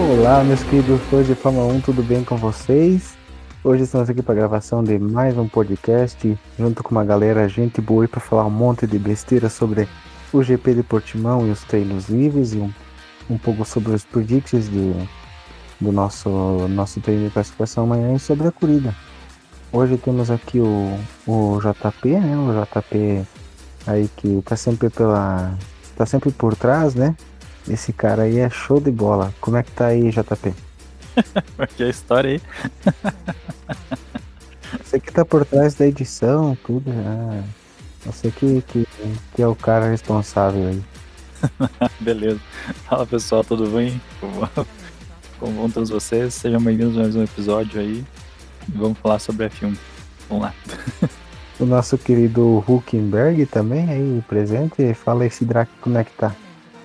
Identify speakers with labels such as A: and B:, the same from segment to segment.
A: Olá, meus queridos fãs de Fórmula 1, tudo bem com vocês? Hoje estamos aqui para a gravação de mais um podcast, junto com uma galera gente boa para falar um monte de besteira sobre o GP de Portimão e os treinos livres e um, um pouco sobre os predictions de, do nosso, nosso treino de classificação amanhã e sobre a corrida. Hoje temos aqui o, o JP, né? O JP aí que tá sempre pela. tá sempre por trás, né? Esse cara aí é show de bola. Como é que tá aí, JP?
B: que é a história aí?
A: Você que tá por trás da edição, tudo. Ah, você que, que, que é o cara responsável aí.
B: Beleza. Fala pessoal, tudo bem? Como vão todos vocês? Sejam bem-vindos a mais um episódio aí. Vamos falar sobre F1. Vamos lá.
A: o nosso querido Huckenberg também aí presente. Fala esse Drake como é que tá.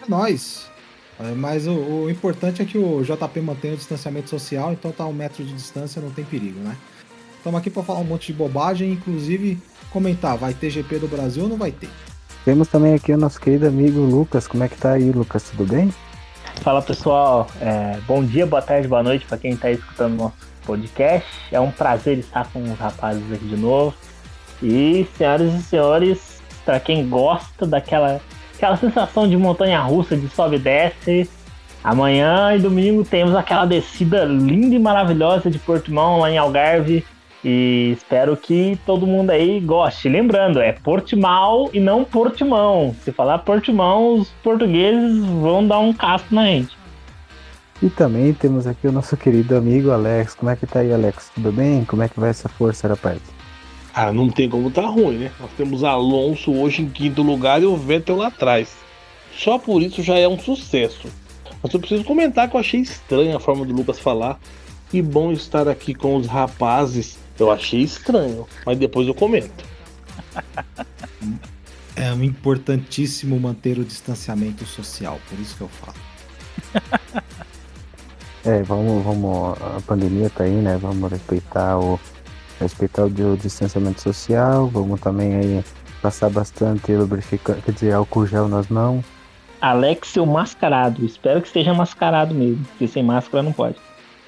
C: É nóis. É, mas o, o, importante é que o JP mantém o distanciamento social, então tá um metro de distância, não tem perigo, né? Estamos aqui para falar um monte de bobagem, inclusive comentar, vai ter GP do Brasil ou não vai ter?
A: Temos também aqui o nosso querido amigo Lucas. Como é que tá aí, Lucas? Tudo bem?
D: Fala pessoal, é, bom dia, boa tarde, boa noite para quem está escutando nosso podcast. É um prazer estar com os rapazes aqui de novo. E, senhoras e senhores, para quem gosta daquela aquela sensação de montanha russa, de sobe e desce, amanhã e domingo temos aquela descida linda e maravilhosa de Portimão lá em Algarve. E espero que todo mundo aí goste. Lembrando, é Portimão e não Portimão. Se falar Portimão, os portugueses vão dar um casco na gente.
A: E também temos aqui o nosso querido amigo Alex. Como é que tá aí, Alex? Tudo bem? Como é que vai essa força, rapaz?
E: Ah, não tem como tá ruim, né? Nós temos Alonso hoje em quinto lugar e o Vettel lá atrás. Só por isso já é um sucesso. Mas eu preciso comentar que eu achei estranha a forma do Lucas falar. Que bom estar aqui com os rapazes. Eu achei estranho, mas depois eu comento.
C: É importantíssimo manter o distanciamento social, por isso que eu falo.
A: É, vamos, vamos, a pandemia tá aí, né? Vamos respeitar o respeitar o distanciamento social, vamos também aí passar bastante lubrificante, quer dizer, álcool gel nas mãos.
D: Alex, o mascarado, espero que esteja mascarado mesmo, porque sem máscara não pode.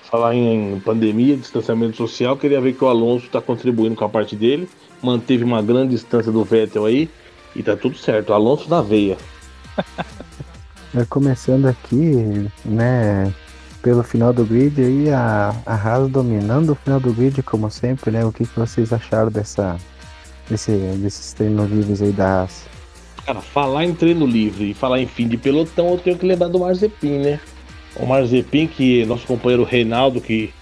E: Falar em pandemia, distanciamento social, queria ver que o Alonso está contribuindo com a parte dele, manteve uma grande distância do Vettel aí, e tá tudo certo, Alonso na veia.
A: É, começando aqui, né, pelo final do grid aí, a, a Haas dominando o final do grid, como sempre, né? O que, que vocês acharam dessa, desse, desses treinos livres aí da Haas?
E: Cara, falar em treino livre e falar em fim de pelotão, eu tenho que lembrar do Marzepin, né? O Marzepin, que é nosso companheiro Reinaldo, que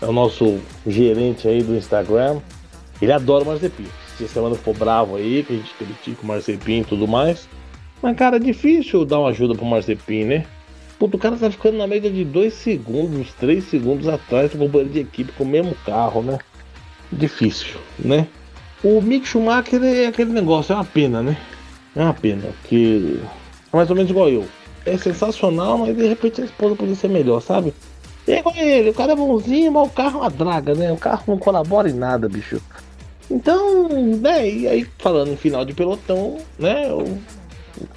E: é o nosso gerente aí do Instagram, ele adora o Marzepin. Se a semana for bravo aí, que a gente critica o Marzepin e tudo mais. Mas, cara, é difícil dar uma ajuda pro Marzepin, né? Puta, o cara tá ficando na média de 2 segundos, 3 segundos atrás do companheiro de equipe com o mesmo carro, né? Difícil, né? O Mick Schumacher é aquele negócio, é uma pena, né? É uma pena, porque é mais ou menos igual eu. É sensacional, mas de repente a esposa podia ser melhor, sabe? É igual ele, o cara é bonzinho, mas o carro é uma draga, né? O carro não colabora em nada, bicho. Então, né, e aí falando em final de pelotão, né? O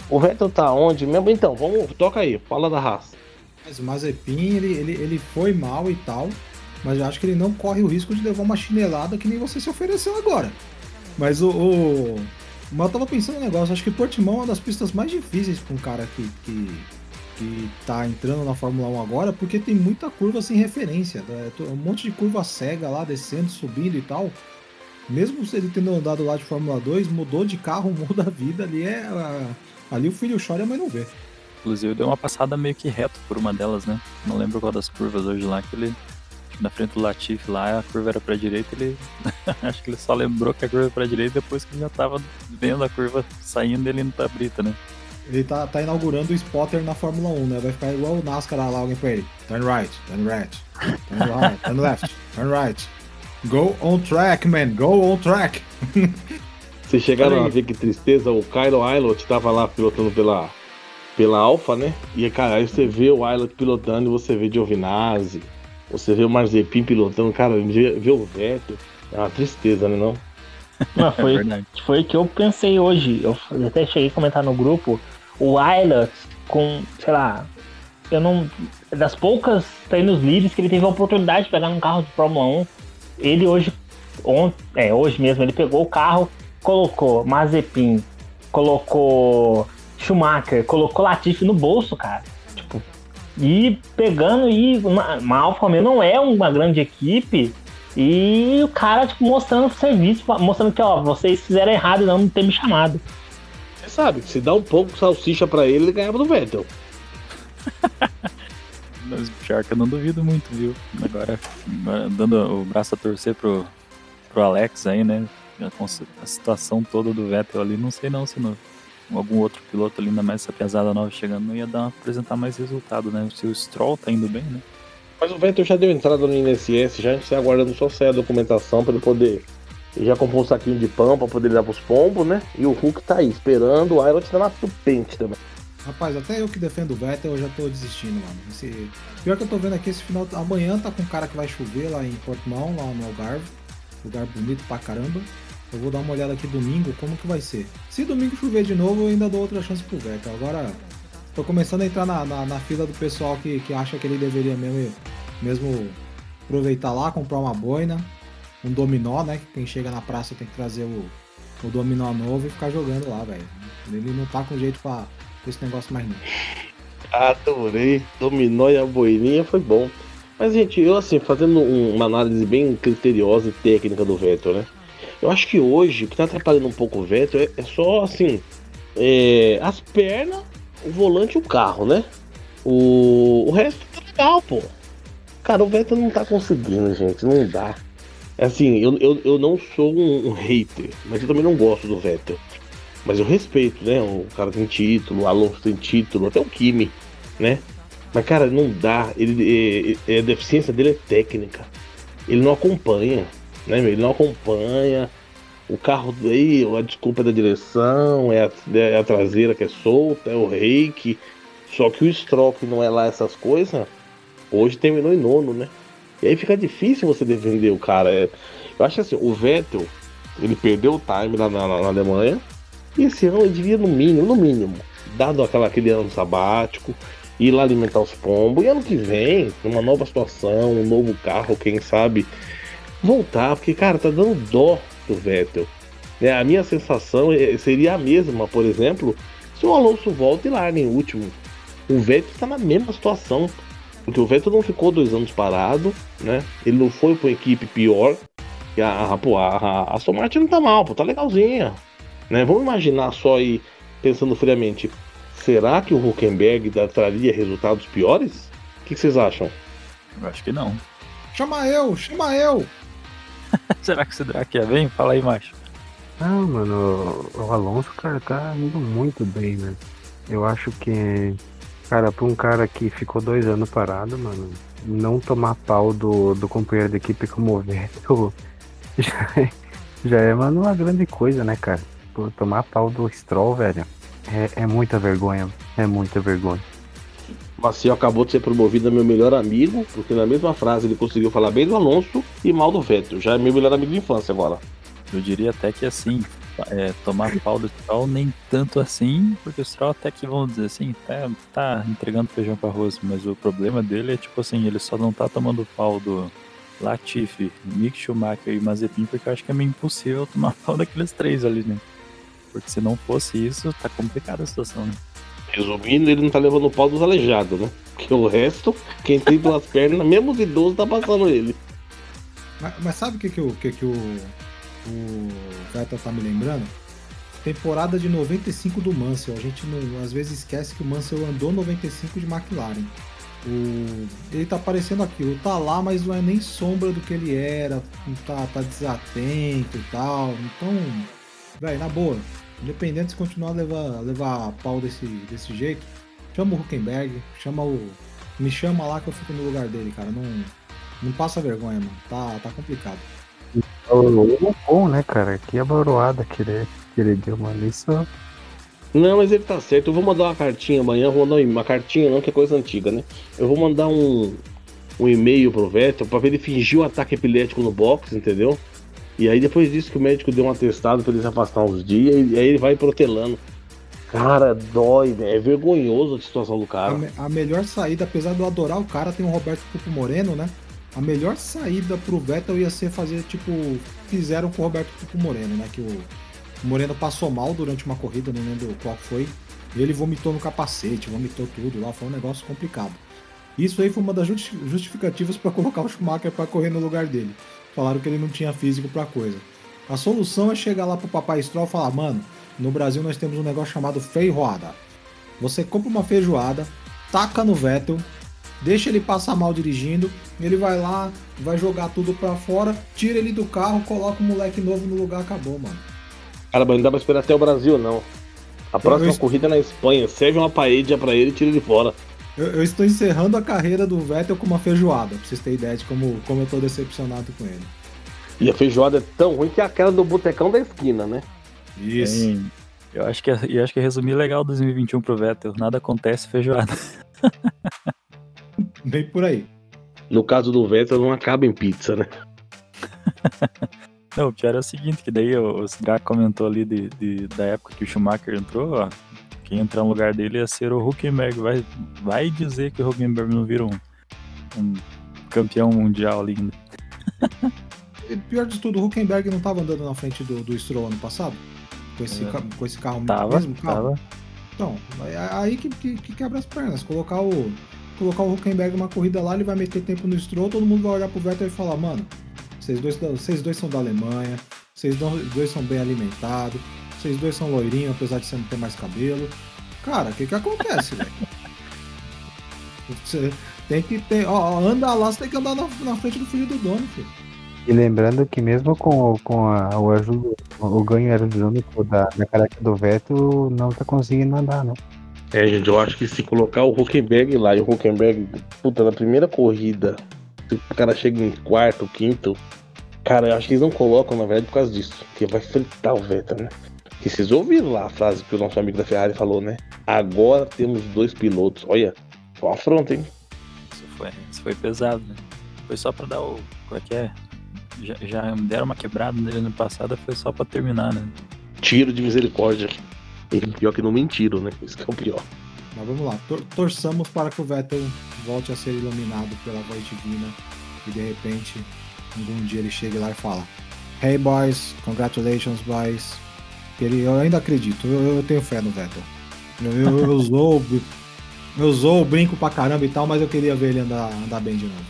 E: o Vettel tá onde mesmo? Então, vamos, toca aí, fala da raça.
C: Mas o Mazepin, ele, ele, ele foi mal e tal, mas eu acho que ele não corre o risco de levar uma chinelada que nem você se ofereceu agora. Mas o. o... Mas eu tava pensando um negócio, acho que Portimão é uma das pistas mais difíceis pra um cara que, que, que tá entrando na Fórmula 1 agora, porque tem muita curva sem referência. Né? Um monte de curva cega lá, descendo, subindo e tal. Mesmo ele tendo andado lá de Fórmula 2, mudou de carro, muda a vida ali. É, Ali o filho chora, mas não vê.
B: Inclusive deu uma passada meio que reto por uma delas, né? Não lembro qual das curvas hoje lá, que ele. Na frente do Latifi lá, a curva era pra direita, ele. acho que ele só lembrou que a curva era pra direita depois que ele já tava vendo a curva saindo ele não tá brita, né?
C: Ele tá, tá inaugurando o spotter na Fórmula 1, né? Vai ficar igual o NASCAR lá, alguém pra ele. Turn right, turn right, turn right, turn left, turn right. Go on track, man, go on track.
E: Vocês chegaram a ver que tristeza, o Kylo Ailot tava lá pilotando pela, pela Alpha, né? E cara, aí você vê o Ailot pilotando e você vê Giovinazzi, você vê o Marzepin pilotando, cara, vê, o Vettel, é uma tristeza, né não?
D: Não, foi, é foi o que eu pensei hoje. Eu até cheguei a comentar no grupo. O Ailot com, sei lá, eu não. Das poucas treinos livres que ele teve a oportunidade de pegar um carro de Fórmula 1, ele hoje, on, é, hoje mesmo, ele pegou o carro, colocou Mazepin, colocou Schumacher, colocou Latifi no bolso, cara. Tipo, e pegando e uma, uma Alfa Romeo não é uma grande equipe. E o cara, tipo, mostrando serviço, mostrando que, ó, vocês fizeram errado e não ter me chamado.
E: Você sabe que se dá um pouco de salsicha pra ele, ele ganhava do Vettel.
B: Mas pior que eu não duvido muito, viu? Agora, dando o braço a torcer pro, pro Alex aí, né? A, situação toda do Vettel ali, não sei não se não, algum outro piloto ali, ainda mais essa pesada nova chegando, não ia dar, apresentar mais resultado, né? Se o Stroll tá indo bem, né?
E: Mas o Vettel já deu entrada no INSS, já a gente está aguardando só sair a documentação para ele poder. Ele já comprou um saquinho de pão para poder dar pros pombos, né? E o Hulk tá aí, esperando o Ayrton tá na pente também.
C: Rapaz, até eu que defendo o Vettel, eu já tô desistindo, mano. Esse... Pior que eu tô vendo aqui, esse final. Amanhã tá com um cara que vai chover lá em Portimão, lá no Algarve. Lugar bonito pra caramba. Eu vou dar uma olhada aqui domingo, como que vai ser. Se domingo chover de novo, eu ainda dou outra chance pro Vettel. Agora, tô começando a entrar na, na, na fila do pessoal que, que acha que ele deveria mesmo, mesmo aproveitar lá, comprar uma boina, um dominó, né? Quem chega na praça tem que trazer o, o dominó novo e ficar jogando lá, velho. Ele não tá com jeito pra esse negócio mais não.
E: Adorei. Dominó e a boininha foi bom. Mas, gente, eu assim, fazendo uma análise bem criteriosa e técnica do Vettel, né? Eu acho que hoje o que tá atrapalhando um pouco o Vettel é, é só assim. É, as pernas, o volante e o carro, né? O, o resto tá legal, pô. Cara, o Vettel não tá conseguindo, gente. Não dá. É assim, eu, eu, eu não sou um, um hater, mas eu também não gosto do Vettel. Mas eu respeito, né? O cara tem título, o Alonso tem título, até o Kimi, né? Mas, cara, não dá. Ele, é, é, a deficiência dele é técnica. Ele não acompanha, né? Ele não acompanha. O carro aí, a desculpa é da direção, é a, é a traseira que é solta, é o reiki. Só que o Stroll, que não é lá essas coisas, hoje terminou em nono, né? E aí fica difícil você defender o cara. É, eu acho assim, o Vettel, ele perdeu o time lá na, na, na Alemanha, e esse ano ele devia, no mínimo, no mínimo, dado aquela, aquele ano sabático, ir lá alimentar os pombos. E ano que vem, numa nova situação, um novo carro, quem sabe, voltar, porque, cara, tá dando dó do Vettel. É, a minha sensação é, seria a mesma, por exemplo, se o Alonso volta e larga em último. O Vettel está na mesma situação. Porque o Vettel não ficou dois anos parado, né? Ele não foi para uma equipe pior. E a, a, a, a, a Aston Martin não tá mal, pô, tá legalzinha. Né? Vamos imaginar só aí, pensando friamente, será que o Huckenberg traria resultados piores? O que, vocês acham?
B: Eu acho que não.
C: Chama eu, chama eu!
B: será que o Sidraque ia bem? Fala aí, macho.
A: Não, mano, o Alonso, cara, tá indo muito bem, né? Eu acho que, cara, pra um cara que ficou dois anos parado, mano, não tomar pau do, do companheiro da equipe como o Vettel já é, já é, mano, uma grande coisa, né, cara? Pô, tomar pau do Stroll, velho, é, é muita vergonha. É muita vergonha.
E: Macio acabou de ser promovido a meu melhor amigo, porque na mesma frase ele conseguiu falar bem do Alonso e mal do Vettel. Já é meu melhor amigo de infância agora.
B: Eu diria até que assim, é, tomar pau do Stroll nem tanto assim, porque o Stroll até que, vamos dizer assim, tá, tá entregando feijão com arroz, mas o problema dele é tipo assim, ele só não tá tomando pau do Latifi, Mick Schumacher e Mazepin, porque eu acho que é meio impossível tomar pau daqueles três ali, né? Porque se não fosse isso, tá complicada a situação, né?
E: Resumindo, ele não tá levando o pau dos aleijados, né? Porque o resto, quem tem duas pernas, mesmo os idosos, tá passando ele.
C: Mas, mas sabe o que, que, o, que, que o, o Vettel tá me lembrando? Temporada de 95 do Mansell. A gente não, às vezes esquece que o Mansell andou 95 de McLaren. O, ele tá aparecendo aqui, tá lá, mas não é nem sombra do que ele era, tá, tá desatento e tal. Então, velho, na boa, independente se continuar a levar, levar pau desse, desse jeito, chama o Huckenberg, chama o. Me chama lá que eu fico no lugar dele, cara. Não, não passa vergonha, mano. Tá, tá complicado.
A: O bom, né, cara? Que aboroada que ele, que ele deu, mano. Isso.
E: Não, mas ele tá certo. Eu vou mandar uma cartinha amanhã. Vou mandar uma cartinha, não, que é coisa antiga, né? Eu vou mandar um, um e-mail pro Vettel pra ver ele fingir um ataque epilético no box, entendeu? E aí depois disso que o médico deu um atestado para ele se afastar uns dias, e aí ele vai protelando. Cara, dói, né? É vergonhoso a situação do
C: A,
E: cara.
C: me- a melhor saída, apesar de eu adorar o cara, tem o Roberto Pupo Moreno, né? A melhor saída pro Vettel ia ser fazer, tipo, fizeram com o Roberto Pupo Moreno, né? Que o, o Moreno passou mal durante uma corrida, não lembro qual foi. E ele vomitou no capacete, vomitou tudo lá, foi um negócio complicado. Isso aí foi uma das justi- justificativas para colocar o Schumacher para correr no lugar dele. Falaram que ele não tinha físico pra coisa. A solução é chegar lá pro Papai Stroll e falar: mano, no Brasil nós temos um negócio chamado feijoada. Você compra uma feijoada, taca no Vettel, deixa ele passar mal dirigindo, ele vai lá, vai jogar tudo pra fora, tira ele do carro, coloca um moleque novo no lugar, acabou, mano.
E: Cara, mas não dá pra esperar até o Brasil, não. A próxima
C: eu-
E: corrida é na Espanha. Serve uma paella pra ele e tira ele fora.
C: Eu, eu estou encerrando a carreira do Vettel com uma feijoada, pra vocês terem ideia de como, como eu tô decepcionado com ele.
E: E a feijoada é tão ruim que é aquela do botecão da esquina, né?
B: Tem- Eu acho que é- eu acho que é resumir legal 2021 pro Vettel. Nada acontece, feijoada.
C: Bem por aí.
E: No caso do Vettel, não acaba em pizza, né?
B: Não, o pior é o seguinte, que daí o, Cidra comentou ali de, de- da época que o Schumacher entrou, ó. Quem entrar no lugar dele ia ser o Huckenberg. Vai, vai dizer que o Huckenberg não vira um, um campeão mundial ali ainda.
C: E pior de tudo, o Huckenberg não tava andando na frente do, do Stroll ano passado? Com esse,
B: É.
C: com esse carro
B: Tava,
C: mesmo carro?
B: tava.
C: Então, é aí que, que, que quebra as pernas. Colocar o, colocar o Huckenberg numa corrida lá, ele vai meter tempo no Stroll, todo mundo vai olhar pro Vettel e falar, mano, vocês dois, vocês dois são da Alemanha, vocês dois são bem alimentados, vocês dois são loirinhos, apesar de você não ter mais cabelo. Cara, o que que acontece, velho? Você tem que ter. Ó, ó, anda lá, você tem que andar na, na frente do filho do dono, filho.
A: E lembrando que mesmo com, o- com a, o, ajudo, o ganho aerodinâmico da, da careca do Vettel, não tá conseguindo andar, né?
E: É, gente, eu acho que se colocar o Huckenberg lá e o Huckenberg, puta, na primeira corrida, se o cara chega em quarto, quinto, cara, eu acho que eles não colocam, na verdade, por causa disso, porque vai fritar o Vettel, né? E vocês ouviram lá a frase que o nosso amigo da Ferrari falou, né? Agora temos dois pilotos. Olha, foi uma afronta, hein?
B: Isso foi, isso foi pesado, né? Foi só pra dar o. Qual é que é? Já, já deram uma quebrada nele ano passado, foi só pra terminar, né?
E: Tiro de misericórdia. E pior que não mentiram, né? Isso que é o pior.
C: Mas vamos lá, tor- torçamos para que o Vettel volte a ser iluminado pela voz divina e de repente, algum dia ele chegue lá e fala: Hey boys, congratulations boys. Ele, eu ainda acredito, eu, eu tenho fé no Vettel. Eu, eu, eu usou, eu usou o brinco pra caramba e tal, mas eu queria ver ele andar, andar bem de novo.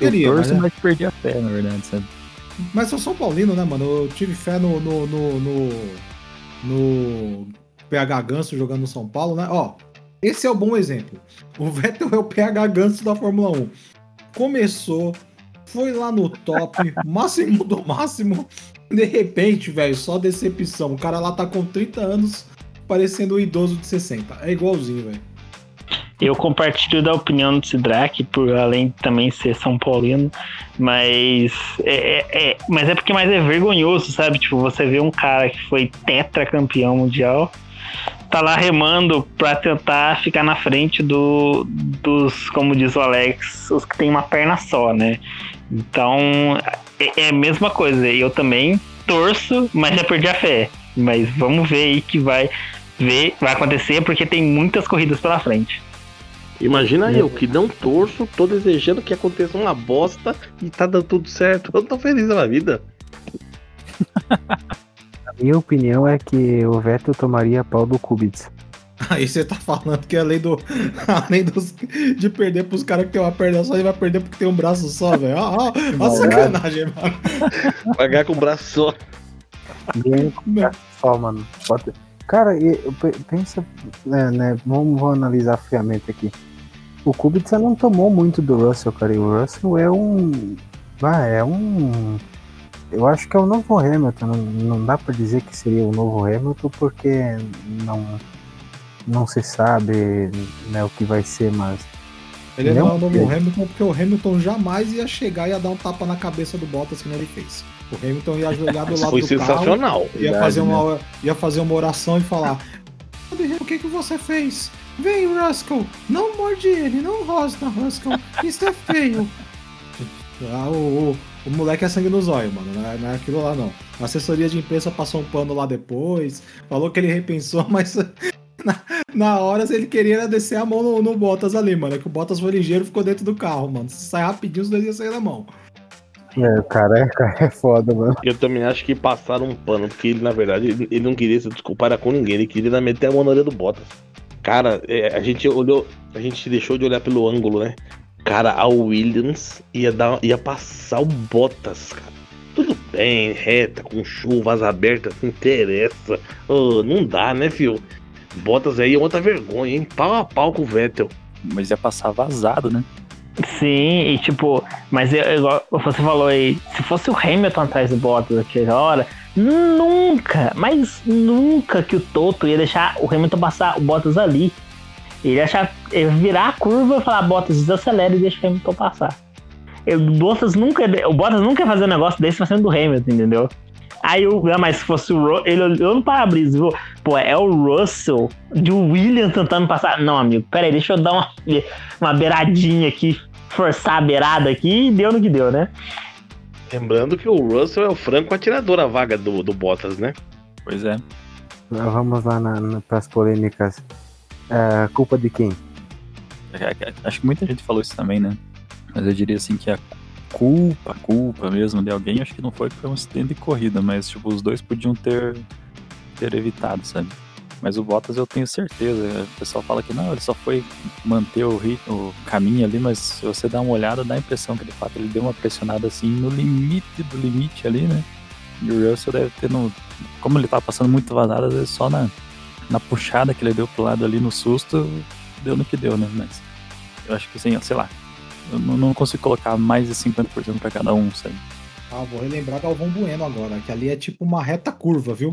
C: Eu queria,
B: eu
C: mas,
B: torço,
C: é-
B: mas perdi a fé, na verdade, sabe?
C: mas eu sou São Paulino, né, mano? Eu tive fé no, no, no, no, no PH Ganso jogando no São Paulo, né? Ó, esse é o bom exemplo. O Vettel é o PH Ganso da Fórmula 1. Começou, foi lá no top, máximo do máximo. De repente, velho, só decepção. O cara lá tá com 30 anos, parecendo um idoso de 60. É igualzinho, velho.
D: Eu compartilho da opinião do Sidraque, por além de também ser São Paulino, mas é, é- é- mas é porque mais é vergonhoso, sabe? Tipo, você vê um cara que foi tetracampeão mundial, tá lá remando pra tentar ficar na frente do, dos, como diz o Alex, os que tem uma perna só, né? Então, é, é a mesma coisa. Eu também torço, mas já perdi a fé. Mas vamos ver aí que vai ver, vai acontecer, porque tem muitas corridas pela frente.
E: Imagina eu que não torço, tô desejando que aconteça uma bosta e tá dando tudo certo. Eu tô feliz na vida.
A: A minha opinião é que o Vettel tomaria pau do Kubica.
C: Aí você tá falando que além do. Além dos, de perder pros caras que tem uma perna só, ele vai perder porque tem um braço só, velho. Ó, ó, ó a sacanagem, mano.
E: Pagar com o braço só.
A: Bem só, mano. Pode- Cara, eu pe- pensa, né, né, vamos, vamos analisar friamente aqui. O Kubica não tomou muito do Russell, cara. E o Russell é um. Ah, é um. Eu acho que é o novo Hamilton. Não, não dá pra dizer que seria o novo Hamilton porque não, não se sabe né, o que vai ser, mas
C: Ele é o novo
A: ele-
C: Hamilton, porque o Hamilton jamais ia chegar e ia dar um tapa na cabeça do Bottas que nem ele fez. O Hamilton ia ajoelhar do lado
E: foi
C: do carro,
E: sensacional.
C: ia
B: Verdade,
C: fazer,
B: né?
C: uma, ia fazer uma oração e falar: O que, que você fez? Vem, Ruskell, não morde ele, não rosna, Ruskell, isso é feio. Ah, o, o, o moleque é sangue no zóio, mano, não é, não é aquilo lá não. A assessoria de imprensa passou um pano lá depois, falou que ele repensou, mas na hora ele queria descer a mão no, no Bottas ali, mano. É que o Bottas foi ligeiro e ficou dentro do carro, mano. Se sai rapidinho, os dois iam sair da mão.
A: É, o cara é, cara é foda, mano.
E: Eu também acho que passaram um pano, porque ele, na verdade, ele, ele não queria se desculpar com ninguém, ele queria meter a mão na orelha do Bottas. Cara, é, a gente olhou, a gente deixou de olhar pelo ângulo, né? Cara, a Williams ia, dar, ia passar o Bottas, cara. Tudo bem, reta, com chuvas abertas, não interessa. Oh, não dá, né, fio? Bottas aí é outra vergonha, hein? Pau a pau com o Vettel.
B: Mas ia passar vazado, né?
D: Sim, e tipo, mas eu, igual você falou aí, se fosse o Hamilton atrás do Bottas naquela hora, nunca, mas nunca que o Toto ia deixar o Hamilton passar o Bottas ali. Ele ia, achar, ia virar a curva e falar, Bottas, desacelera e deixa o Hamilton passar. Eu, o Bottas nunca, o Bottas nunca ia fazer um negócio desse pra cima do Hamilton, entendeu? Aí o. Ah, mas se fosse o Russell. Ele olhou no para-brisa viu? Pô, é o Russell de Williams tentando passar. Não, amigo, peraí, deixa eu dar uma, uma beiradinha aqui, forçar a beirada aqui e deu no que deu, né?
E: Lembrando que o Russell é o franco atirador a vaga do, do Bottas, né?
B: Pois é.
A: Vamos lá na, na, pras polêmicas. É, culpa de quem?
B: É, é, acho que muita gente falou isso também, né? Mas eu diria assim que a culpa, culpa mesmo de alguém, acho que não foi que foi um acidente de corrida, mas tipo, os dois podiam ter, ter evitado, sabe? Mas o Bottas eu tenho certeza. O pessoal fala que não, ele só foi manter o, ritmo, o caminho ali, mas se você dá uma olhada, dá a impressão que de fato ele deu uma pressionada assim no limite do limite ali, né? E o Russell deve ter no. Como ele tava passando muito vazado, às vezes só na, na puxada que ele deu pro lado ali no susto, deu no que deu, né? Mas eu acho que assim, sei lá, eu não consigo colocar mais de 50% para cada um, sabe?
C: Ah, vou relembrar Galvão Bueno agora, que ali é tipo uma reta curva, viu?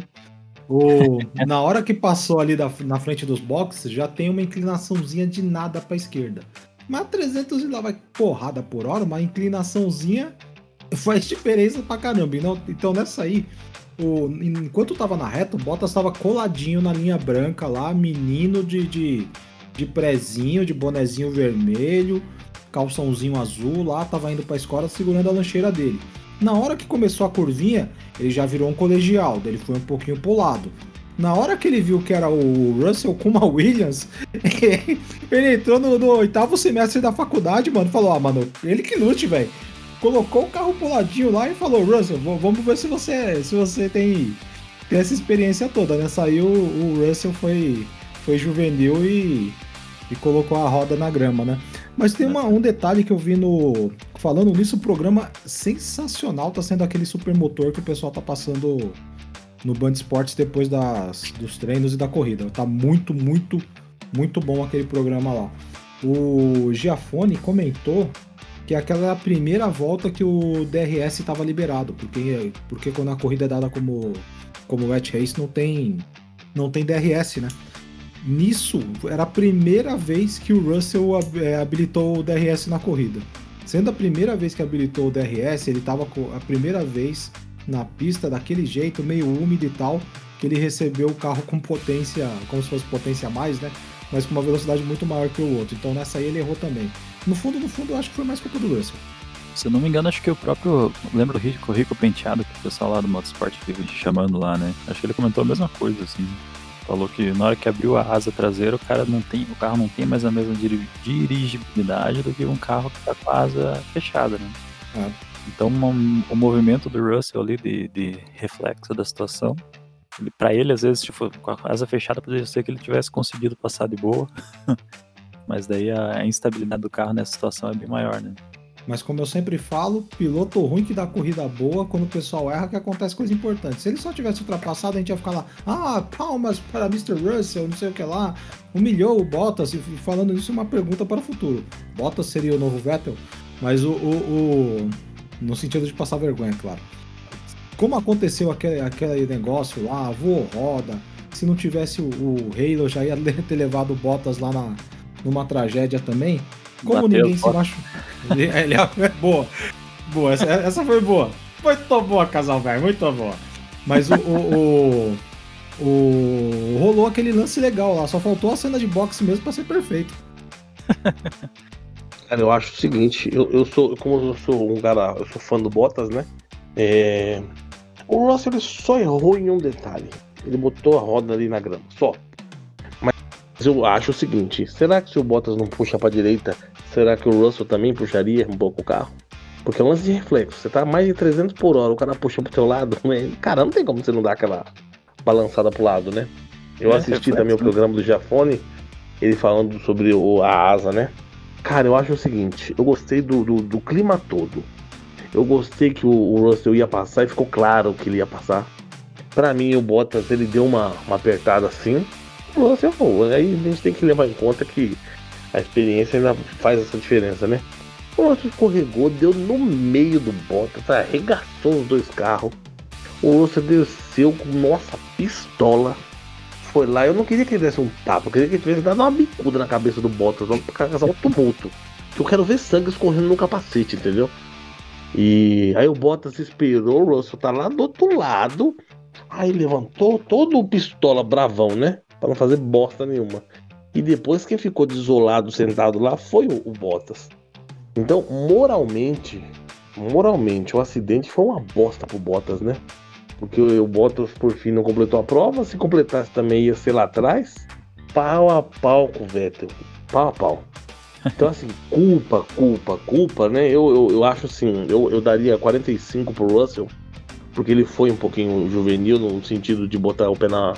C: O, na hora que passou ali da, na frente dos boxes, já tem uma inclinaçãozinha de nada para esquerda. Mas 300 e lá vai porrada por hora, uma inclinaçãozinha faz diferença pra caramba. Então, então nessa aí, o, enquanto tava na reta, o Bottas tava coladinho na linha branca lá, menino de, de, de prezinho, de bonezinho vermelho, calçãozinho azul lá, tava indo pra escola segurando a lancheira dele. Na hora que começou a curvinha, ele já virou um colegial, ele foi um pouquinho pro lado. Na hora que ele viu que era o Russell com uma Williams, ele entrou no, no, oitavo semestre da faculdade, mano, falou: Ah, mano, ele que lute, velho. Colocou o carro pro ladinho lá e falou: Russell, vamos ver se você, se você tem, tem essa experiência toda, né? Saiu, o Russell foi, foi juvenil e, e colocou a roda na grama, né? Mas tem uma, um detalhe que eu vi no. Falando nisso, o programa sensacional tá sendo aquele supermotor que o pessoal tá passando no Band Esportes depois das, dos treinos e da corrida. Tá muito, muito, muito bom aquele programa lá. O Giafone comentou que aquela é a primeira volta que o DRS estava liberado, porque, porque quando a corrida é dada como, como wet race não tem, não tem DRS, né? Nisso, era a primeira vez que o Russell é, habilitou o DRS na corrida. Sendo a primeira vez que habilitou o DRS, ele estava a primeira vez na pista daquele jeito, meio úmido e tal, que ele recebeu o carro com potência, como se fosse potência a mais, né? Mas com uma velocidade muito maior que o outro. Então nessa aí ele errou também. No fundo, no fundo, eu acho que foi mais culpa do Russell.
B: Se eu não me engano, acho que o próprio. Lembra do Rico, Rico Penteado, que o pessoal lá do Motorsport vive chamando lá, né? Acho que ele comentou a mesma coisa, assim. Falou que na hora que abriu a asa traseira, o cara não tem, o carro não tem mais a mesma dirigibilidade do que um carro que tá com a asa fechada, né? É. Então um, o movimento do Russell ali de, de reflexo da situação, para ele às vezes tipo, com a asa fechada poderia ser que ele tivesse conseguido passar de boa, mas daí a, a instabilidade do carro nessa situação é bem maior, né?
C: Mas como eu sempre falo, piloto ruim que dá corrida boa, quando o pessoal erra, que acontece coisa importante. Se ele só tivesse ultrapassado, a gente ia ficar lá, ah, palmas para Mr. Russell, não sei o que lá, humilhou o Bottas, e falando isso, uma pergunta para o futuro. Bottas seria o novo Vettel? Mas o, o, o no sentido de passar vergonha, claro. Como aconteceu aquele, aquele negócio lá, voou roda, se não tivesse o, o Halo, já ia ter levado o Bottas lá na, numa tragédia também. Como Mateus, ninguém se machucou. Ele é boa. Boa, essa, essa foi boa. Muito boa, casal velho, muito boa. Mas o, o, o, o, Rolou aquele lance legal lá, só faltou a cena de boxe mesmo pra ser perfeito.
E: Cara, eu acho o seguinte, eu, eu sou, como eu sou um cara, eu sou fã do Bottas, né? É... O Russell ele só errou em um detalhe. Ele botou a roda ali na grama, só. Mas eu acho o seguinte: será que se o Bottas não puxa para direita, será que o Russell também puxaria um pouco o carro? Porque é um lance de reflexo. Você tá mais de 300 por hora, o cara puxa pro teu lado, né? cara, não tem como você não dar aquela balançada pro lado, né? Eu é, assisti reflexo, também o né? programa do Jafone, ele falando sobre o, a asa, né? Cara, eu acho o seguinte: eu gostei do, do, do clima todo. Eu gostei que o, o, Russell ia passar e ficou claro que ele ia passar. Para mim, o Bottas ele deu uma, uma apertada assim. O Russell, pô, aí a gente tem que levar em conta que a experiência ainda faz essa diferença, né? O Russell escorregou, deu no meio do Bottas, arregaçou os dois carros. O Russell desceu com nossa pistola. Foi lá, eu não queria que ele desse um tapa, eu queria que ele tivesse dado uma bicuda na cabeça do Bottas, pra causar um tumulto. Eu quero ver sangue escorrendo no capacete, entendeu? E aí o Bottas esperou, o Russell tá lá do outro lado. Aí levantou todo o pistola bravão, né? Pra não fazer bosta nenhuma. E depois quem ficou desolado, sentado lá, foi o, o Bottas. Então, moralmente, moralmente, o acidente foi uma bosta pro Bottas, né? Porque o, o Bottas, por fim, não completou a prova. Se completasse também, ia ser lá atrás. Pau a pau com o Vettel. Pau a pau. Então, assim, culpa, culpa, culpa, né? Eu, eu, eu acho assim, eu, eu daria 45 pro Russell, porque ele foi um pouquinho juvenil no sentido de botar o pé na,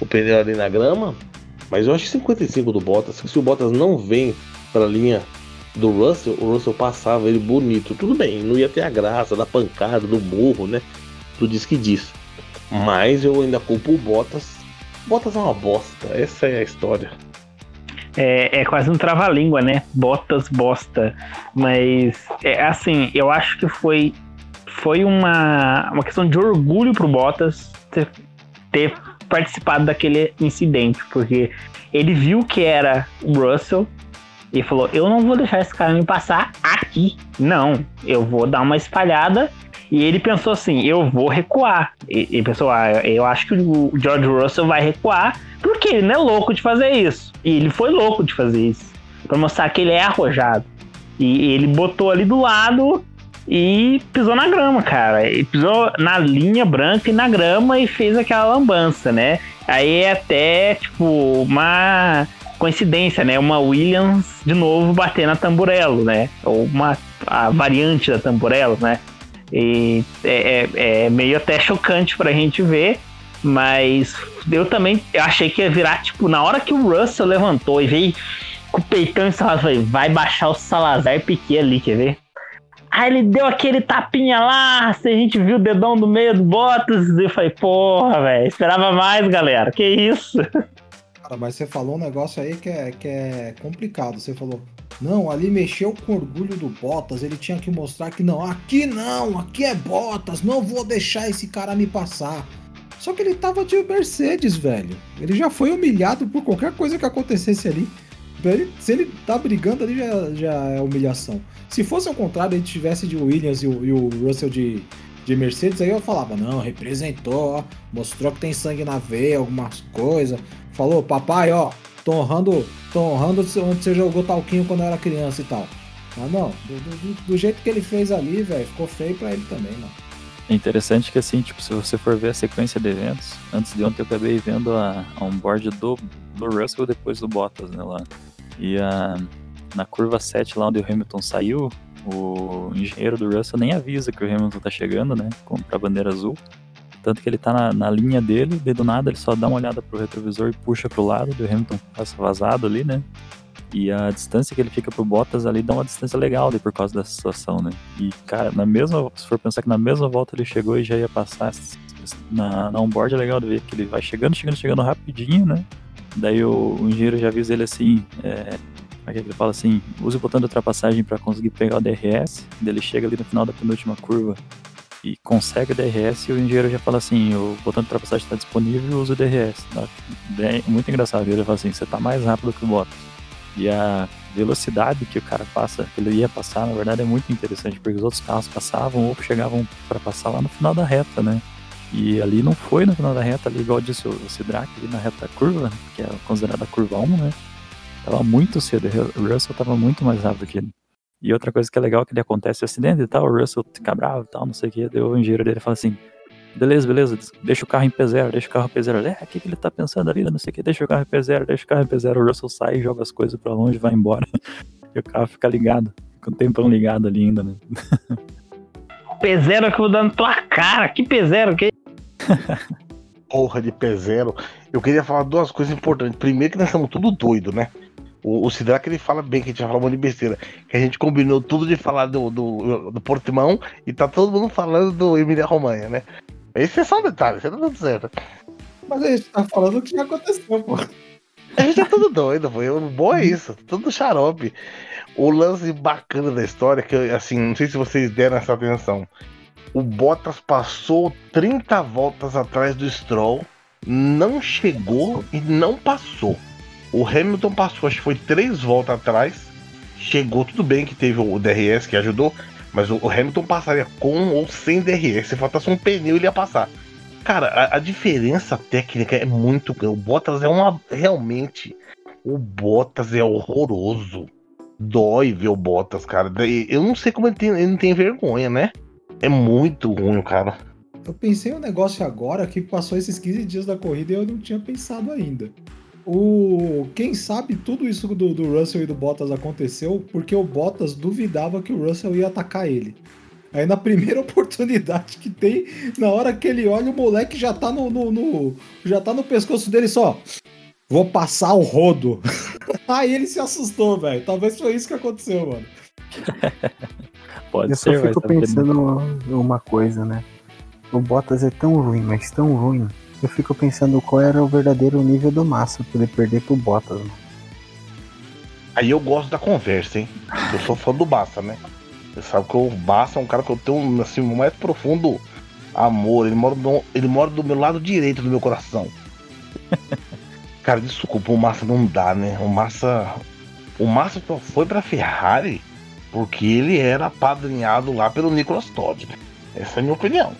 E: o pneu ali na grama. Mas eu acho 55 do Bottas. Se o Bottas não vem para a linha do Russell, o Russell passava ele bonito. Tudo bem, não ia ter a graça da pancada, do burro, né? Tu diz que diz. Mas eu ainda culpo o Bottas. Bottas é uma bosta, essa é a história
D: é, é quase um trava-língua, né? Botas, bosta. Mas, é, assim, eu acho que foi, foi uma, uma questão de orgulho pro Bottas ter, ter participado daquele incidente, porque ele viu que era o Russell e falou: Eu não vou deixar esse cara me passar aqui. Não, eu vou dar uma espalhada. E ele pensou assim: Eu vou recuar. E, e pensou: ah, Eu acho que o George Russell vai recuar porque ele não é louco de fazer isso. E ele foi louco de fazer isso. Pra mostrar que ele é arrojado. E ele botou ali do lado e pisou na grama, cara. Ele pisou na linha branca e na grama e fez aquela lambança, né? Aí é até, tipo, uma coincidência, né? Uma Williams de novo bater na Tamburello, né? Ou uma a variante da Tamburello, né? E é, é, é meio até chocante pra gente ver. Mas eu também achei que ia virar, tipo, na hora que o Russell levantou e veio com o peitão instalado, falei, vai baixar o Salazar Piquet ali, quer ver? Aí ele deu aquele tapinha lá, se a gente viu o dedão no meio do Bottas, e eu falei, porra, velho, esperava mais, galera, que isso?
C: Cara, mas você falou um negócio aí que é, que é complicado. Você falou, não, ali mexeu com orgulho do Bottas, ele tinha que mostrar que não, aqui não, aqui é Bottas, não vou deixar esse cara me passar. Só que ele tava de Mercedes, velho. Ele já foi humilhado por qualquer coisa que acontecesse ali. Ele, se ele tá brigando ali, já, já é humilhação. Se fosse ao contrário, ele tivesse de Williams e o, e o Russell de, de Mercedes, aí eu falava, não, representou, ó, mostrou que tem sangue na veia, algumas coisas. Falou, papai, ó, tô honrando, tô honrando onde você jogou talquinho quando eu era criança e tal. Mas não, do, do, do jeito que ele fez ali, velho, ficou feio pra ele também, mano.
B: É interessante que assim, tipo, se você for ver a sequência de eventos, antes de ontem eu acabei vendo a, a onboard do, do Russell depois do Bottas, né, lá. E a, na curva 7 lá onde o Hamilton saiu, o engenheiro do Russell nem avisa que o Hamilton tá chegando, né, pra bandeira azul. Tanto que ele tá na, na linha dele, e do nada ele só dá uma olhada pro retrovisor e puxa pro lado, e o Hamilton passa vazado ali, né. E a distância que ele fica pro Bottas ali dá uma distância legal ali por causa dessa situação, né? E, cara, na mesma, se for pensar que na mesma volta ele chegou e já ia passar na, na onboard, é legal de ver que ele vai chegando, chegando, chegando rapidinho, né? Daí o, o engenheiro já avisa ele assim, é, como é ele fala assim, use o botão de ultrapassagem para conseguir pegar o DRS, ele chega ali no final da penúltima curva e consegue o DRS e o engenheiro já fala assim, o botão de ultrapassagem está disponível, use o DRS. É muito engraçado, ele fala assim, você está mais rápido que o Bottas. E a velocidade que o cara passa, que ele ia passar, na verdade é muito interessante, porque os outros carros passavam ou chegavam para passar lá no final da reta, né? E ali não foi no final da reta, ali, igual disse o Sidrack, ali na reta curva, que é considerada a curva 1, né? Tava muito cedo, o Russell tava muito mais rápido que ele. E outra coisa que é legal que ele acontece o acidente e tal, o Russell fica bravo e tal, não sei o que, daí o engenheiro dele fala assim, beleza, beleza, deixa o carro em P0, deixa o carro em P0. É, o que, que ele tá pensando ali? Não sei o que, deixa o carro em P0, deixa o carro em P0. O Russell sai, joga as coisas pra longe, vai embora. E o carro fica ligado, fica um tempão ligado ali ainda, né?
D: P0 que eu vou dando tua cara, que P0, que
E: Porra de P0. Eu queria falar duas coisas importantes. Primeiro que nós estamos tudo doido, né? O, o Sidraque ele fala bem que a gente vai falar um monte de besteira. Que a gente combinou tudo de falar do, do, do Portimão e tá todo mundo falando do Emília Romanha, né? Esse é só um detalhe, isso tá tudo certo.
C: Mas a gente tá falando o que já aconteceu, pô.
E: A gente é tudo doido, pô. O bom é isso, tudo xarope. O lance bacana da história, que assim, não sei se vocês deram essa atenção. O Bottas passou 30 voltas atrás do Stroll, não chegou e não passou. O Hamilton passou, acho que foi três voltas atrás, chegou, tudo bem que teve o DRS que ajudou, mas o Hamilton passaria com ou sem DRS. Se faltasse um pneu, ele ia passar. Cara, a, a diferença técnica é muito grande. O Bottas é uma. Realmente. O Bottas é horroroso. Dói ver o Bottas, cara. Eu não sei como ele, tem, ele não tem vergonha, né? É muito ruim, cara.
C: Eu pensei um negócio agora que passou esses 15 dias da corrida e eu não tinha pensado ainda. O quem sabe tudo isso do, do Russell e do Bottas aconteceu porque o Bottas duvidava que o Russell ia atacar ele. Aí na primeira oportunidade que tem, na hora que ele olha, o moleque já tá no, no, no já tá no pescoço dele só. Vou passar o rodo. Aí ele se assustou, velho. Talvez foi isso que aconteceu, mano.
B: Pode
A: Eu
B: ser,
A: só fico
B: mas
A: pensando uma coisa, né? O Bottas é tão ruim, mas tão ruim. Eu fico pensando qual era o verdadeiro nível do Massa pra ele perder pro Bottas.
E: Aí eu gosto da conversa, hein? Eu sou fã do Bassa, né? Você sabe que o Bassa é um cara que eu tenho assim, o mais profundo amor. Ele mora, do, ele mora do meu lado direito do meu coração. Cara, desculpa, o Massa não dá, né? O Massa. O Massa só foi pra Ferrari porque ele era apadrinhado lá pelo Nicolas Todd. Essa é a minha opinião.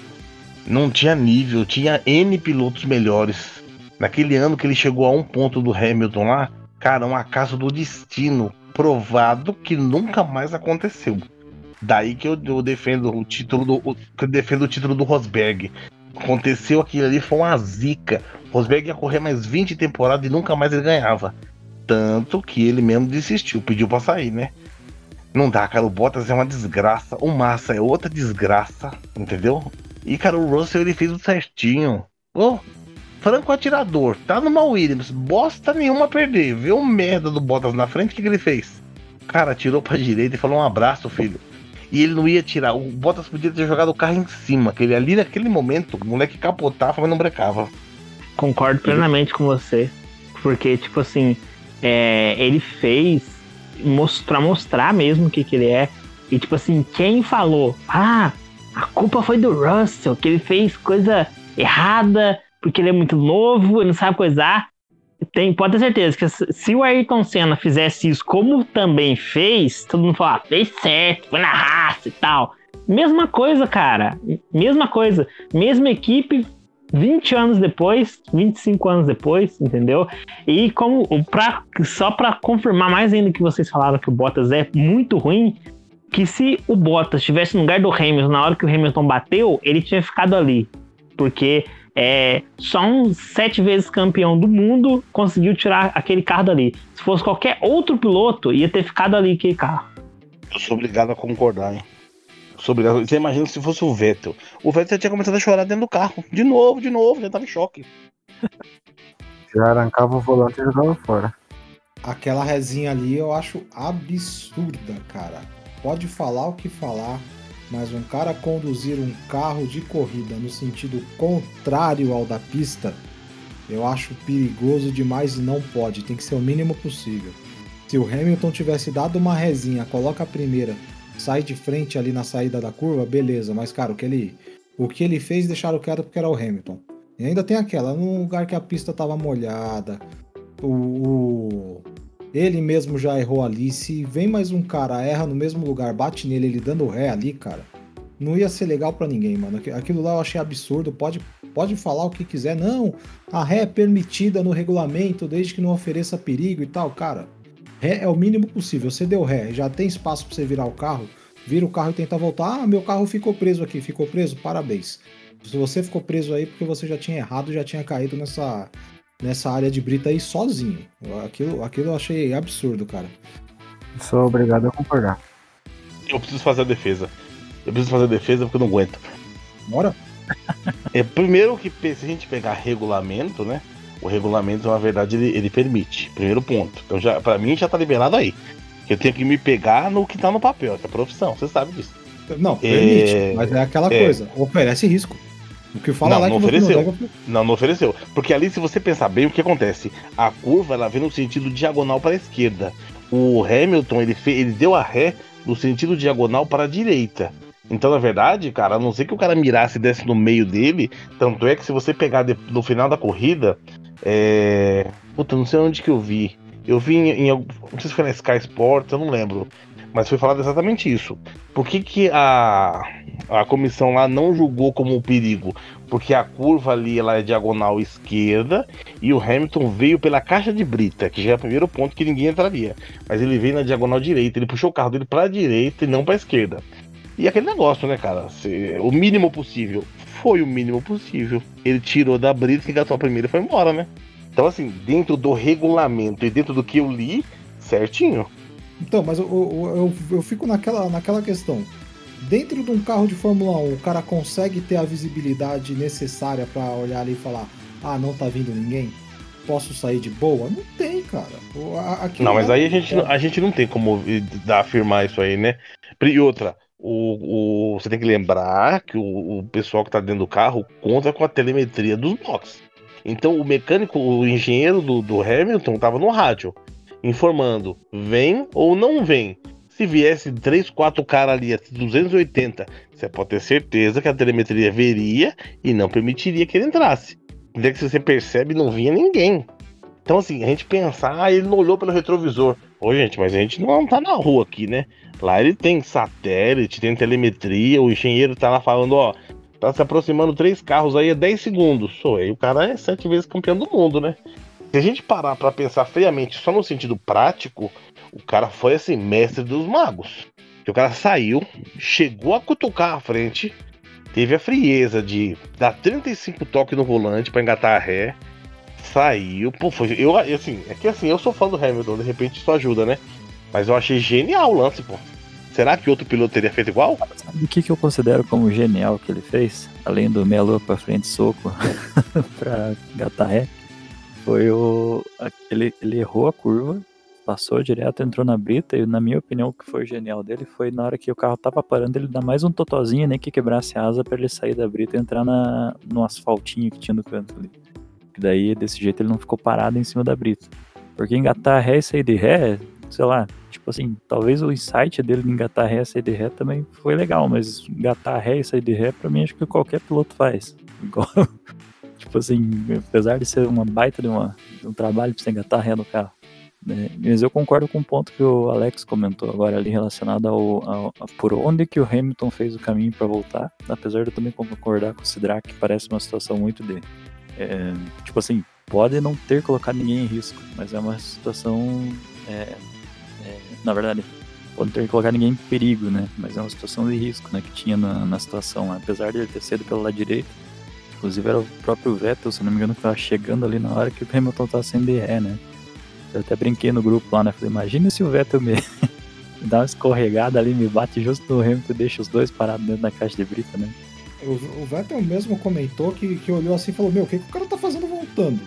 E: Não tinha nível, tinha N pilotos melhores. Naquele ano que ele chegou a um ponto do Hamilton lá, cara, um acaso do destino provado que nunca mais aconteceu. Daí que eu, eu defendo o título do eu defendo o título do Rosberg. Aconteceu aquilo ali, foi uma zica. Rosberg ia correr mais 20 temporadas e nunca mais ele ganhava. Tanto que ele mesmo desistiu, pediu pra sair, né? Não dá, cara. O Bottas é uma desgraça. O Massa é outra desgraça, entendeu? E, cara, o Russell ele fez o certinho. Ô, franco atirador. Tá numa Williams. Bosta nenhuma a perder. Vê o merda do Bottas na frente, o que, que ele fez? Cara, tirou pra direita e falou um abraço, filho. E ele não ia tirar. O Bottas podia ter jogado o carro em cima. Que ele ali naquele momento, o moleque capotava, mas não brecava.
D: Concordo plenamente com você. Porque, tipo assim, é, ele fez mostrar, mostrar mesmo o que, que ele é. E tipo assim, quem falou, ah, a culpa foi do Russell, que ele fez coisa errada, porque ele é muito novo, ele não sabe coisar. Tem, pode ter certeza que se o Ayrton Senna fizesse isso como também fez, todo mundo fala, ah, fez certo, foi na raça e tal. Mesma coisa, cara. Mesma coisa. Mesma equipe, 20 anos depois, 25 anos depois, entendeu? E como pra, só para confirmar mais ainda que vocês falaram que o Bottas é muito ruim, que se o Bottas estivesse no lugar do Hamilton na hora que o Hamilton bateu, ele tinha ficado ali. Porque é, só um sete vezes campeão do mundo conseguiu tirar aquele carro dali. Se fosse qualquer outro piloto, ia ter ficado ali aquele carro.
E: Eu sou obrigado a concordar, hein? Sou obrigado. Você imagina se fosse o Vettel. O Vettel tinha começado a chorar dentro do carro. De novo, de novo, já tava em choque.
A: Já arrancava o volante e jogava fora.
C: Aquela resinha ali eu acho absurda, cara. Pode falar o que falar, mas um cara conduzir um carro de corrida no sentido contrário ao da pista, eu acho perigoso demais e não pode. Tem que ser o mínimo possível. Se o Hamilton tivesse dado uma resinha, coloca a primeira, sai de frente ali na saída da curva, beleza. Mas, cara, o que ele, o que ele fez deixaram quieto porque era o Hamilton. E ainda tem aquela, num lugar que a pista tava molhada, o, o, ele mesmo já errou ali. Se vem mais um cara, erra no mesmo lugar, bate nele, ele dando ré ali, cara, não ia ser legal para ninguém, mano. Aquilo lá eu achei absurdo. Pode, pode falar o que quiser. Não, a ré é permitida no regulamento desde que não ofereça perigo e tal, cara. Ré é o mínimo possível. Você deu ré, já tem espaço para você virar o carro. vira o carro e tenta voltar. Ah, meu carro ficou preso aqui, ficou preso, parabéns. Se você ficou preso aí porque você já tinha errado, já tinha caído nessa, nessa área de brita aí sozinho. Aquilo, aquilo eu achei absurdo, cara.
A: Sou obrigado a concordar.
E: Eu preciso fazer a defesa. Eu preciso fazer a defesa porque eu não aguento.
C: Bora?
E: É, primeiro que se a gente pegar regulamento, né? O regulamento, na verdade, ele, ele permite. Primeiro ponto. Então, já, pra mim, já tá liberado aí. Que eu tenho que me pegar no que tá no papel, que é profissão, você sabe disso.
C: Não, permite, é... mas é aquela é... coisa, oferece risco. O que fala
E: não,
C: lá é
E: não ofereceu.
C: Não,
E: não, não ofereceu. Porque ali, se você pensar bem, o que acontece? A curva ela vem no sentido diagonal para a esquerda. O Hamilton ele, fez, ele deu a ré no sentido diagonal para a direita. Então, na verdade, cara, a não ser que o cara mirasse e desse no meio dele, tanto é que se você pegar de, no final da corrida, é. Puta, não sei onde que eu vi. Eu vi em, em não sei se foi na Sky Sports, eu não lembro. Mas foi falado exatamente isso. Por que, que a, a comissão lá não julgou como um perigo? Porque a curva ali ela é diagonal esquerda e o Hamilton veio pela caixa de brita, que já é o primeiro ponto que ninguém entraria. Mas ele veio na diagonal direita, ele puxou o carro dele para a direita e não para a esquerda. E aquele negócio, né, cara? Se, o mínimo possível. Foi o mínimo possível. Ele tirou da brita, engatou a primeira e foi embora, né? Então, assim, dentro do regulamento e dentro do que eu li, certinho.
C: Então, mas eu, eu, eu, eu fico naquela, naquela questão. Dentro de um carro de Fórmula 1, o cara consegue ter a visibilidade necessária para olhar ali e falar: ah, não tá vindo ninguém? Posso sair de boa? Não tem, cara.
E: Aqui não, mas é... aí a gente, a gente não tem como afirmar isso aí, né? E outra, o, o, você tem que lembrar que o, o, pessoal que está dentro do carro conta com a telemetria dos boxes. Então o mecânico, o engenheiro do, do Hamilton estava no rádio, informando: vem ou não vem. Se viesse 3, 4 caras ali a 280, você pode ter certeza que a telemetria veria e não permitiria que ele entrasse. É que você percebe não vinha ninguém. Então, assim, a gente pensar, ah, ele não olhou pelo retrovisor. Ô, gente, mas a gente não tá na rua aqui, né? Lá ele tem satélite, tem telemetria, o engenheiro tá lá falando, ó, tá se aproximando três carros aí a 10 segundos. Sou aí, o cara é sete vezes campeão do mundo, né? Se a gente parar para pensar friamente só no sentido prático, o cara foi assim, mestre dos magos. O cara saiu, chegou a cutucar a frente, teve a frieza de dar 35 toques no volante para engatar a ré, saiu, pô, foi, eu assim, é que assim, eu sou fã do Hamilton, de repente isso ajuda, né? Mas eu achei genial o lance, pô. Será que outro piloto teria feito igual?
B: Sabe o que, que eu considero como genial que ele fez? Além do meia lua pra frente, soco pra gatar ré. Foi o. Ele, ele errou a curva, passou direto, entrou na brita, e na minha opinião, o que foi genial dele foi na hora que o carro tava parando, ele dá mais um totozinho, nem que quebrasse a asa para ele sair da brita e entrar na, no asfaltinho que tinha no canto ali. Que daí, desse jeito, ele não ficou parado em cima da brita. Porque engatar ré e sair de ré, sei lá, tipo assim, talvez o insight dele de engatar ré e sair de ré também foi legal, mas engatar ré e sair de ré, pra mim, acho que qualquer piloto faz. Igual, tipo assim, apesar de ser uma baita de, uma, de um trabalho pra você engatar ré no carro. Né? Mas eu concordo com o ponto que o Alex comentou agora ali relacionado ao, ao a por onde que o Hamilton fez o caminho para voltar, apesar de eu também concordar com o Sidrak, que parece uma situação muito de é, tipo assim, pode não ter colocado ninguém em risco, mas é uma situação é, é, na verdade, pode ter colocado ninguém em perigo, né? Mas é uma situação de risco, né? Que tinha na, na situação, apesar de ele ter sido pelo lado direito. Inclusive era o próprio Vettel, se não me engano, que estava chegando ali na hora que o Hamilton estava sendo de ré, né? Eu até brinquei no grupo lá, né? Falei, imagina se o Vettel me, me dá uma escorregada ali, me bate justo no Hamilton e deixa os dois parados dentro da caixa de brita, né?
C: O, o Vettel mesmo comentou que, que olhou assim e falou, meu, o que, que o cara tá fazendo voltando?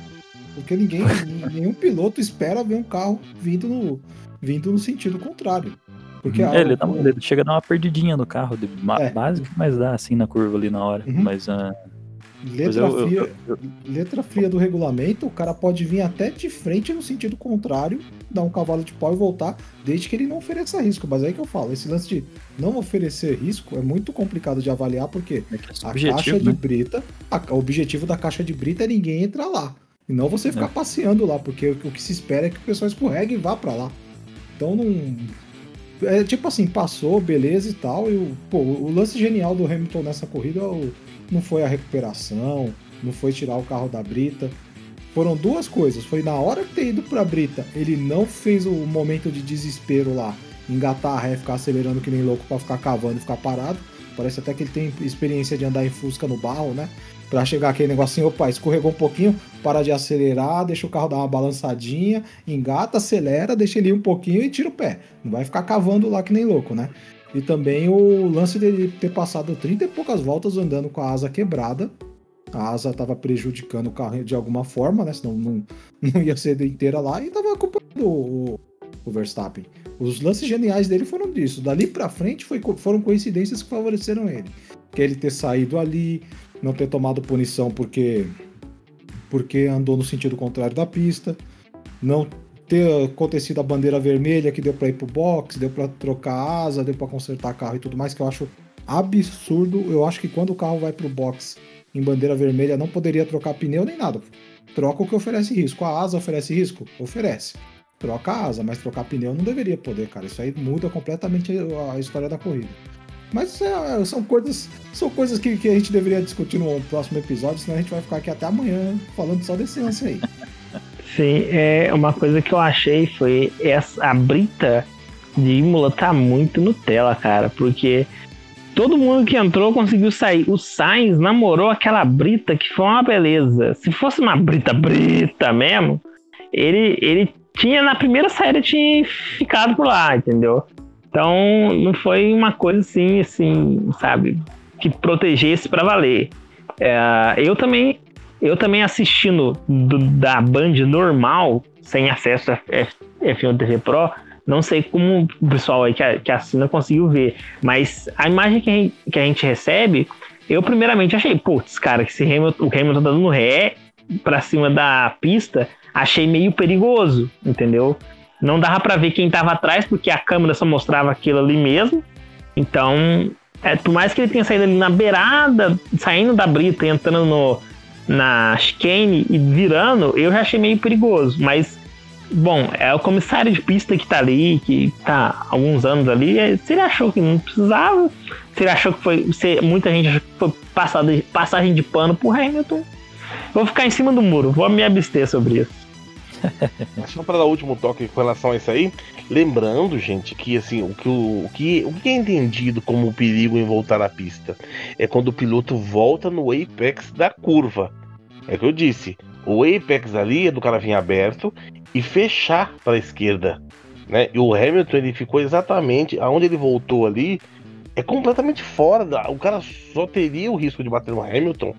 C: Porque ninguém, nenhum piloto espera ver um carro vindo no, vindo no sentido contrário. Porque
B: é, ele, dá uma, ele chega a dar uma perdidinha no carro, de é. básico, mas dá assim na curva ali na hora. Uhum. Mas uh,
C: letra, eu, fria, eu, eu, letra fria do regulamento, o cara pode vir até de frente no sentido contrário, dar um cavalo de pau e voltar, desde que ele não ofereça risco. Mas aí que eu falo, esse lance de não oferecer risco é muito complicado de avaliar, porque é, é a caixa né? de brita, a, o objetivo da caixa de brita é ninguém entrar lá. E não você ficar é. passeando lá, porque o, o que se espera é que o pessoal escorregue e vá para lá. Então não. É tipo assim, passou, beleza e tal. E o, pô, o lance genial do Hamilton nessa corrida não foi a recuperação, não foi tirar o carro da brita. Foram duas coisas. Foi na hora de ter ido pra brita, ele não fez o momento de desespero lá engatar a ré, ficar acelerando que nem louco para ficar cavando e ficar parado. Parece até que ele tem experiência de andar em fusca no barro, né? Pra chegar aquele negocinho, opa, escorregou um pouquinho, para de acelerar, deixa o carro dar uma balançadinha, engata, acelera, deixa ele ir um pouquinho e tira o pé. Não vai ficar cavando lá que nem louco, né? E também o lance dele ter passado 30 e poucas voltas andando com a asa quebrada. A asa estava prejudicando o carro de alguma forma, né? Senão não, não ia ser inteira lá e estava acompanhando o, o Verstappen. Os lances geniais dele foram disso. Dali para frente foi, foram coincidências que favoreceram ele. Que ele ter saído ali, não ter tomado punição porque porque andou no sentido contrário da pista, não ter acontecido a bandeira vermelha que deu para ir pro box, deu para trocar asa, deu para consertar carro e tudo mais, que eu acho absurdo. Eu acho que quando o carro vai pro box em bandeira vermelha não poderia trocar pneu nem nada. Troca o que oferece risco. A asa oferece risco? Oferece. Troca a asa, mas trocar pneu não deveria poder, cara. Isso aí muda completamente a história da corrida. Mas é, são coisas, são coisas que, que, a gente deveria discutir no próximo episódio, senão a gente vai ficar aqui até amanhã falando só desse lance aí.
D: Sim, é uma coisa que eu achei foi essa a brita de Imola tá muito Nutella, cara, porque todo mundo que entrou conseguiu sair. O Sainz namorou aquela brita que foi uma beleza. Se fosse uma brita brita mesmo, ele, ele tinha na primeira saída tinha ficado por lá, entendeu? Então não foi uma coisa assim, assim, sabe, que protegesse para valer. É, eu também eu também assistindo do, da Band normal, sem acesso a F, F1 TV Pro, não sei como o pessoal aí que, que assina conseguiu ver, mas a imagem que a gente, que a gente recebe, eu primeiramente achei, putz, cara, que esse Hamilton, o Hamilton tá dando ré pra cima da pista, achei meio perigoso, entendeu? Não dava para ver quem estava atrás, porque a câmera só mostrava aquilo ali mesmo. Então, é, por mais que ele tenha saído ali na beirada, saindo da brita e entrando no, na chicane e virando, eu já achei meio perigoso. Mas, bom, é o comissário de pista que tá ali, que tá há alguns anos ali. É, se ele achou que não precisava, se ele achou que foi. Se muita gente achou que foi passada, passagem de pano pro Hamilton, vou ficar em cima do muro, vou me abster sobre isso.
E: Só para dar o último toque com relação a isso aí, lembrando, gente, que assim, o que, o, que, o que é entendido como perigo em voltar à pista é quando o piloto volta no apex da curva. É o que eu disse. O apex ali é do cara vir aberto e fechar para a esquerda. Né? E o Hamilton ele ficou exatamente aonde ele voltou ali. É completamente fora da. O cara só teria o risco de bater no Hamilton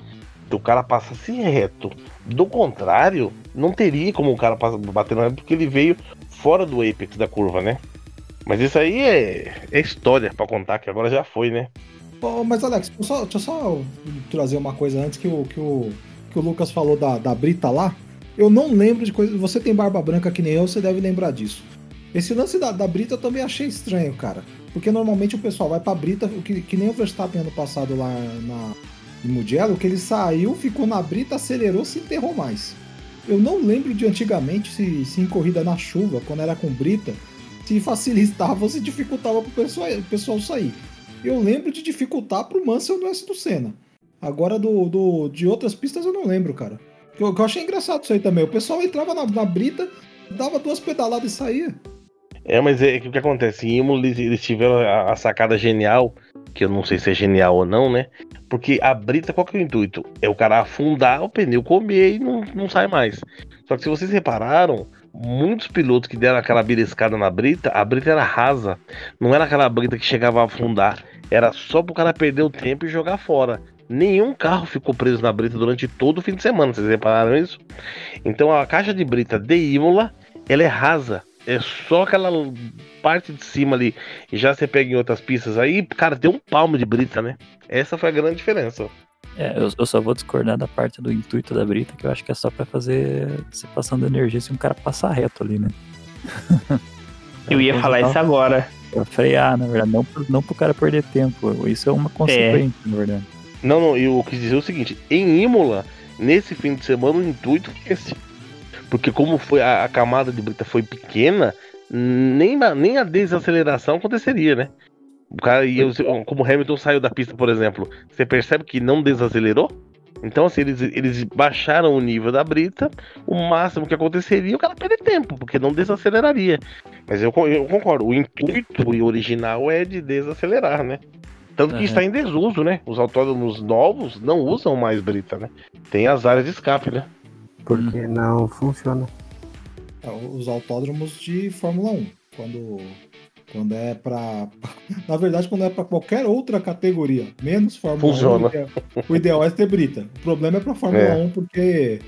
E: o cara passa assim reto. Do contrário, não teria como o cara bater no porque ele veio fora do apex da curva, né? Mas isso aí é, é história para contar, que agora já foi, né?
C: Oh, mas Alex, deixa eu, só, deixa eu só trazer uma coisa antes que o, que o, que o Lucas falou da, da Brita lá. Eu não lembro de coisa. Você tem barba branca que nem eu, você deve lembrar disso. Esse lance da, da Brita eu também achei estranho, cara. Porque normalmente o pessoal vai pra Brita, que, que nem o Verstappen ano passado lá na, de Mugello que ele saiu, ficou na brita, acelerou, se enterrou mais. Eu não lembro de antigamente se, se em corrida na chuva, quando era com brita, se facilitava ou se dificultava pro pessoal, pessoal sair. Eu lembro de dificultar pro Mansell no S do Senna. Agora do, do, de outras pistas eu não lembro, cara. Eu, eu achei engraçado isso aí também. O pessoal entrava na, na brita, dava duas pedaladas e saía.
E: É, mas é, o que acontece? Em Imola eles tiveram a, a, sacada genial, que eu não sei se é genial ou não, né? Porque a brita, qual que é o intuito? É o cara afundar, o pneu comer e não, não sai mais. Só que se vocês repararam, muitos pilotos que deram aquela beliscada na brita, a brita era rasa. Não era aquela brita que chegava a afundar. Era só pro cara perder o tempo e jogar fora. Nenhum carro ficou preso na brita durante todo o fim de semana, vocês repararam isso? Então a caixa de brita de Imola, ela é rasa é só aquela parte de cima ali. E já você pega em outras pistas aí, cara, tem um palmo de brita, né? Essa foi a grande diferença.
B: É, eu, eu, só vou discordar da parte do intuito da brita, que eu acho que é só para fazer separação de energia se um cara passar reto ali, né?
D: eu ia falar isso agora.
B: Pra frear, na verdade, não, não pro cara perder tempo. Isso é uma consequência, é. na verdade.
E: Não, não, eu quis dizer o seguinte: em Imola, nesse fim de semana, o intuito é esse porque como foi a, a camada de brita foi pequena, nem, nem a desaceleração aconteceria, né? O cara, e eu, como o Hamilton saiu da pista, por exemplo, você percebe que não desacelerou? Então, assim, eles, eles baixaram o nível da brita, o máximo que aconteceria é o cara perder tempo, porque não desaceleraria. Mas eu, eu concordo, o intuito original é de desacelerar, né? Tanto que
B: Uhum.
E: está em desuso, né? Os autódromos novos não usam mais brita, né? Tem as áreas de escape, né?
A: Porque não funciona.
C: É, Os autódromos de Fórmula 1. Quando, quando é pra. Na verdade, quando é pra qualquer outra categoria, menos Fórmula
E: Funciona.
C: 1, o ideal, o ideal é ter brita. O problema é pra Fórmula
E: É.
C: 1, porque.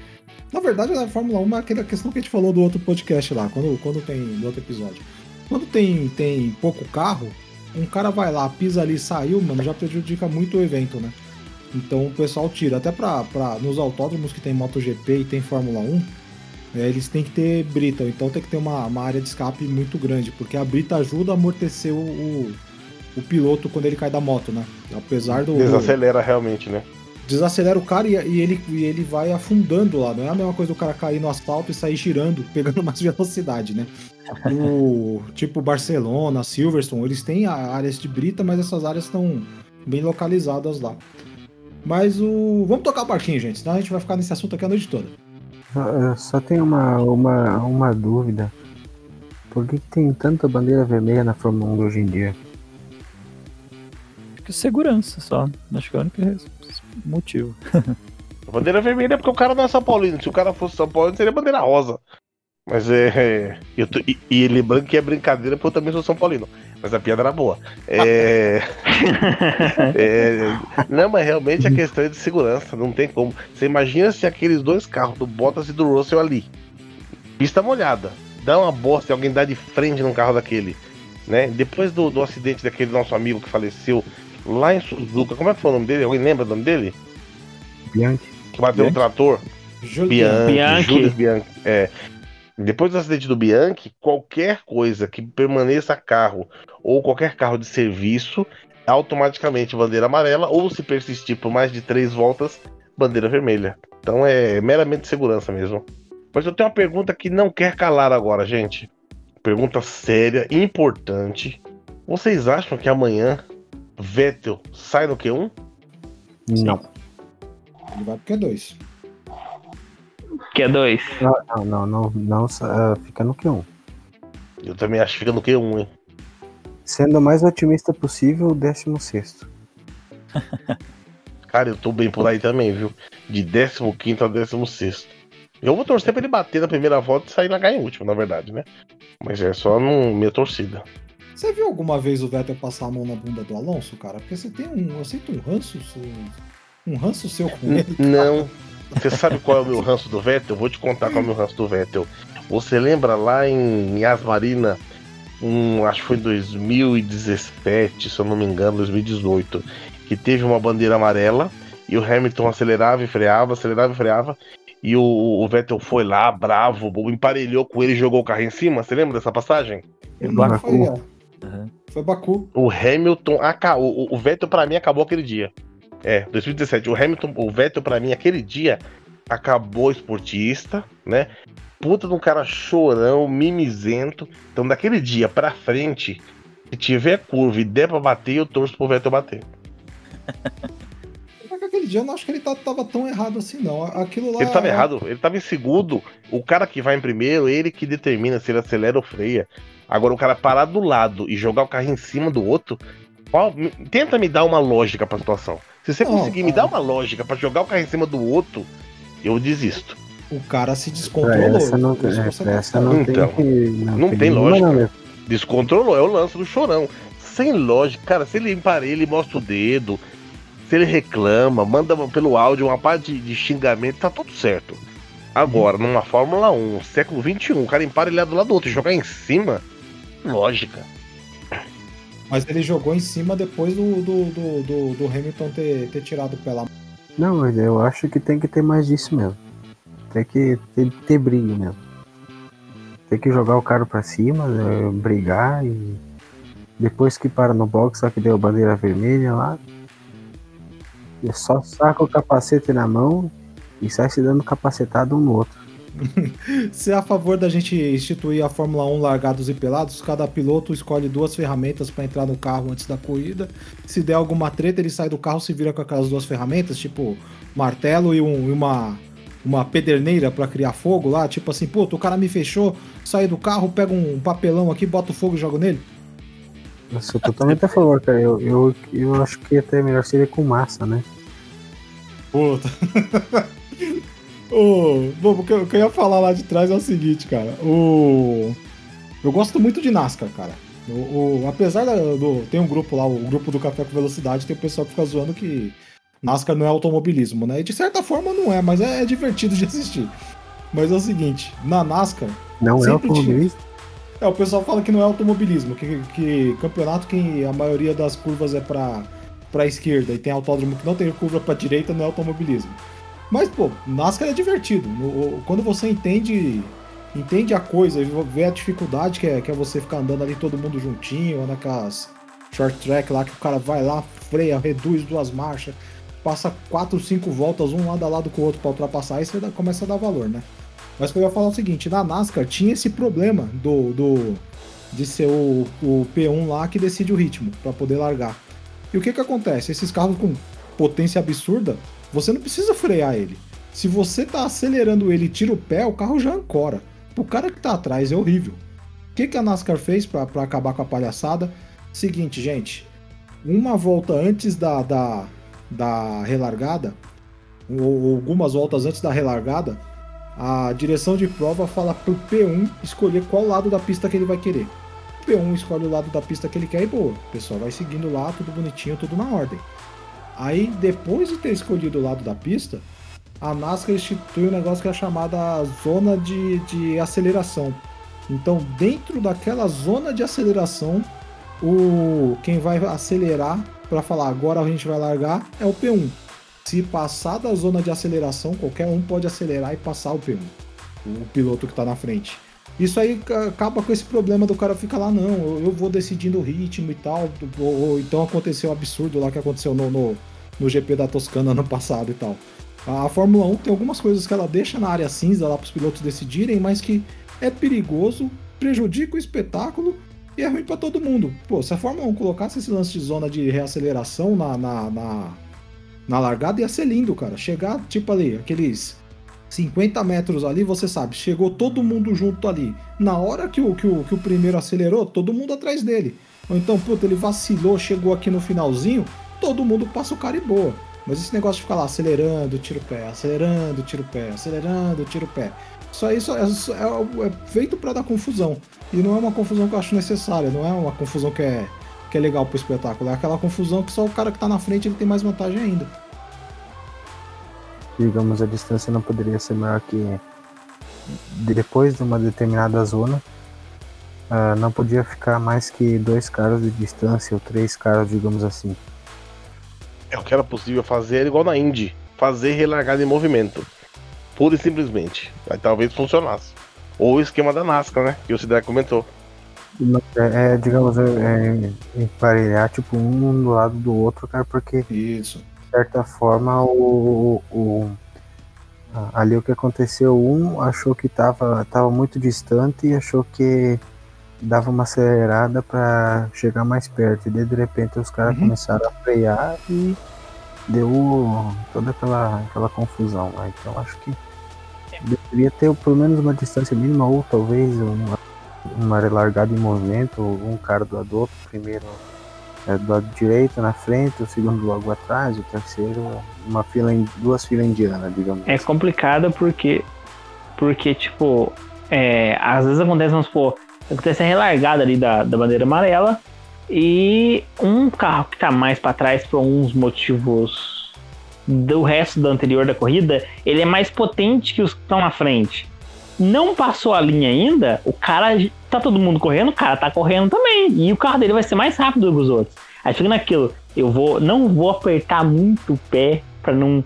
C: Na verdade, a Fórmula 1 é aquela questão que a gente falou do outro podcast lá, quando, quando tem. do outro episódio. Quando tem, tem pouco carro, um cara vai lá, pisa ali, saiu, mano, já prejudica muito o evento, né? Então o pessoal tira. Até pra, pra, nos autódromos que tem MotoGP e tem Fórmula 1, é, eles têm que ter brita, então tem que ter uma, uma área de escape muito grande, porque a brita ajuda a amortecer o, o, o piloto quando ele cai da moto, né? Apesar do.
E: Desacelera realmente, né?
C: Desacelera o cara e, e ele, e ele vai afundando lá. Não é a mesma coisa do cara cair no asfalto e sair girando, pegando mais velocidade, né? Tipo Barcelona, Silverstone, eles têm áreas de brita, mas essas áreas estão bem localizadas lá. Mas o. Vamos tocar o barquinho, gente, senão a gente vai ficar nesse assunto aqui a noite toda.
A: Só tenho uma, uma, uma dúvida. Por que, que tem tanta bandeira vermelha na Fórmula 1 de hoje em dia?
B: Acho que segurança só. Acho que é o único motivo.
E: A bandeira vermelha é porque o cara não é São Paulino. Se o cara fosse São Paulino, seria bandeira rosa. Mas é. é, eu tô- e, e lembrando que é brincadeira porque eu também sou São Paulino. Mas a piada era boa. É. é, não, mas realmente a questão é de segurança. Não tem como. Você imagina se aqueles dois carros, do Bottas e do Russell ali, pista molhada, dá uma bosta e alguém dá de frente num carro daquele. Né? Depois do, do acidente daquele nosso amigo que faleceu lá em Suzuka, como é que foi o nome dele? Alguém lembra o nome dele?
A: Bianchi?
E: Que bateu
B: Bianchi?
E: no trator? Bianchi,
D: Bianchi.
E: Júlio Bianchi. É. Depois do acidente do Bianchi, qualquer coisa que permaneça carro ou qualquer carro de serviço, é automaticamente bandeira amarela, ou se persistir por mais de três voltas, bandeira vermelha. Então é meramente segurança mesmo. Mas eu tenho uma pergunta que não quer calar agora, gente. Pergunta séria, importante. Vocês acham que amanhã Vettel sai no Q1?
A: Não.
C: Ele vai pro Q2.
D: Que é dois.
A: Não, não, não, não, não, ah, fica no Q1.
E: Eu também acho que fica no Q1, hein?
A: Sendo o mais otimista possível, o 16.
E: Cara, eu tô bem por aí também, viu? De 15 a 16. Eu vou torcer pra ele bater na primeira volta e sair na em último, na verdade, né? Mas é só no minha torcida.
C: Você viu alguma vez o Vettel passar a mão na bunda do Alonso, cara? Porque você tem um. Eu sinto um ranço. seu- Um ranço seu com ele.
E: Não. Você sabe qual é o meu ranço do Vettel? Eu vou te contar qual é o meu ranço do Vettel. Você lembra lá em Yas Marina, um, acho que foi em 2017, se eu não me engano, 2018, que teve uma bandeira amarela e o Hamilton acelerava e freava, acelerava e freava. E o, o Vettel foi lá, bravo, emparelhou com ele e jogou o carro em cima. Você lembra dessa passagem?
A: Baku.
C: é,
B: Uhum.
C: foi Baku.
E: O Hamilton acabou. O, o Vettel, pra mim, acabou aquele dia. É, 2017. O Hamilton, o Vettel, pra mim, aquele dia, acabou esportista, né? Puta de um cara chorão, mimizento. Então, daquele dia pra frente, se tiver curva e der pra bater, eu torço pro Vettel bater.
C: Só que aquele dia eu não acho que ele tá- tava tão errado assim, não. Aquilo lá.
E: Ele tava errado, ele tava em segundo. O cara que vai em primeiro, ele que determina se ele acelera ou freia. Agora, o cara parar do lado e jogar o carro em cima do outro. qual- tenta me dar uma lógica pra situação. Se você
C: Não,
E: conseguir me dar uma lógica pra jogar o carro em cima do outro, eu desisto.
C: O cara se
A: Pra
C: descontrolou.
A: essa não, é,
C: tá
A: essa não
E: Então,
A: tem que.
E: não tem
A: nenhuma,
E: lógica.
A: não.
E: Descontrolou, é o lance do chorão. Sem lógica, cara, se ele emparelha, ele mostra o dedo. Se ele reclama, manda pelo áudio uma parte de, de xingamento, tá tudo certo. Agora, numa Fórmula 1, século 21, o cara emparelhar do lado do outro e jogar em cima, lógica.
C: Mas ele jogou em cima depois do, do, do, do- do Hamilton ter, ter tirado lá.
A: Não, mas eu acho que tem que ter mais disso mesmo. Tem que ter, ter brilho mesmo. Tem que jogar o cara pra cima, eh, brigar e. Depois que para no box, só que deu bandeira vermelha lá. E só saca o capacete na mão e sai se dando capacetado um no outro.
C: Se é a favor da gente instituir a Fórmula 1 largados e pelados, cada piloto escolhe duas ferramentas para entrar no carro antes da corrida. Se der alguma treta, ele sai do carro se vira com aquelas duas ferramentas, tipo martelo e, um- e uma uma pederneira para criar fogo lá, tipo assim, pô, o cara me fechou, saí do carro, pega um papelão aqui, bota o fogo e joga nele?
A: Eu sou totalmente a favor, cara. Eu, eu, eu acho que até melhor seria com massa, né?
C: Puta. oh, bom, o que eu ia falar lá de trás é o seguinte, cara. O... Eu gosto muito de NASCAR, cara. O, o, apesar do. Tem um grupo lá, o grupo do Café com Velocidade, tem o pessoal que fica zoando que NASCAR não é automobilismo, né? E de certa forma não é, mas é, é divertido de assistir. Mas é o seguinte, na NASCAR.
A: Não é automobilismo? Tinha...
C: É, o pessoal fala que não é automobilismo, que, que campeonato que a maioria das curvas é pra, pra esquerda e tem autódromo que não tem curva pra direita, não é automobilismo. Mas, pô, NASCAR é divertido. Quando você entende entende a coisa vê a dificuldade que é, que é você ficar andando ali todo mundo juntinho, naquelas short track lá que o cara vai lá, freia, reduz duas marchas, passa quatro, cinco voltas, um lado a lado com o outro para ultrapassar, aí você começa a dar valor, né? Mas eu ia falar o seguinte, na NASCAR tinha esse problema do, do de ser o, o P1 lá que decide o ritmo para poder largar. E o que que acontece? Esses carros com potência absurda, você não precisa frear ele. Se você tá acelerando ele e tira o pé, o carro já ancora. O cara que tá atrás é horrível. O que, que a NASCAR fez para acabar com a palhaçada? Seguinte, gente. Uma volta antes da, da, da relargada, ou algumas voltas antes da relargada, a direção de prova fala pro P1 escolher qual lado da pista que ele vai querer. O P1 escolhe o lado da pista que ele quer e boa. O pessoal vai seguindo lá, tudo bonitinho, tudo na ordem. Aí, depois de ter escolhido o lado da pista, a NASCAR institui um negócio que é chamada zona de, de aceleração. Então, dentro daquela zona de aceleração, o quem vai acelerar para falar agora a gente vai largar é o P1. Se passar da zona de aceleração, qualquer um pode acelerar e passar o P1, o piloto que está na frente. Isso aí acaba com esse problema do cara ficar lá, não, eu vou decidindo o ritmo e tal. Ou, ou então aconteceu um absurdo lá que aconteceu no, no, no GP da Toscana ano passado e tal. A, a Fórmula 1 tem algumas coisas que ela deixa na área cinza lá para os pilotos decidirem, mas que é perigoso, prejudica o espetáculo e é ruim para todo mundo. Pô, se a Fórmula 1 colocasse esse lance de zona de reaceleração na, na, na na largada ia ser lindo, cara. Chegar, tipo ali, aqueles 50 metros ali, você sabe, chegou todo mundo junto ali. Na hora que o, que o, que o primeiro acelerou, todo mundo atrás dele. Ou então, puta, ele vacilou, chegou aqui no finalzinho, todo mundo passa o cara e boa. Mas esse negócio de ficar lá acelerando, tira o pé, acelerando, tira o pé, acelerando, tira o pé. Isso só é, é, é feito para dar confusão. E não é uma confusão que eu acho necessária, não é uma confusão que é que é legal pro espetáculo. É aquela confusão que só o cara que tá na frente ele tem mais vantagem ainda.
A: Digamos, a distância não poderia ser maior que depois de uma determinada zona. Uh, não podia ficar mais que dois carros de distância ou três carros, digamos assim.
E: É o que era possível fazer igual na Indy, fazer relargada em movimento, pura e simplesmente. Aí talvez funcionasse. Ou o esquema da NASCAR, né? Que o Cidade comentou.
A: É, é, digamos, é, é, emparelhar tipo um do lado do outro, cara, porque
C: Isso.
A: Certa forma o, o, ali o que aconteceu, um achou que tava, tava muito distante e achou que dava uma acelerada para chegar mais perto. E daí, de repente os caras uhum. começaram a frear e deu toda aquela, aquela confusão lá. Então acho que deveria ter pelo menos uma distância mínima ou talvez uma uma largada em movimento, um cara do lado do outro, primeiro é, do lado direito na frente, o segundo logo atrás, o terceiro uma fila duas filas indianas, digamos.
D: É complicado porque porque tipo é, às vezes acontece, vamos supor, acontece a relargada ali da, da bandeira amarela e um carro que está mais para trás por alguns motivos do resto do anterior da corrida, ele é mais potente que os que estão na frente não passou a linha ainda, o cara tá todo mundo correndo, o cara tá correndo também. E o carro dele vai ser mais rápido do que os outros. Aí fica naquilo, eu vou, não vou apertar muito o pé para não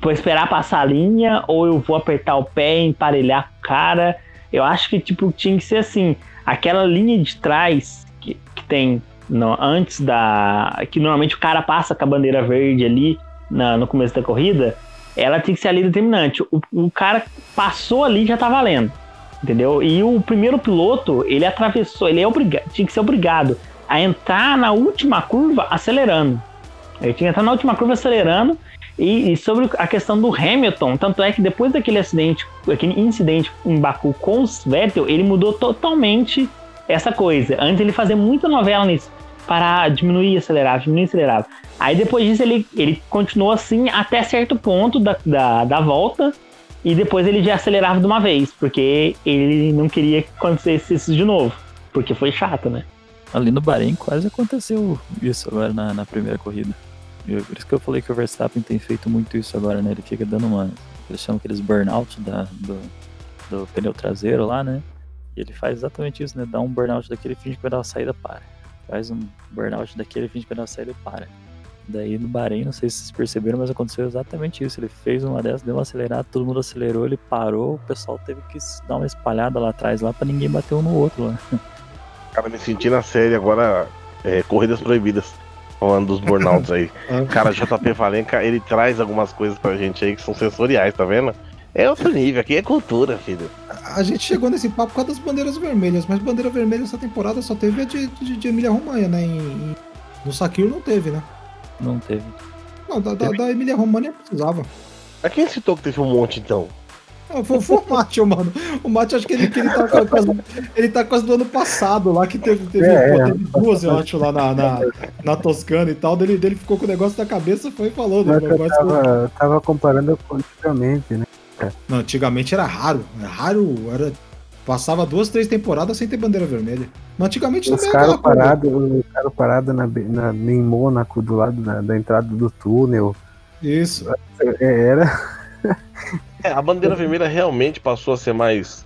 D: pra esperar passar a linha, ou eu vou apertar o pé e emparelhar com o cara. Eu acho que tipo tinha que ser assim, aquela linha de trás que, que tem no, antes da que normalmente o cara passa com a bandeira verde ali na, no começo da corrida, ela tem que ser ali determinante. O, o cara passou ali já tá valendo. Entendeu? E o primeiro piloto, ele atravessou, ele é obrigado, tinha que ser obrigado a entrar na última curva acelerando. Ele tinha que entrar na última curva acelerando E, e, sobre a questão do Hamilton, tanto é que depois daquele acidente, aquele incidente em Baku com o Vettel, ele mudou totalmente essa coisa. Antes ele fazia muita novela nisso. Parar, diminuir, acelerar, diminuir, acelerar. Aí depois disso ele, ele continuou assim até certo ponto da, da, da volta. E depois ele já acelerava de uma vez, porque ele não queria que acontecesse isso de novo. Porque foi chato, né?
B: Ali no Bahrein quase aconteceu isso agora na, na primeira corrida. Eu, por isso que eu falei que o Verstappen tem feito muito isso agora, né? Ele fica dando uma. Eles chamam aqueles burnout da, do, do pneu traseiro lá, né? E ele faz exatamente isso, né? Dá um burnout daquele, finge que vai dar uma saída, para. Faz um burnout daquele, finge que vai dar uma saída e para. Daí no Bahrein, não sei se vocês perceberam, mas aconteceu exatamente isso. Ele fez uma dessas, deu uma acelerada, todo mundo acelerou, ele parou, o pessoal teve que dar uma espalhada lá atrás lá para ninguém bater um no outro lá.
E: Cara, me senti na série agora, é, Corridas Proibidas, falando dos burnouts aí. Cara, JP Valenca, ele traz algumas coisas pra gente aí que são sensoriais, tá vendo? É outro nível, aqui é cultura, filho.
C: A gente chegou nesse papo por causa das bandeiras vermelhas, mas bandeira vermelha essa temporada só teve a de, de, de Emília Romanha, né? Em, em, no Sakir não teve, né?
B: Não teve.
C: Não, da, da, da Emília Romanha precisava.
E: A quem citou que teve um monte então?
C: Ah, foi, foi o Mátio, mano. O Mátio, acho que ele, que ele, tá com, as, ele tá com as do ano passado lá, que teve, teve, é, pô, teve duas, eu acho, lá na, na, na, Toscana e tal. Dele, dele ficou com o negócio na cabeça foi e falou. Né,
A: eu tava, tava comparando com antigamente, né?
C: Não, antigamente era raro. Era raro, era. Passava duas, três temporadas sem ter bandeira vermelha. Mas antigamente
A: Os caras parados cara parado na, na, em Mônaco, do lado da, da entrada do túnel.
C: Isso.
A: É, era.
E: É, a bandeira vermelha realmente passou a ser mais,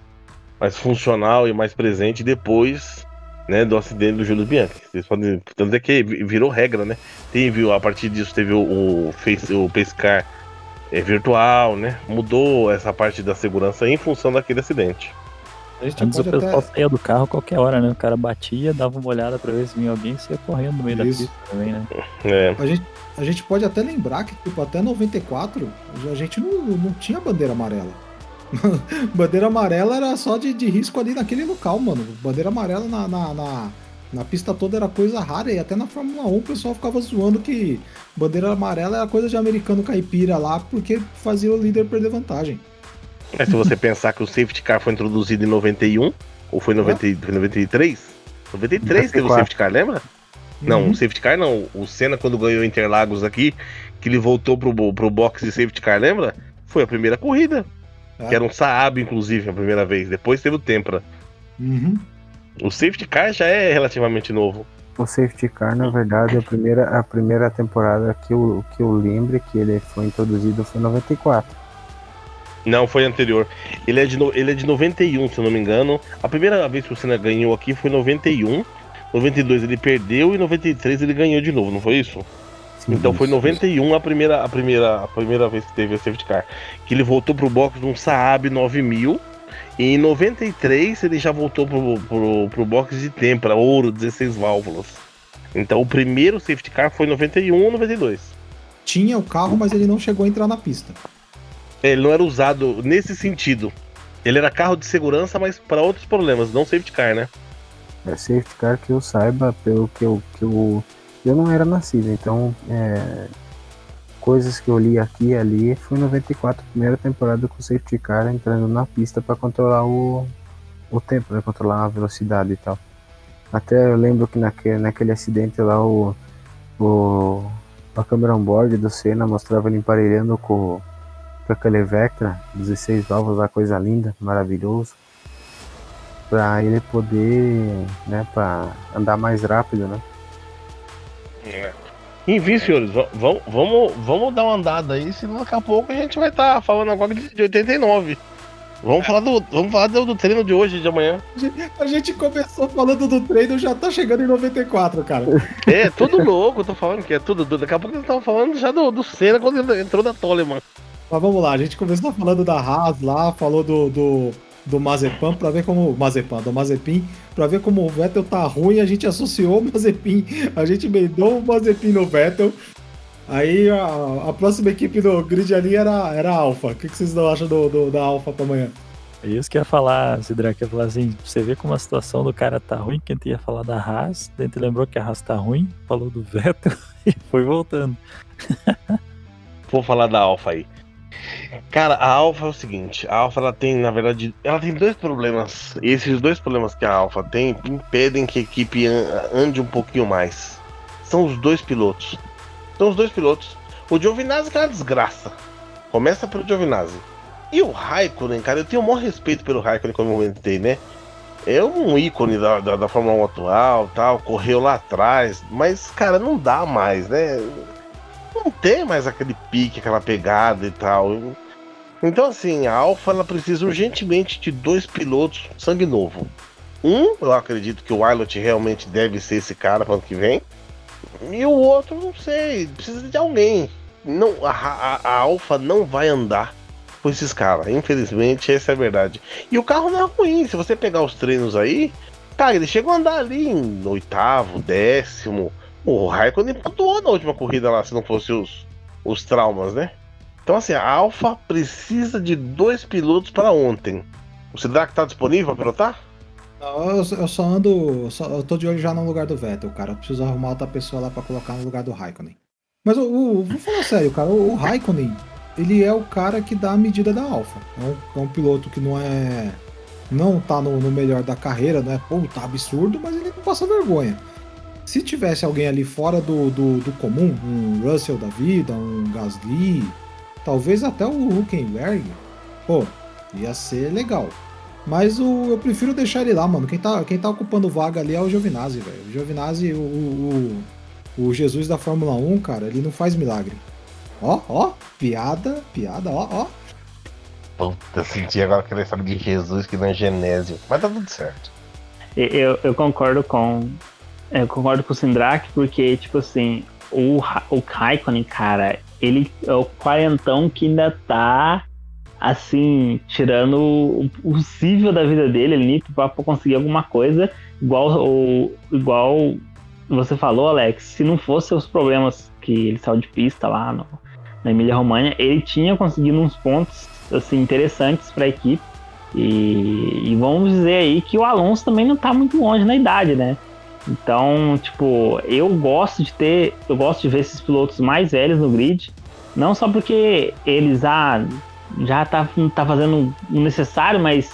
E: mais funcional e mais presente depois né, do acidente do Júlio Bianchi. Vocês podem. Tanto é que virou regra, né? Teve, a partir disso teve o, o, face, o pescar é, virtual, né? Mudou essa parte da segurança em função daquele acidente.
B: Antes o pessoal até... saía do carro qualquer hora, né? O cara batia, dava uma olhada pra ver se vinha alguém e saia correndo no meio Isso. da pista também, né?
E: É.
C: A, gente, a gente pode até lembrar que, tipo, até 94 a gente não, não tinha bandeira amarela. bandeira amarela era só de, de risco ali naquele local, mano. Bandeira amarela na, na, na, na, pista toda era coisa rara e até na Fórmula 1 o pessoal ficava zoando que bandeira amarela era coisa de americano caipira lá porque fazia o líder perder vantagem.
E: É, se você pensar que o safety car foi introduzido em 91, ou foi em 90, 93? 93 teve o safety car, lembra? Uhum. Não, o safety car não. O Senna, quando ganhou Interlagos aqui, que ele voltou pro, pro box de safety car, lembra? Foi a primeira corrida. É. Que era um Saab, inclusive, a primeira vez. Depois teve o Tempra.
C: Uhum.
E: O safety car já é relativamente novo.
A: O safety car, na verdade, a primeira, a primeira temporada que eu, que eu lembro que ele foi introduzido foi em 94.
E: Não, foi anterior. Ele é, de ele é de 91, se eu não me engano. A primeira vez que o Senna ganhou aqui foi em 91. 92 ele perdeu e 93 ele ganhou de novo, não foi isso? Sim, então foi 91 a primeira, a primeira, a primeira vez que teve a safety car. Que ele voltou pro box de um Saab 9000. E em 93 ele já voltou pro, pro, pro box de Tempra, ouro, 16 válvulas. Então o primeiro safety car foi em 91 ou 92.
C: Tinha o carro, mas ele não chegou a entrar na pista.
E: Ele não era usado nesse sentido. Ele era carro de segurança, mas para outros problemas, não safety car, né?
A: É safety car que eu saiba, pelo que eu. Que eu, eu não era nascido, então. É, coisas que eu li aqui e ali foi 94, primeira temporada com o safety car entrando na pista para controlar o, o tempo, né? Controlar a velocidade e tal. Até eu lembro que naquele, naquele acidente lá o, o a câmera on-board do Senna mostrava ele emparelhando com com aquele Vectra, 16 válvulas, uma coisa linda, maravilhoso, para ele poder, né, para andar mais rápido, né?
E: É. Enfim, senhores, vamos, vamos, vamos dar uma andada aí, senão daqui a pouco a gente vai estar tá falando agora de 89. Vamos falar, do, vamos falar do, do, treino de hoje, de amanhã.
C: A gente começou falando do treino, já tá chegando em 94, cara.
E: É, tudo louco, tô falando que é tudo. Daqui a pouco a gente tava falando já do, do Senna quando entrou na Toleman.
C: Mas vamos lá, a gente começou falando da Haas lá, falou do, do, do Mazepan pra ver como. Mazepan, do Mazepin, pra ver como o Vettel tá ruim, a gente associou o Mazepin, a gente emendou o Mazepin no Vettel. Aí a, a, próxima equipe do grid ali era, era a Alfa. O que, que vocês acham do, do, da Alfa pra amanhã?
B: É isso que ia falar, Sidrak, ia falar assim, você vê como a situação do cara tá ruim, que a gente ia falar da Haas, a lembrou que a Haas tá ruim, falou do Vettel e foi voltando.
E: vou falar da Alfa aí. Cara, a Alfa é o seguinte, a Alfa ela tem, na verdade, ela tem dois problemas. E esses dois problemas que a Alfa tem impedem que a equipe ande um pouquinho mais. São os dois pilotos. São os dois pilotos. O Giovinazzi que é uma desgraça. Começa pelo Giovinazzi. E o Raikkonen, cara, eu tenho o maior respeito pelo Raikkonen, como eu comentei, né? É um ícone da, da, da Fórmula 1 atual, tal, correu lá atrás, mas, cara, não dá mais, né? Não tem mais aquele pique, aquela pegada e tal. Então, assim, a Alfa ela precisa urgentemente de dois pilotos sangue novo. Um, eu acredito que o Wilot realmente deve ser esse cara para ano que vem. E o outro, não sei, precisa de alguém. Não, a, a, a Alfa não vai andar com esses caras. Infelizmente, essa é a verdade. E o carro não é ruim. Se você pegar os treinos aí, cara, ele chegou a andar ali em oitavo, décimo. O Raikkonen pontuou na última corrida lá, se não fosse os, os traumas, né? Então, assim, a Alfa precisa de dois pilotos para ontem. O Sidraque tá disponível para pilotar?
C: Não, eu, eu, só ando. Só, eu tô de olho já no lugar do Vettel, cara. Eu preciso arrumar outra pessoa lá para colocar no lugar do Raikkonen. Mas o, vou falar sério, cara. O, o Raikkonen, ele é o cara que dá a medida da Alfa. É um, é um piloto que não é. Não tá no, no, melhor da carreira, não é pô, tá absurdo, mas ele não passa vergonha. Se tivesse alguém ali fora do, do, do comum, um Russell da vida, um Gasly, talvez até o Huckenberg, pô, ia ser legal. Mas o, eu prefiro deixar ele lá, mano. Quem tá, quem tá ocupando vaga ali é o Giovinazzi, velho. O Giovinazzi, o, o, o Jesus da Fórmula 1, cara, ele não faz milagre. Ó, ó, piada, piada, ó, ó.
E: Puta, senti agora aquela história de Jesus que não é Genésio. Mas tá tudo certo.
D: Eu, eu concordo com. Eu concordo com o Sindrak, porque, tipo assim, o, o Raikkonen, cara, ele é o quarentão que ainda tá assim, tirando o possível da vida dele ali pra conseguir alguma coisa, igual, ou, igual você falou, Alex, se não fosse os problemas que ele saiu de pista lá no, na Emília Romagna, ele tinha conseguido uns pontos assim interessantes para a equipe. E, e, vamos dizer aí que o Alonso também não está muito longe na idade, né? Então, tipo, eu gosto de ter, eu gosto de ver esses pilotos mais velhos no grid, não só porque eles ah, já tá, tá fazendo o necessário, mas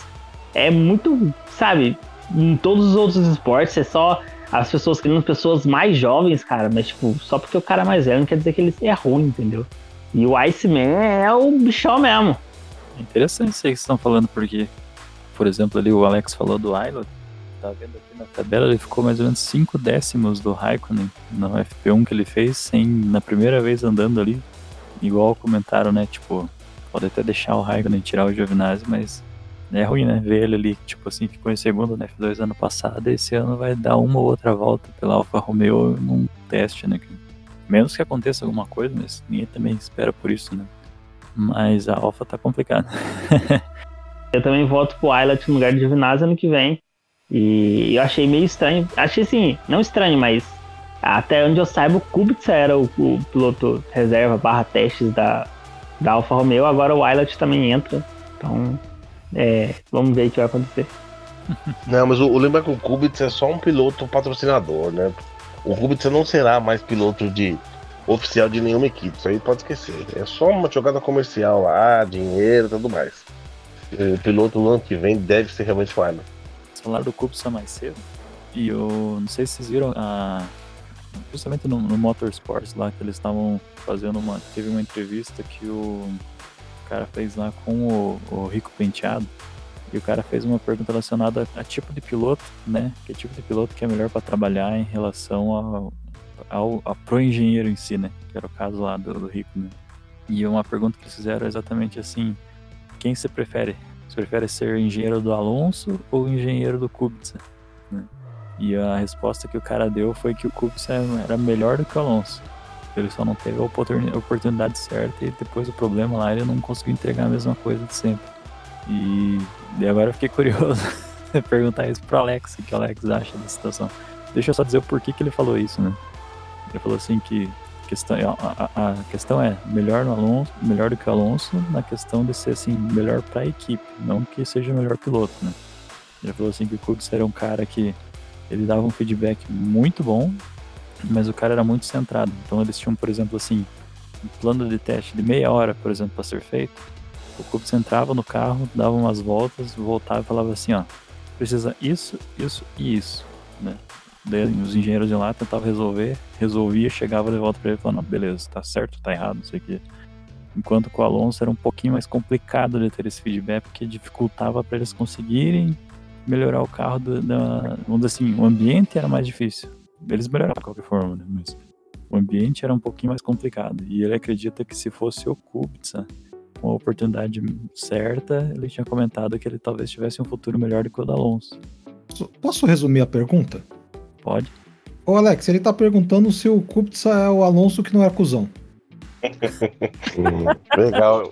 D: é muito, sabe, em todos os outros esportes é só as pessoas querendo pessoas mais jovens, cara, mas tipo, só porque o cara é mais velho não quer dizer que ele é ruim, entendeu? E o Iceman é o bichão mesmo.
B: Interessante isso aí que vocês estão falando, porque, por exemplo, ali o Alex falou do Island, tá vendo aqui na tabela, ele ficou mais ou menos 5 décimos do Raikkonen no FP1 que ele fez, sem, na primeira vez andando ali, igual comentaram, né, tipo, pode até deixar o Raikkonen tirar o Giovinazzi, mas é ruim, né, ver ele ali, tipo assim, ficou em segundo no F2 ano passado, e esse ano vai dar uma ou outra volta pela Alfa Romeo num teste, né, Menos que aconteça alguma coisa, mas ninguém também espera por isso, né? Mas a Alpha tá complicada.
D: eu também voto pro Islet no lugar de Giovinazzi ano que vem. E eu achei meio estranho. Achei assim, não estranho, mas até onde eu saiba, o Kubica era o, o piloto reserva barra testes da, da Alfa Romeo. Agora o Islet também entra. Então, é, vamos ver o que vai acontecer.
E: Não, mas o, o lembra que o Kubica é só um piloto patrocinador, né? O Kubica não será mais piloto de oficial de nenhuma equipe, isso aí pode esquecer. É só uma jogada comercial lá, dinheiro e tudo mais. O piloto no ano que vem deve ser realmente o Arnold.
B: Falaram do Kubica mais cedo, e eu não sei se vocês viram a. Justamente no, no Motorsports lá, que eles estavam fazendo uma. Teve uma entrevista que o cara fez lá com o, o Rico Penteado. E o cara fez uma pergunta relacionada a tipo de piloto, né? Que tipo de piloto que é melhor para trabalhar em relação ao, ao, ao pro engenheiro em si, né? Que era o caso lá do, do Rico, né? E uma pergunta que eles fizeram é exatamente assim: quem você prefere? Você prefere ser engenheiro do Alonso ou engenheiro do Kubica? Né? E a resposta que o cara deu foi que o Kubica era melhor do que o Alonso. Ele só não teve a oportunidade certa e depois o problema lá ele não conseguiu entregar a mesma coisa de sempre. E, e agora eu fiquei curioso perguntar isso pro Alex, o que o Alex acha da situação. Deixa eu só dizer o porquê que ele falou isso, né? Ele falou assim que questão, a, a, a questão é melhor no Alonso, melhor do que o Alonso na questão de ser assim melhor para a equipe, não que seja o melhor piloto, né? Ele falou assim que o Kubica era um cara que ele dava um feedback muito bom, mas o cara era muito centrado. Então eles tinham, por exemplo, assim, um plano de teste de meia hora, por exemplo, para ser feito, o Kubica entrava no carro, dava umas voltas, voltava e falava assim, ó, precisa isso, isso e isso, né? Daí os engenheiros iam lá, tentavam resolver, resolvia, chegava de volta para ele falava, não, beleza, tá certo, tá errado, não sei o que. Enquanto com o Alonso era um pouquinho mais complicado de ter esse feedback, porque dificultava para eles conseguirem melhorar o carro da, vamos dizer assim, o ambiente era mais difícil. Eles melhoraram de qualquer forma, né? Mas o ambiente era um pouquinho mais complicado. E ele acredita que se fosse o Kubica, com a oportunidade certa, ele tinha comentado que ele talvez tivesse um futuro melhor do que o da Alonso.
C: Posso resumir a pergunta?
B: Pode.
C: Ô Alex, ele tá perguntando se o Kubica é o Alonso que não é cuzão.
E: Legal.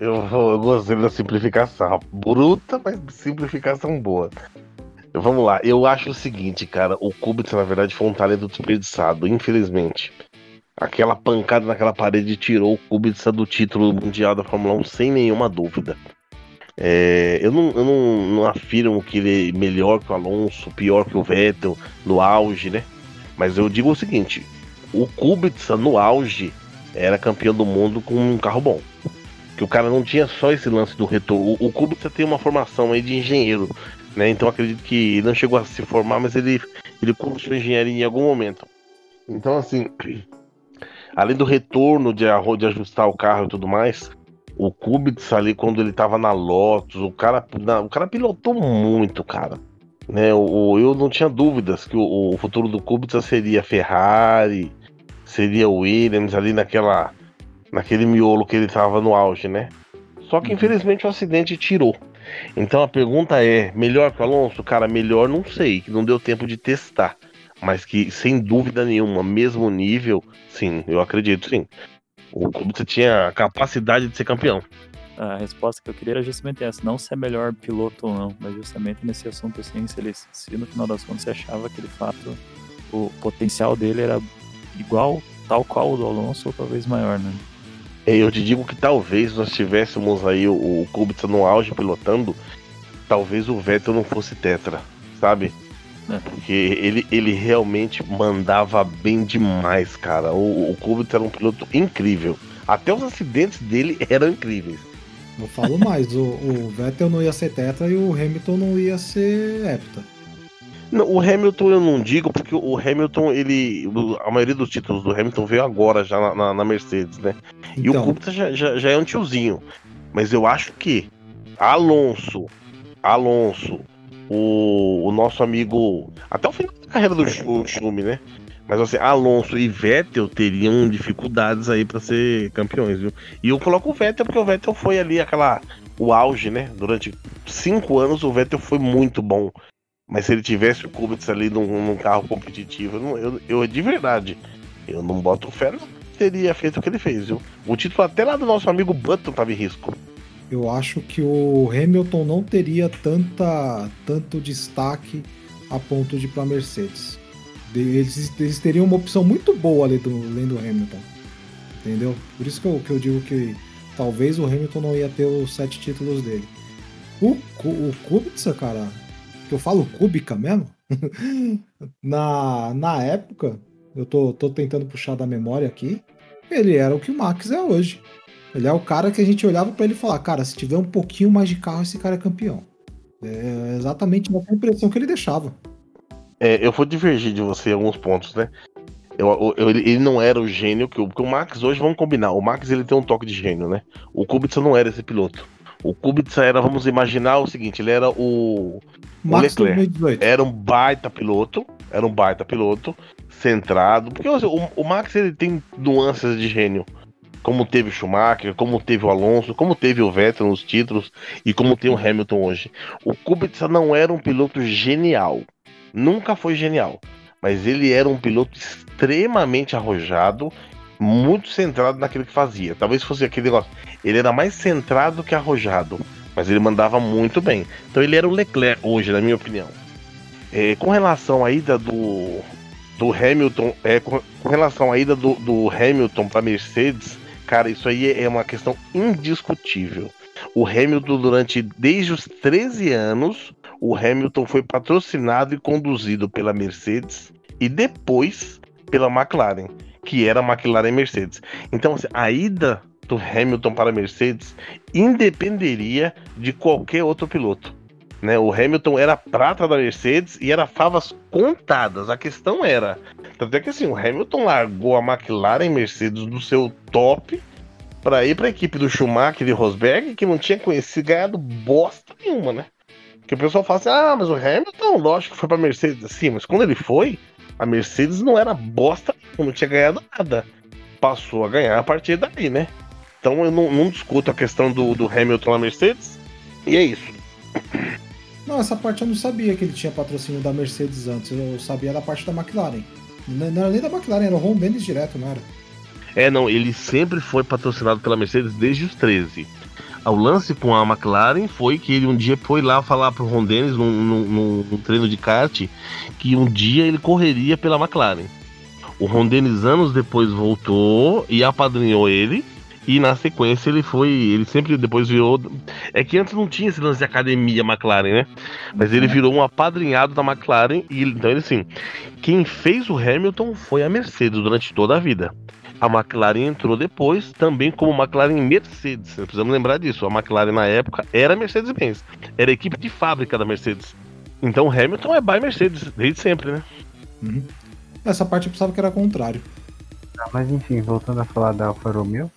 E: Eu, eu gostei da simplificação. Bruta, mas simplificação boa. Vamos lá, eu acho o seguinte, cara. O Kubica, na verdade, foi um talento desperdiçado, infelizmente. Aquela pancada naquela parede tirou o Kubica do título mundial da Fórmula 1 sem nenhuma dúvida. É, eu não, eu não, não, afirmo que ele é melhor que o Alonso, pior que o Vettel, no auge, né? Mas eu digo o seguinte: o Kubica no auge era campeão do mundo com um carro bom. Que o cara não tinha só esse lance do retorno. O, Kubica tem uma formação aí de engenheiro, né? Então acredito que não chegou a se formar, mas ele, ele cursou engenharia em algum momento. Então, assim, além do retorno de, de ajustar o carro e tudo mais, o Kubica ali quando ele tava na Lotus, o cara, o cara pilotou muito, cara. Né, o, eu não tinha dúvidas que o, o futuro do Kubica seria Ferrari, seria Williams ali naquela naquele miolo que ele tava no auge, né? Só que uhum. infelizmente o acidente tirou. Então a pergunta é: melhor que o Alonso? Cara, melhor não sei, que não deu tempo de testar. Mas que sem dúvida nenhuma, mesmo nível, sim, eu acredito sim. O Kubica tinha a capacidade de ser campeão.
B: A resposta que eu queria era justamente essa, não se é melhor piloto ou não, mas justamente nesse assunto assim, se, ele, se no final das contas você achava que de fato o potencial dele era igual, tal qual o do Alonso, ou talvez maior, né?
E: É, eu te digo que talvez nós tivéssemos aí o, o Kubica no auge pilotando, talvez o Vettel não fosse tetra, sabe? É. Porque ele, ele realmente mandava bem demais, cara. O, o Kubica era um piloto incrível. Até os acidentes dele eram incríveis.
C: Eu falo mais, o, o Vettel não ia ser tetra e o Hamilton não ia ser hepta.
E: Não, o Hamilton eu não digo, porque o Hamilton, ele. A maioria dos títulos do Hamilton veio agora já na, na, na Mercedes, né? Então. E o então. Kubica já, já, já, é um tiozinho. Mas eu acho que Alonso, Alonso, o, o nosso amigo. Até o final da carreira do Schumi, né? Mas assim, Alonso e Vettel teriam dificuldades aí para ser campeões, viu? E eu coloco o Vettel porque o Vettel foi ali aquela o auge, né? Durante cinco anos o Vettel foi muito bom mas se ele tivesse o Kubica ali num, num carro competitivo, eu, eu, eu, de verdade, eu não boto fé, não teria feito o que ele fez, viu? O título até lá do nosso amigo Button tava em risco.
C: Eu acho que o Hamilton não teria tanta, tanto destaque a ponto de ir pra Mercedes. Eles, eles teriam uma opção muito boa ali do, além do Hamilton. Entendeu? Por isso que eu, que eu digo que talvez o Hamilton não ia ter os sete títulos dele. O, o Kubica, cara, que eu falo cúbica mesmo, na, na época, eu tô, tô tentando puxar da memória aqui, ele era o que o Max é hoje. Ele é o cara que a gente olhava para ele e falar, cara, se tiver um pouquinho mais de carro, esse cara é campeão. É exatamente a impressão que ele deixava.
E: É, eu vou divergir de você em alguns pontos, né? Eu, eu, ele não era o gênio que o, o Max hoje, vamos combinar, o Max ele tem um toque de gênio, né? O Kubica não era esse piloto. O Kubica era, vamos imaginar o seguinte, ele era o Max o Leclerc era um baita piloto, era um baita piloto, centrado, porque o, o, Max ele tem nuances de gênio, como teve o Schumacher, como teve o Alonso, como teve o Vettel nos títulos e como tem o Hamilton hoje. O Kubica não era um piloto genial, nunca foi genial, mas ele era um piloto extremamente arrojado, muito centrado naquilo que fazia. Talvez fosse aquele negócio, ele era mais centrado que arrojado mas ele mandava muito bem. Então ele era o Leclerc hoje, na minha opinião. É, com relação à ida do, do Hamilton, é, com, com relação à ida do, do Hamilton para Mercedes, cara, isso aí é uma questão indiscutível. O Hamilton, durante desde os 13 anos, o Hamilton foi patrocinado e conduzido pela Mercedes e depois pela McLaren, que era McLaren e Mercedes. Então, assim, a ida do Hamilton para a Mercedes independeria de qualquer outro piloto. Né? O Hamilton era prata da Mercedes e era favas contadas. A questão era. Tanto é que assim, o Hamilton largou a McLaren Mercedes do seu top para ir para a equipe do Schumacher e Rosberg, que não tinha conhecido ganhado bosta nenhuma, né? Que o pessoal fala assim: ah, mas o Hamilton, lógico foi para Mercedes. Sim, mas quando ele foi, a Mercedes não era bosta, não tinha ganhado nada. Passou a ganhar a partir daí, né? Então eu não, não discuto a questão do, do Hamilton na Mercedes. E é isso.
C: Não, essa parte eu não sabia que ele tinha patrocínio da Mercedes antes. Eu sabia da parte da McLaren. Não era nem da McLaren, era o Ron Dennis direto, não era?
E: É, não, ele sempre foi patrocinado pela Mercedes desde os 13. O lance com a McLaren foi que ele um dia foi lá falar pro Ron Dennis num, num, num treino de kart que um dia ele correria pela McLaren. O Ron Dennis anos depois voltou e apadrinhou ele e na sequência ele foi. Ele sempre depois virou. É que antes não tinha esse lance de academia McLaren, né? Mas ele virou um apadrinhado da McLaren. E então ele assim. Quem fez o Hamilton foi a Mercedes durante toda a vida. A McLaren entrou depois, também como McLaren Mercedes. Precisamos lembrar disso. A McLaren na época era Mercedes-Benz. Era a equipe de fábrica da Mercedes. Então Hamilton é by Mercedes, desde sempre, né?
C: Uhum. Essa parte eu pensava que era contrário.
A: Ah, mas enfim, voltando a falar da Alfa Romeo,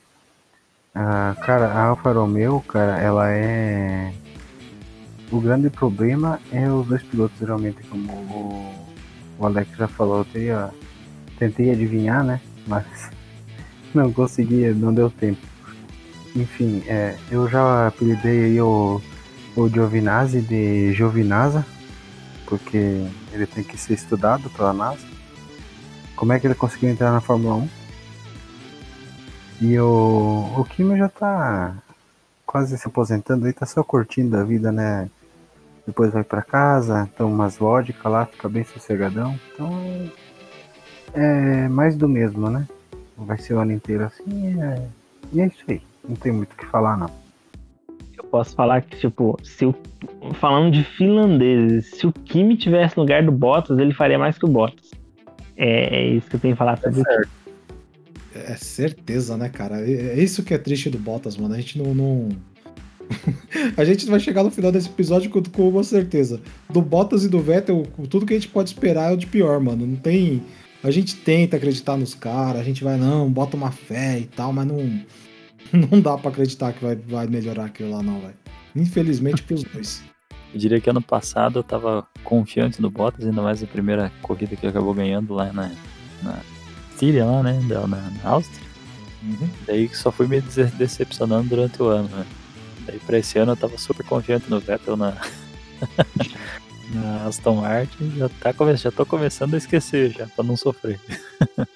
A: ah, cara, a Alfa Romeo, cara, ela é. O grande problema é os dois pilotos, geralmente, como o, o Alex já falou. Eu teria... tentei adivinhar, né? Mas não conseguia, não deu tempo. Enfim, é, eu já apelidei o, o Giovinazzi de Giovinazza, porque ele tem que ser estudado pela NASA. Como é que ele conseguiu entrar na Fórmula 1? E o, o Kimi já tá quase se aposentando aí, tá só curtindo a vida, né? Depois vai para casa, toma umas vodka lá, fica bem sossegadão. Então é mais do mesmo, né? Vai ser o ano inteiro assim. É... E é isso aí. Não tem muito o que falar, não.
D: Eu posso falar que, tipo, se o... falando de finlandeses, se o Kimi tivesse no lugar do Bottas, ele faria mais que o Bottas. É, é isso que eu tenho que falar sobre é o
C: é certeza, né, cara? É, é isso que é triste do Bottas, mano. A gente não. não... a gente vai chegar no final desse episódio com, com uma certeza. Do Bottas e do Vettel, tudo que a gente pode esperar é o de pior, mano. Não tem. A gente tenta acreditar nos caras, a gente vai, não, bota uma fé e tal, mas não. Não dá para acreditar que vai, vai melhorar aquilo lá, não, velho. Infelizmente pros dois.
B: Eu diria que ano passado eu tava confiante no Bottas, ainda mais na primeira corrida que acabou ganhando lá na, na Síria lá, né? Da, na, na Áustria. Uhum. Daí só fui me decepcionando durante o ano, né? Daí pra esse ano eu tava super confiante no Vettel na, na Aston Martin. Já, tá já tô começando a esquecer já, pra não sofrer.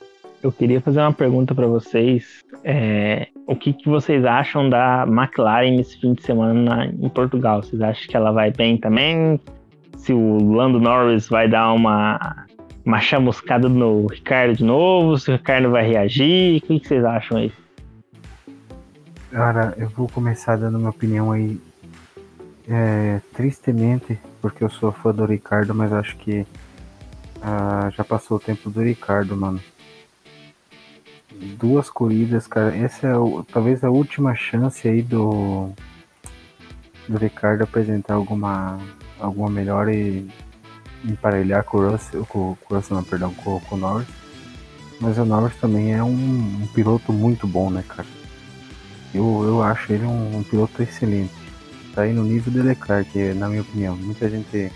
D: eu queria fazer uma pergunta para vocês. É, o que, que, vocês acham da McLaren nesse fim de semana em Portugal? Vocês acham que ela vai bem também? Se o Lando Norris vai dar uma uma chamuscada no Ricardo de novo? Se o Ricardo vai reagir? O que, vocês acham aí?
A: Cara, eu vou começar dando minha opinião aí. É, tristemente, porque eu sou fã do Ricardo, mas acho que ah, já passou o tempo do Ricardo, mano. Duas corridas, cara. Essa é o, talvez a última chance aí do, do Ricardo apresentar alguma, alguma melhora e emparelhar com o Russell, com, com o Russell, não, perdão, com, com o Norris. Mas o Norris também é um, um, piloto muito bom, né, cara? Eu, eu acho ele um, um, piloto excelente. Tá aí no nível do Leclerc, na minha opinião. Muita gente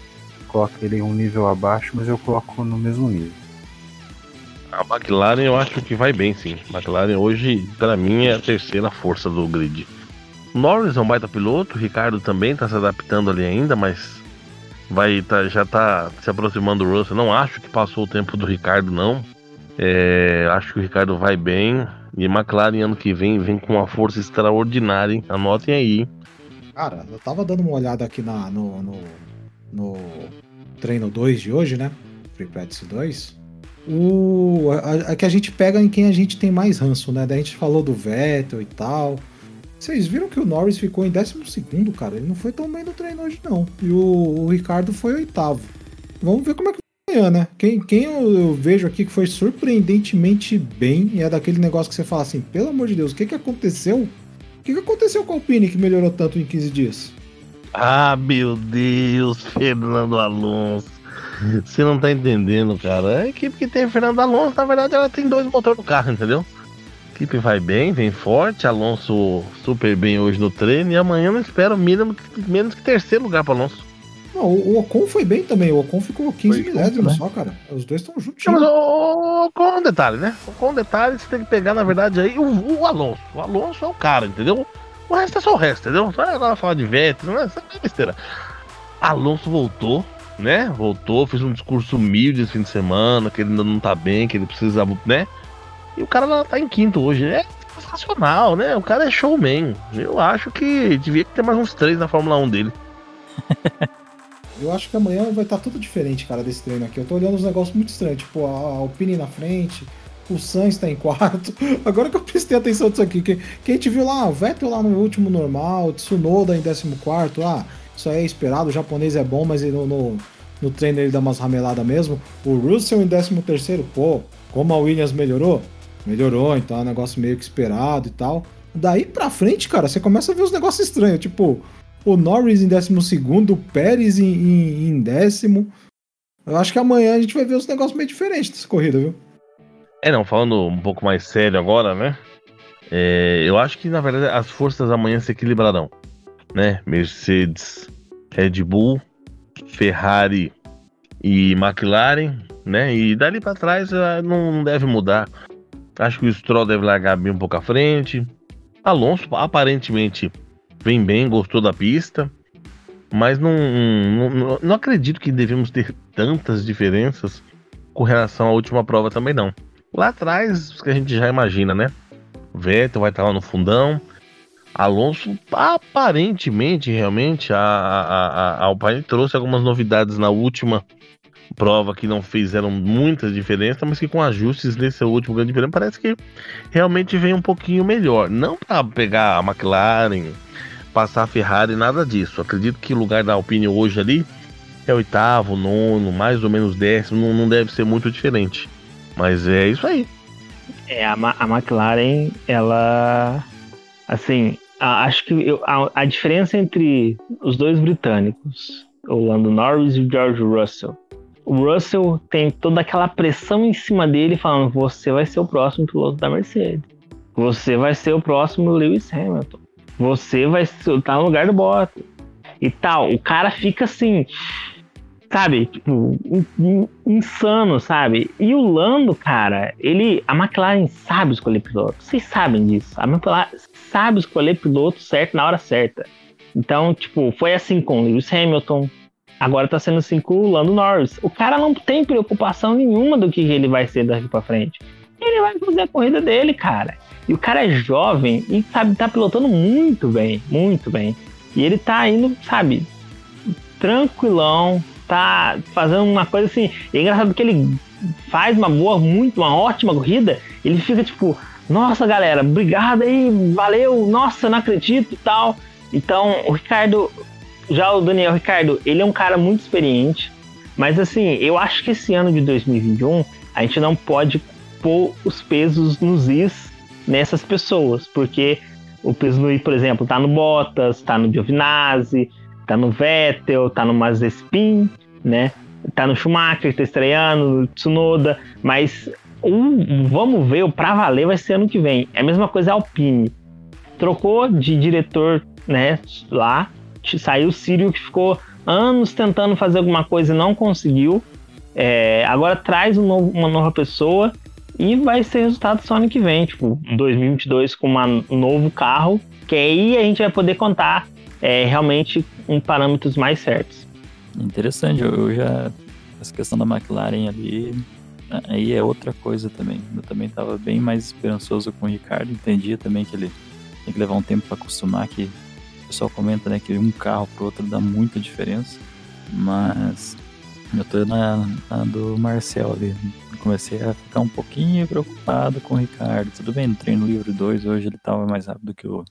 A: coloca ele um nível abaixo, mas eu coloco no mesmo nível.
E: A McLaren eu acho que vai bem, sim. A McLaren hoje, para mim, é a terceira força do grid. Norris é um baita piloto, Ricardo também tá se adaptando ali ainda, mas vai tá, já tá se aproximando do Russell. Não acho que passou o tempo do Ricardo, não. É, acho que o Ricardo vai bem. E McLaren ano que vem vem com uma força extraordinária, hein? Anotem aí.
C: Cara, eu tava dando uma olhada aqui na, no, no, no treino 2 de hoje, né? Free Practice 2. O, a, a, que a gente pega em quem a gente tem mais ranço, né? Daí a gente falou do Vettel e tal. Vocês viram que o Norris ficou em 12, cara? Ele não foi tão bem no treino hoje, não. E o, o Ricardo foi oitavo. Vamos ver como é que vai amanhã, né? Quem, quem eu, eu vejo aqui que foi surpreendentemente bem e é daquele negócio que você fala assim, pelo amor de Deus, o que, que aconteceu? O que, que aconteceu com o Alpine que melhorou tanto em 15 dias?
E: Ah, meu Deus, Fernando Alonso. Você não tá entendendo, cara. A equipe que tem Fernando Alonso, na verdade, ela tem dois motores no carro, entendeu? A equipe vai bem, vem forte. Alonso super bem hoje no treino. E amanhã eu espero mínimo, menos que terceiro lugar para Alonso.
C: Não, o Ocon foi bem também. O Ocon ficou 15 milésimos né? só, cara. Os dois estão juntinhos.
E: Não, mas o Ocon é um detalhe, né? O Ocon é um detalhe, você tem que pegar, na verdade, aí o, o Alonso. O Alonso é o cara, entendeu? O resto é só o resto, entendeu? Só agora falar de Vettel, não é, isso é besteira. Alonso voltou, né? Voltou, fez um discurso humilde esse fim de semana, que ele ainda não tá bem, que ele precisa, né? E o cara tá em quinto hoje. É sensacional, né? O cara é showman. Eu acho que devia ter mais uns três na Fórmula 1 dele.
C: Eu acho que amanhã vai estar tá tudo diferente, cara, desse treino aqui. Eu tô olhando uns negócios muito estranhos, tipo, a Alpine na frente, o Sainz tá em quarto. Agora que eu prestei atenção nisso aqui, que, que a gente viu lá, o Vettel lá no último normal, Tsunoda em 14, ah, isso aí é esperado, o japonês é bom, mas no, no, no treino ele dá umas rameladas mesmo. O Russell em 13, pô, como a Williams melhorou? Melhorou, então é um negócio meio que esperado e tal. Daí pra frente, cara, você começa a ver os negócios estranhos, tipo, o Norris em 12, o Pérez em, em, em, décimo. Eu acho que amanhã a gente vai ver os negócios meio diferentes dessa corrida, viu?
E: É, não, falando um pouco mais sério agora, né? É, eu acho que na verdade as forças amanhã se equilibrarão, né? Mercedes, Red Bull, Ferrari e McLaren, né? E dali para trás ah, não deve mudar. Acho que o Stroll deve largar bem um pouco à frente. Alonso aparentemente vem bem, gostou da pista, mas não, não, não acredito que devemos ter tantas diferenças com relação à última prova também não. Lá atrás, que a gente já imagina, né? Vettel vai estar lá no fundão. Alonso, aparentemente, realmente, a, a, a Alpine trouxe algumas novidades na última prova que não fizeram muita diferença, mas que com ajustes nesse último grande prêmio parece que realmente vem um pouquinho melhor. Não para pegar a McLaren, passar a Ferrari, nada disso. Acredito que o lugar da Alpine hoje ali é oitavo, nono, mais ou menos décimo, não, não deve ser muito diferente. Mas é isso aí.
D: É, a, a McLaren, ela. Assim, a, acho que eu, a, a, diferença entre os dois britânicos, o Lando Norris e o George Russell. O Russell tem toda aquela pressão em cima dele, falando: você vai ser o próximo piloto da Mercedes. Você vai ser o próximo Lewis Hamilton. Você vai estar tá no lugar do Bottas. E tal. O cara fica assim, sabe? Tipo, insano, sabe? E o Lando, cara, ele. A McLaren sabe escolher piloto. Vocês sabem disso. A McLaren sabe escolher piloto certo na hora certa. Então, tipo, foi assim com o Lewis Hamilton. Agora tá sendo assim com o Lando Norris. O cara não tem preocupação nenhuma do que ele vai ser daqui pra frente. Ele vai fazer a corrida dele, cara. E o cara é jovem e sabe, tá pilotando muito bem, muito bem. E ele tá indo, sabe, tranquilão, tá fazendo uma coisa assim. E é engraçado que ele faz uma boa, muito, uma ótima corrida. Ele fica tipo, nossa galera, obrigado aí, valeu, nossa, não acredito e tal. Então, o Ricardo, já o Daniel Ricardo, ele é um cara muito experiente. Mas assim, eu acho que esse ano de 2021 a gente não pode pôr os pesos nos is nessas pessoas, porque o peso no i, por exemplo, tá no Bottas, tá no Giovinazzi, tá no Vettel, tá no Mazepin, né? Tá no Schumacher, tá estreando, no Tsunoda, mas um, vamos ver, o pra valer vai ser ano que vem. É a mesma coisa a Alpine. Trocou de diretor, né, lá, saiu o Sírio que ficou anos tentando fazer alguma coisa e não conseguiu. É, agora traz um novo, uma nova pessoa e vai ser resultado só ano que vem, tipo, 2022 com um novo carro, que aí a gente vai poder contar é, realmente em parâmetros mais certos.
B: Interessante, eu já. Essa questão da McLaren ali, aí é outra coisa também. Eu também estava bem mais esperançoso com o Ricardo, entendia também que ele tem que levar um tempo para acostumar, que o pessoal comenta né, que um carro pro outro dá muita diferença, mas eu tô na, na do Marcel ali. Comecei a ficar um pouquinho preocupado com o Ricardo. Tudo bem, no treino livre 2 hoje ele tava mais rápido que o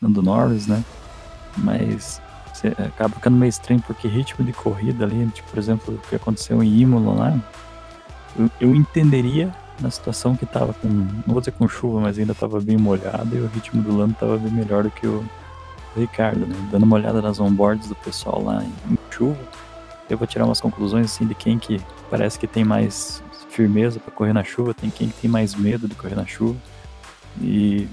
B: Nando Norris, né? Mas você acaba ficando meio estranho porque ritmo de corrida ali, tipo, por exemplo, o que aconteceu em Imola lá, eu, eu entenderia na situação que tava com, não vou dizer com chuva, mas ainda tava bem molhado e o ritmo do Lando tava bem melhor do que o Ricardo, né? Dando uma olhada nas onboards do pessoal lá em, chuva, eu vou tirar umas conclusões assim de quem que parece que tem mais firmeza para correr na chuva, tem quem que tem mais medo de correr na chuva. E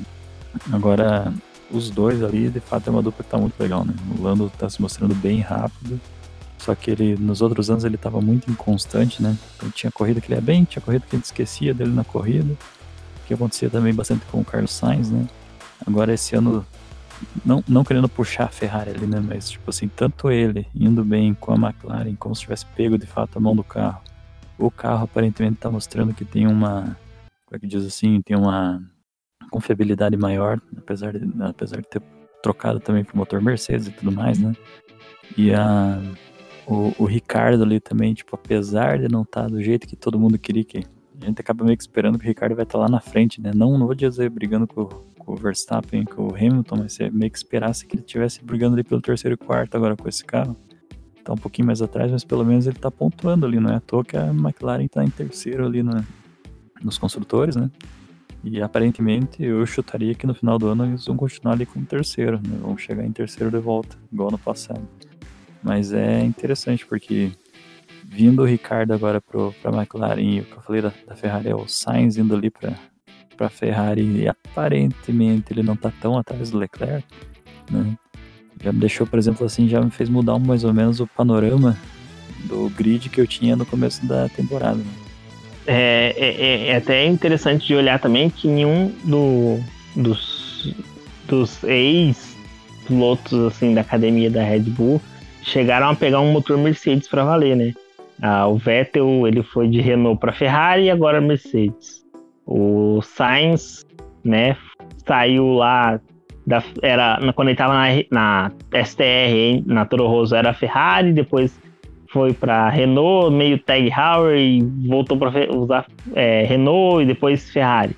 B: agora os dois ali, de fato, é uma dupla que tá muito legal, né? O Lando tá se mostrando bem rápido, só que ele, nos outros anos, ele tava muito inconstante, né? Então, tinha corrida que ele ia bem, tinha corrida que gente esquecia dele na corrida, que acontecia também bastante com o Carlos Sainz, né? Agora, esse ano, não, não querendo puxar a Ferrari ali, né? Mas, tipo assim, tanto ele indo bem com a McLaren, como se tivesse pego de fato a mão do carro. O carro aparentemente tá mostrando que tem uma. Como é que diz assim? Tem uma confiabilidade maior, apesar de, apesar de ter trocado também pro motor Mercedes e tudo mais, né? E a, o, o Ricardo ali também, tipo, apesar de não estar tá do jeito que todo mundo queria que. A gente acaba meio que esperando que o Ricardo vai estar tá lá na frente, né? Não, não vou dizer brigando com, com o Verstappen, com o Hamilton, mas é meio que esperasse que ele estivesse brigando ali pelo terceiro e quarto agora com esse carro. Tá um pouquinho mais atrás, mas pelo menos ele tá pontuando ali, não é à toa que a McLaren tá em terceiro ali no, nos construtores, né? E aparentemente eu chutaria que no final do ano eles vão continuar ali com o terceiro, né? Vão chegar em terceiro de volta, igual no passado. Mas é interessante porque vindo o Ricardo agora pro, pra McLaren e o que eu falei da, da Ferrari é o Sainz indo ali pra, pra Ferrari e aparentemente ele não tá tão atrás do Leclerc, né? Já me deixou, por exemplo, assim, já me fez mudar mais ou menos o panorama do grid que eu tinha no começo da temporada. Né?
D: É, é, é, até interessante de olhar também que nenhum do, dos, dos ex-pilotos assim, da academia da Red Bull chegaram a pegar um motor Mercedes para valer, né? Ah, o Vettel ele foi de Renault para Ferrari e agora Mercedes. O Sainz, né, saiu lá da, era quando ele estava na, na STR, na Toro Rosso era Ferrari, depois foi para Renault, meio Tag Heuer e voltou para usar é, Renault e depois Ferrari.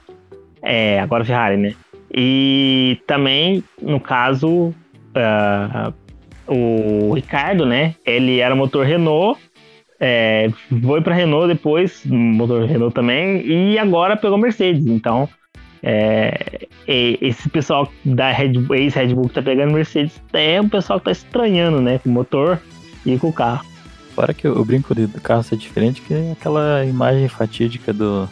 D: É, agora Ferrari, né? E também, no caso, uh, o Ricardo, né? Ele era motor Renault, é, foi para Renault depois, motor Renault também, e agora pegou Mercedes. Então, é, esse pessoal da Red ex-Red Bull que tá pegando Mercedes é um pessoal que tá estranhando, né? Com o motor e com o carro.
B: Fora que o brinco do carro ser diferente, que é aquela imagem fatídica do.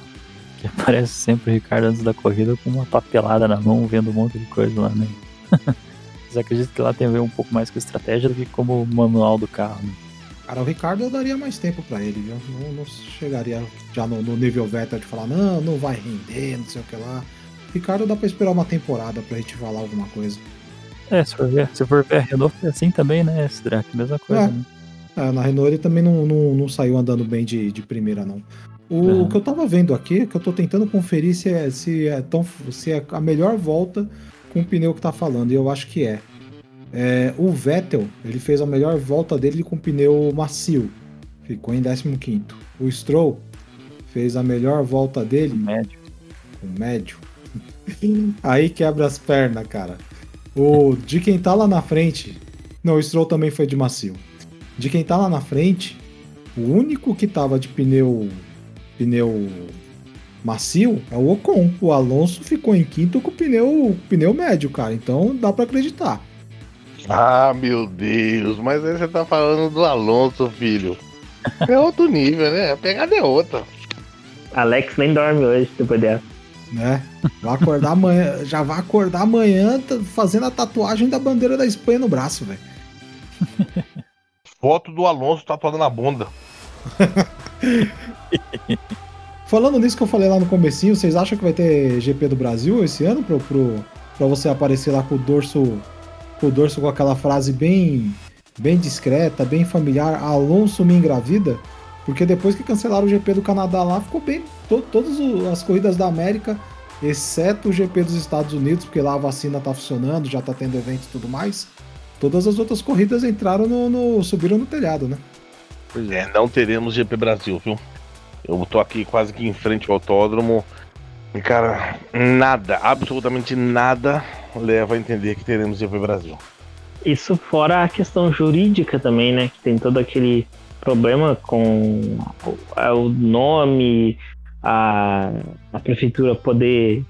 B: que aparece sempre o Ricardo antes da corrida com uma papelada na mão, vendo um monte de coisa lá, né? Mas acredito que lá tem a ver um pouco mais com estratégia do que como manual do carro. Né?
C: Cara, o Ricardo eu daria mais tempo para ele, viu? Não, não, chegaria já no, no nível Vettel de falar, não, não vai render, não sei o que lá. Ricardo dá pra esperar uma temporada pra gente falar alguma coisa.
B: É, se for ver, se for ver a Renault foi assim também, né, Drac, mesma coisa, é. né?
C: É, na Renault ele também não, não, não saiu andando bem de, de primeira, não. O, uhum. o, que eu tava vendo aqui, é que eu tô tentando conferir se é, se é, tão, se é a melhor volta com o pneu que tá falando, e eu acho que é. É. O Vettel, ele fez a melhor volta dele com pneu macio, ficou em 15. O Stroll fez a melhor volta dele.
B: Médio.
C: Com médio. Aí quebra as pernas, cara. O de quem tá lá na frente. Não, o Stroll também foi de macio de quem tá lá na frente, o único que tava de pneu pneu macio é o Ocon. O Alonso ficou em quinto com pneu pneu médio, cara. Então dá para acreditar.
E: Ah, meu Deus, mas aí você tá falando do Alonso, filho. É outro nível, né? A pegada é outra.
D: Alex nem dorme hoje depois dessa.
C: Né? Vai acordar amanhã, já vai acordar amanhã fazendo a tatuagem da bandeira da Espanha no braço, velho.
E: foto do Alonso tatuado na bunda.
C: Falando nisso que eu falei lá no comecinho, vocês acham que vai ter GP do Brasil esse ano pro, pro, pra você aparecer lá com o dorso o dorso com aquela frase bem bem discreta, bem familiar, Alonso me engravida? Porque depois que cancelaram o GP do Canadá lá, ficou bem to, todas as corridas da América, exceto o GP dos Estados Unidos, porque lá a vacina tá funcionando, já tá tendo evento e tudo mais todas as outras corridas entraram no, no, subiram no telhado, né?
E: Pois é, não teremos GP Brasil, viu? Eu tô aqui quase que em frente ao autódromo. E, cara, nada, absolutamente nada leva a entender que teremos GP Brasil.
D: isso fora a questão jurídica também, né? Que tem todo aquele problema com o nome, a, a prefeitura poder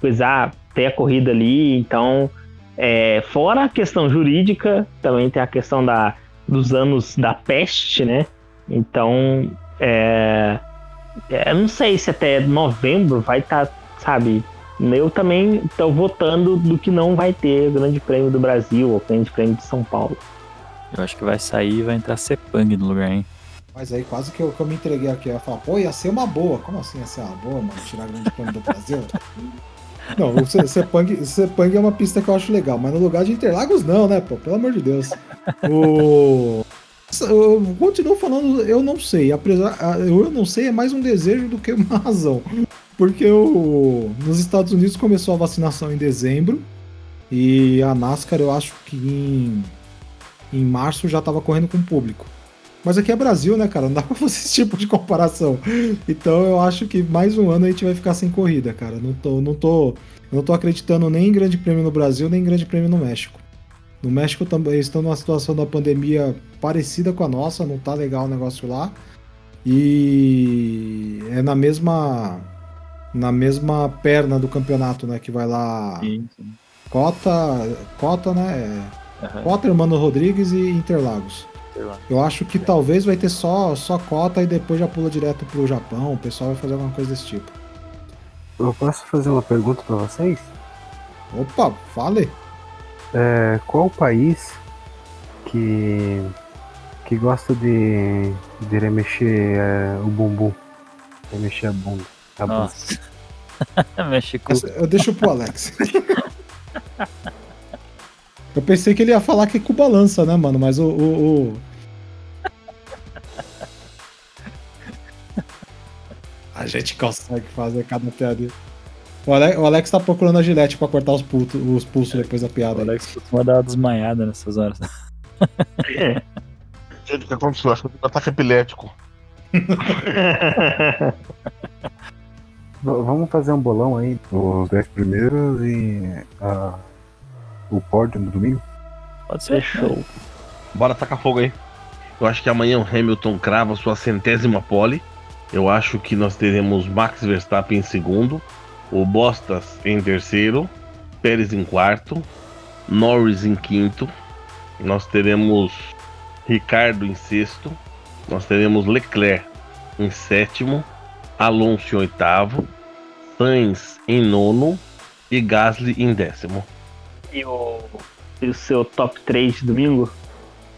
D: coisar, ter a corrida ali. Então, é, fora a questão jurídica, também tem a questão da, dos anos da peste, né? Então, é, é, eu não sei se até novembro vai estar, tá, sabe? Eu também estou votando do que não vai ter o Grande Prêmio do Brasil ou Grande Prêmio de São Paulo.
B: Eu acho que vai sair e vai entrar Sepang no lugar, hein?
C: Mas aí quase que eu, que eu me entreguei aqui. Eu ia falar, pô, ia ser uma boa. Como assim ia ser uma boa, mano? Tirar o Grande Prêmio do Brasil? Não, o Sepang, Sepang é uma pista que eu acho legal, mas no lugar de Interlagos não, né, pô? Pelo amor de Deus. O... Eu continuo falando, eu não sei. Apesar, eu não sei é mais um desejo do que uma razão. Porque o, nos Estados Unidos começou a vacinação em dezembro. E a NASCAR, eu acho que em, em março já estava correndo com o público. Mas aqui é Brasil, né, cara? Não dá pra fazer esse tipo de comparação. Então eu acho que mais um ano a gente vai ficar sem corrida, cara. Não tô, não tô, não tô acreditando nem em Grande Prêmio no Brasil, nem em Grande Prêmio no México. No México também estão numa situação da pandemia parecida com a nossa, não tá legal o negócio lá. E é na mesma na mesma perna do campeonato, né, que vai lá sim, sim. Cota, Cota, né? Uhum. Cota, Hermano Rodrigues e Interlagos. Eu acho que talvez vai ter só, só cota e depois já pula direto pro Japão. O pessoal vai fazer alguma coisa desse tipo.
A: Eu posso fazer uma pergunta para vocês?
C: Opa, fale.
A: É, qual o país que que gosta de, de remexer é, o bumbum? Remexer a bunda. A
B: Nossa. Mexe com...
C: Eu deixo pro Alex. Eu pensei que ele ia falar que é com balança, né, mano? Mas o, o, o, A gente consegue fazer cada piada. O Alex, o Alex tá procurando a gilete pra cortar os, os pulsos depois da piada.
B: O Alex costuma dar uma desmanhada nessas horas.
E: É. Gente, o que aconteceu? Acho que eu um ataque epilético.
A: Vamos fazer um bolão aí, os 10 primeiros e uh, o pódio no domingo?
B: Pode ser. Show.
E: Bora tacar fogo aí. Eu acho que amanhã o Hamilton crava sua centésima pole. Eu acho que nós teremos Max Verstappen em segundo, o Bottas em terceiro, Pérez em quarto, Norris em quinto, nós teremos Ricardo em sexto, nós teremos Leclerc em sétimo, Alonso em oitavo, Sainz em nono e Gasly em décimo.
D: E o, e o seu top 3 de domingo?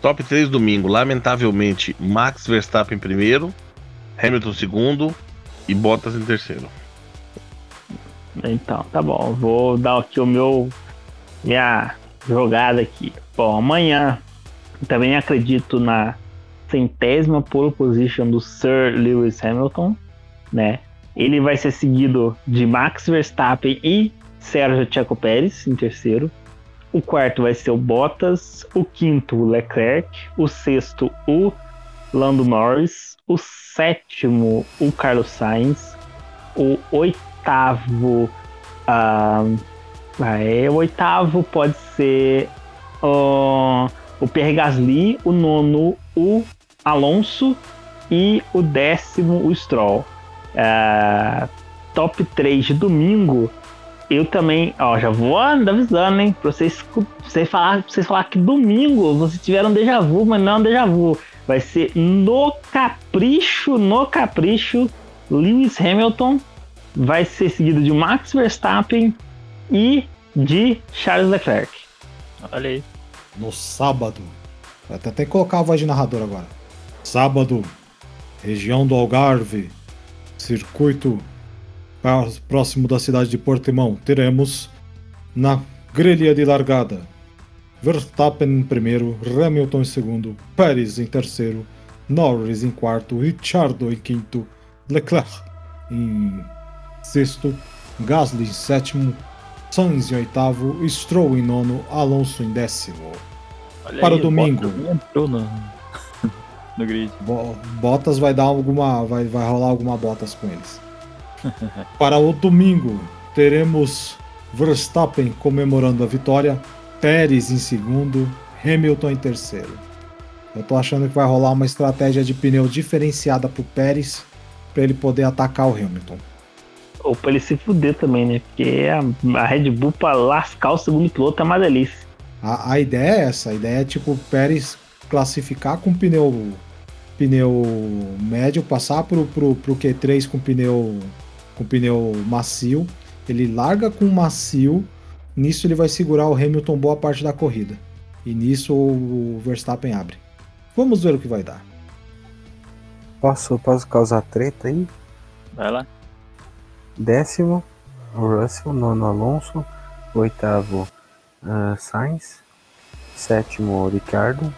E: Top 3 domingo, lamentavelmente, Max Verstappen em primeiro, Hamilton segundo e Bottas em terceiro.
D: Então, tá bom. Vou dar aqui o meu minha jogada aqui. Bom, amanhã também acredito na centésima pole position do Sir Lewis Hamilton, né? Ele vai ser seguido de Max Verstappen e Sérgio Checo Pérez em terceiro. O quarto vai ser o Bottas, o quinto o Leclerc, o sexto o Lando Norris, o sétimo, o Carlos Sainz, o oitavo, uh, é, o oitavo pode ser uh, o Pierre Gasly, o nono, o Alonso e o décimo, o Stroll. Uh, top 3 de domingo, eu também, ó, já vou avisando, hein, pra vocês, vocês, falar, vocês falar que domingo vocês tiveram um déjà vu, mas não é um déjà vu. Vai ser no capricho, no capricho, Lewis Hamilton vai ser seguido de Max Verstappen e de Charles Leclerc.
B: Olha aí.
C: No sábado. Vou até colocar a voz de narrador agora. Sábado, região do Algarve, circuito próximo da cidade de Portimão, teremos na grelha de largada Verstappen em primeiro, Hamilton em segundo, Pérez em terceiro, Norris em quarto, Ricciardo em quinto, Leclerc em sexto, Gasly em sétimo, Sainz em oitavo, Stroll em nono, Alonso em décimo. Olha Para aí, o domingo.
B: Entrou no, no grid.
C: Bottas vai dar alguma. Vai, vai rolar alguma Bottas com eles. Para o domingo, teremos Verstappen comemorando a vitória, Pérez em segundo, Hamilton em terceiro. Eu tô achando que vai rolar uma estratégia de pneu diferenciada pro Pérez para ele poder atacar o Hamilton.
D: Ou pra ele se fuder também, né? Porque a, a Red Bull pra lascar o segundo piloto é uma delícia.
C: A, a ideia é essa, a ideia é tipo o Pérez classificar com pneu pneu médio, passar pro, pro, pro Q3 com pneu com pneu macio, ele larga com macio, nisso ele vai segurar o Hamilton boa parte da corrida. E nisso o Verstappen abre. Vamos ver o que vai dar.
A: Posso, posso causar treta aí?
B: Vai lá.
A: Décimo, Russell. Nono, Alonso. Oitavo, uh, Sainz. Sétimo, Ricardo.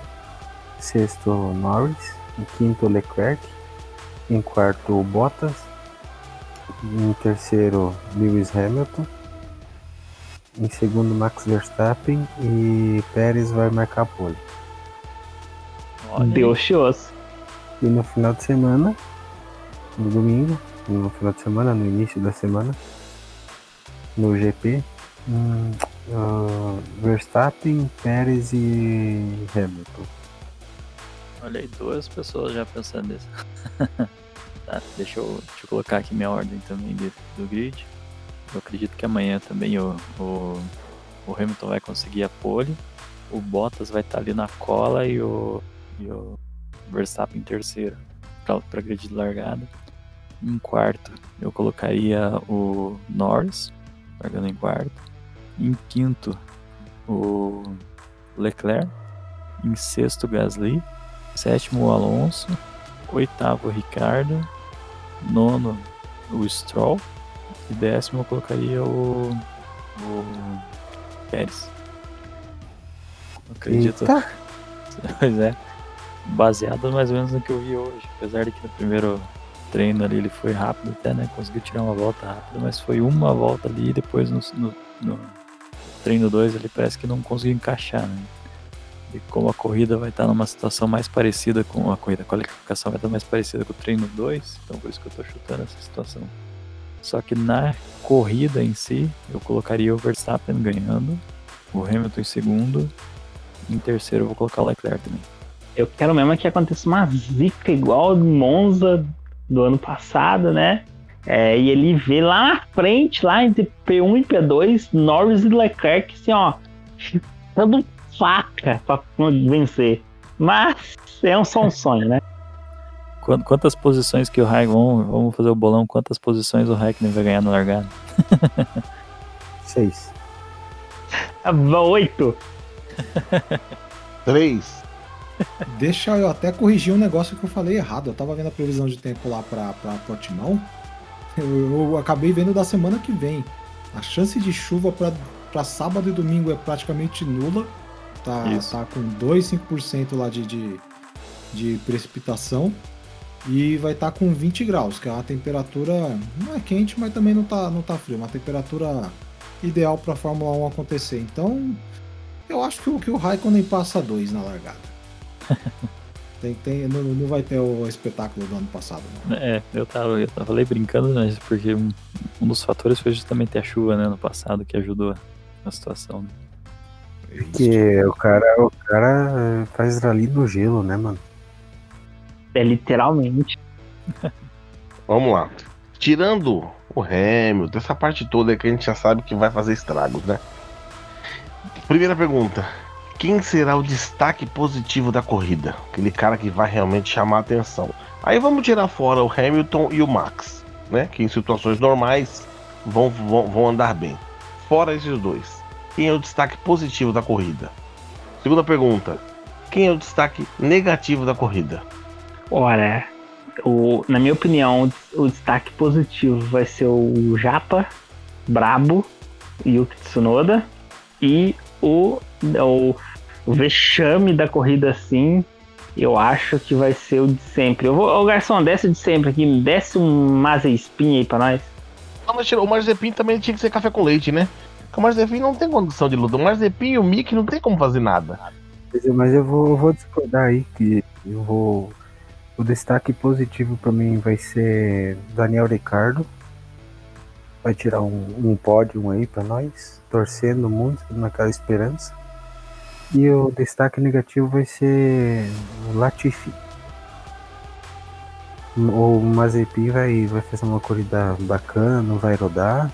A: Sexto, Norris. Em quinto, Leclerc. Em quarto, Bottas. Em terceiro, Lewis Hamilton. Em segundo, Max Verstappen. E Pérez vai marcar pole.
D: Deus.
A: E no final de semana, no domingo, no final de semana, no início da semana, no GP, hum, ah, Verstappen, Pérez e Hamilton.
B: Olha aí, duas pessoas já pensando nisso. tá, deixa eu, deixa eu colocar aqui minha ordem também do grid. Eu acredito que amanhã também o, o, o Hamilton vai conseguir a pole. O Bottas vai estar ali na cola e o, e o Verstappen em terceiro. Pra, pra grid de largada. Em quarto, eu colocaria o Norris, largando em quarto. Em quinto, o Leclerc. Em sexto, Gasly. Sétimo, o Alonso. Oitavo, o Ricardo. Nono, o Stroll. E décimo, eu colocaria o. o Pérez. Acredito.
A: Eita,
B: Pois é. Baseado mais ou menos no que eu vi hoje. Apesar de que no primeiro treino ali ele foi rápido até, né? Conseguiu tirar uma volta rápida, mas foi uma volta ali e depois no, no, no treino 2 ele parece que não conseguiu encaixar, né? E como a corrida vai estar numa situação mais parecida com a corrida, a qualificação vai estar mais parecida com o treino 2, então por isso que eu tô chutando essa situação. Só que na corrida em si, eu colocaria o Verstappen ganhando, o Hamilton em segundo, em terceiro eu vou colocar o Leclerc também.
D: Eu quero mesmo que aconteça uma zica igual Monza do ano passado, né? É, e ele vê lá na frente, lá entre P1 e P2, Norris e Leclerc, assim, ó, dando faca pra vencer. Mas é um só um sonho, né?
B: Quant- Quantas posições que o Raikkonen, vamos, vamos fazer o bolão, quantas posições o Raikkonen vai ganhar na largada?
A: seis.
D: Oito.
E: Três.
C: Deixa eu até corrigir um negócio que eu falei errado. Eu tava vendo a previsão de tempo lá pra, pra Portimão. Eu, eu acabei vendo da semana que vem. A chance de chuva pra, pra sábado e domingo é praticamente nula. Tá,
B: Isso.
C: tá com 2, 5% lá de, de, de precipitação. E vai estar com 20 graus, que é uma temperatura. Não é quente, mas também não tá, não tá frio. Uma temperatura ideal pra Fórmula 1 acontecer. Então, eu acho que, o- que o Raikkonen passa 2 na largada. Tem, tem, não, não vai ter o espetáculo do ano passado, não.
B: É, eu tava, eu tava falei brincando, mas porque um, um dos fatores foi justamente a chuva, né, no passado, que ajudou a situação. né?
A: Que o cara, o cara faz rally no gelo, né, mano?
D: É literalmente.
E: Vamos lá. Tirando o Hamilton, essa parte toda que a gente já sabe que vai fazer estragos, né? Primeira pergunta. Quem será o destaque positivo da corrida? Aquele cara que vai realmente chamar a atenção. Aí vamos tirar fora o Hamilton e o Max, né? Que em situações normais vão, vão, vão andar bem. Fora esses dois. Quem é o destaque positivo da corrida? Segunda pergunta. Quem é o destaque negativo da corrida?
D: Ora, o, na minha opinião, o destaque positivo vai ser o Japa, Brabo, Yuki Tsunoda e o, o, o vexame da corrida assim, eu acho que vai ser o de sempre. Eu vou, ô garçom, desce o de sempre aqui, desce um Mazespin aí pra nós.
E: Não, mas tira- o Marzepin também tinha que ser café com leite, né? Porque o Marzepin não tem condição de luta. O Marzepin e o Mickey não tem como fazer nada.
A: Mas eu- Mas eu vou, eu vou discordar aí, que eu vou. O destaque positivo pra mim vai ser Daniel Ricardo. Vai tirar um, um pódio aí pra nós, torcendo muito naquela esperança. E o destaque negativo vai ser o Latifi. O Mazepin vai, vai fazer uma corrida bacana, não vai rodar.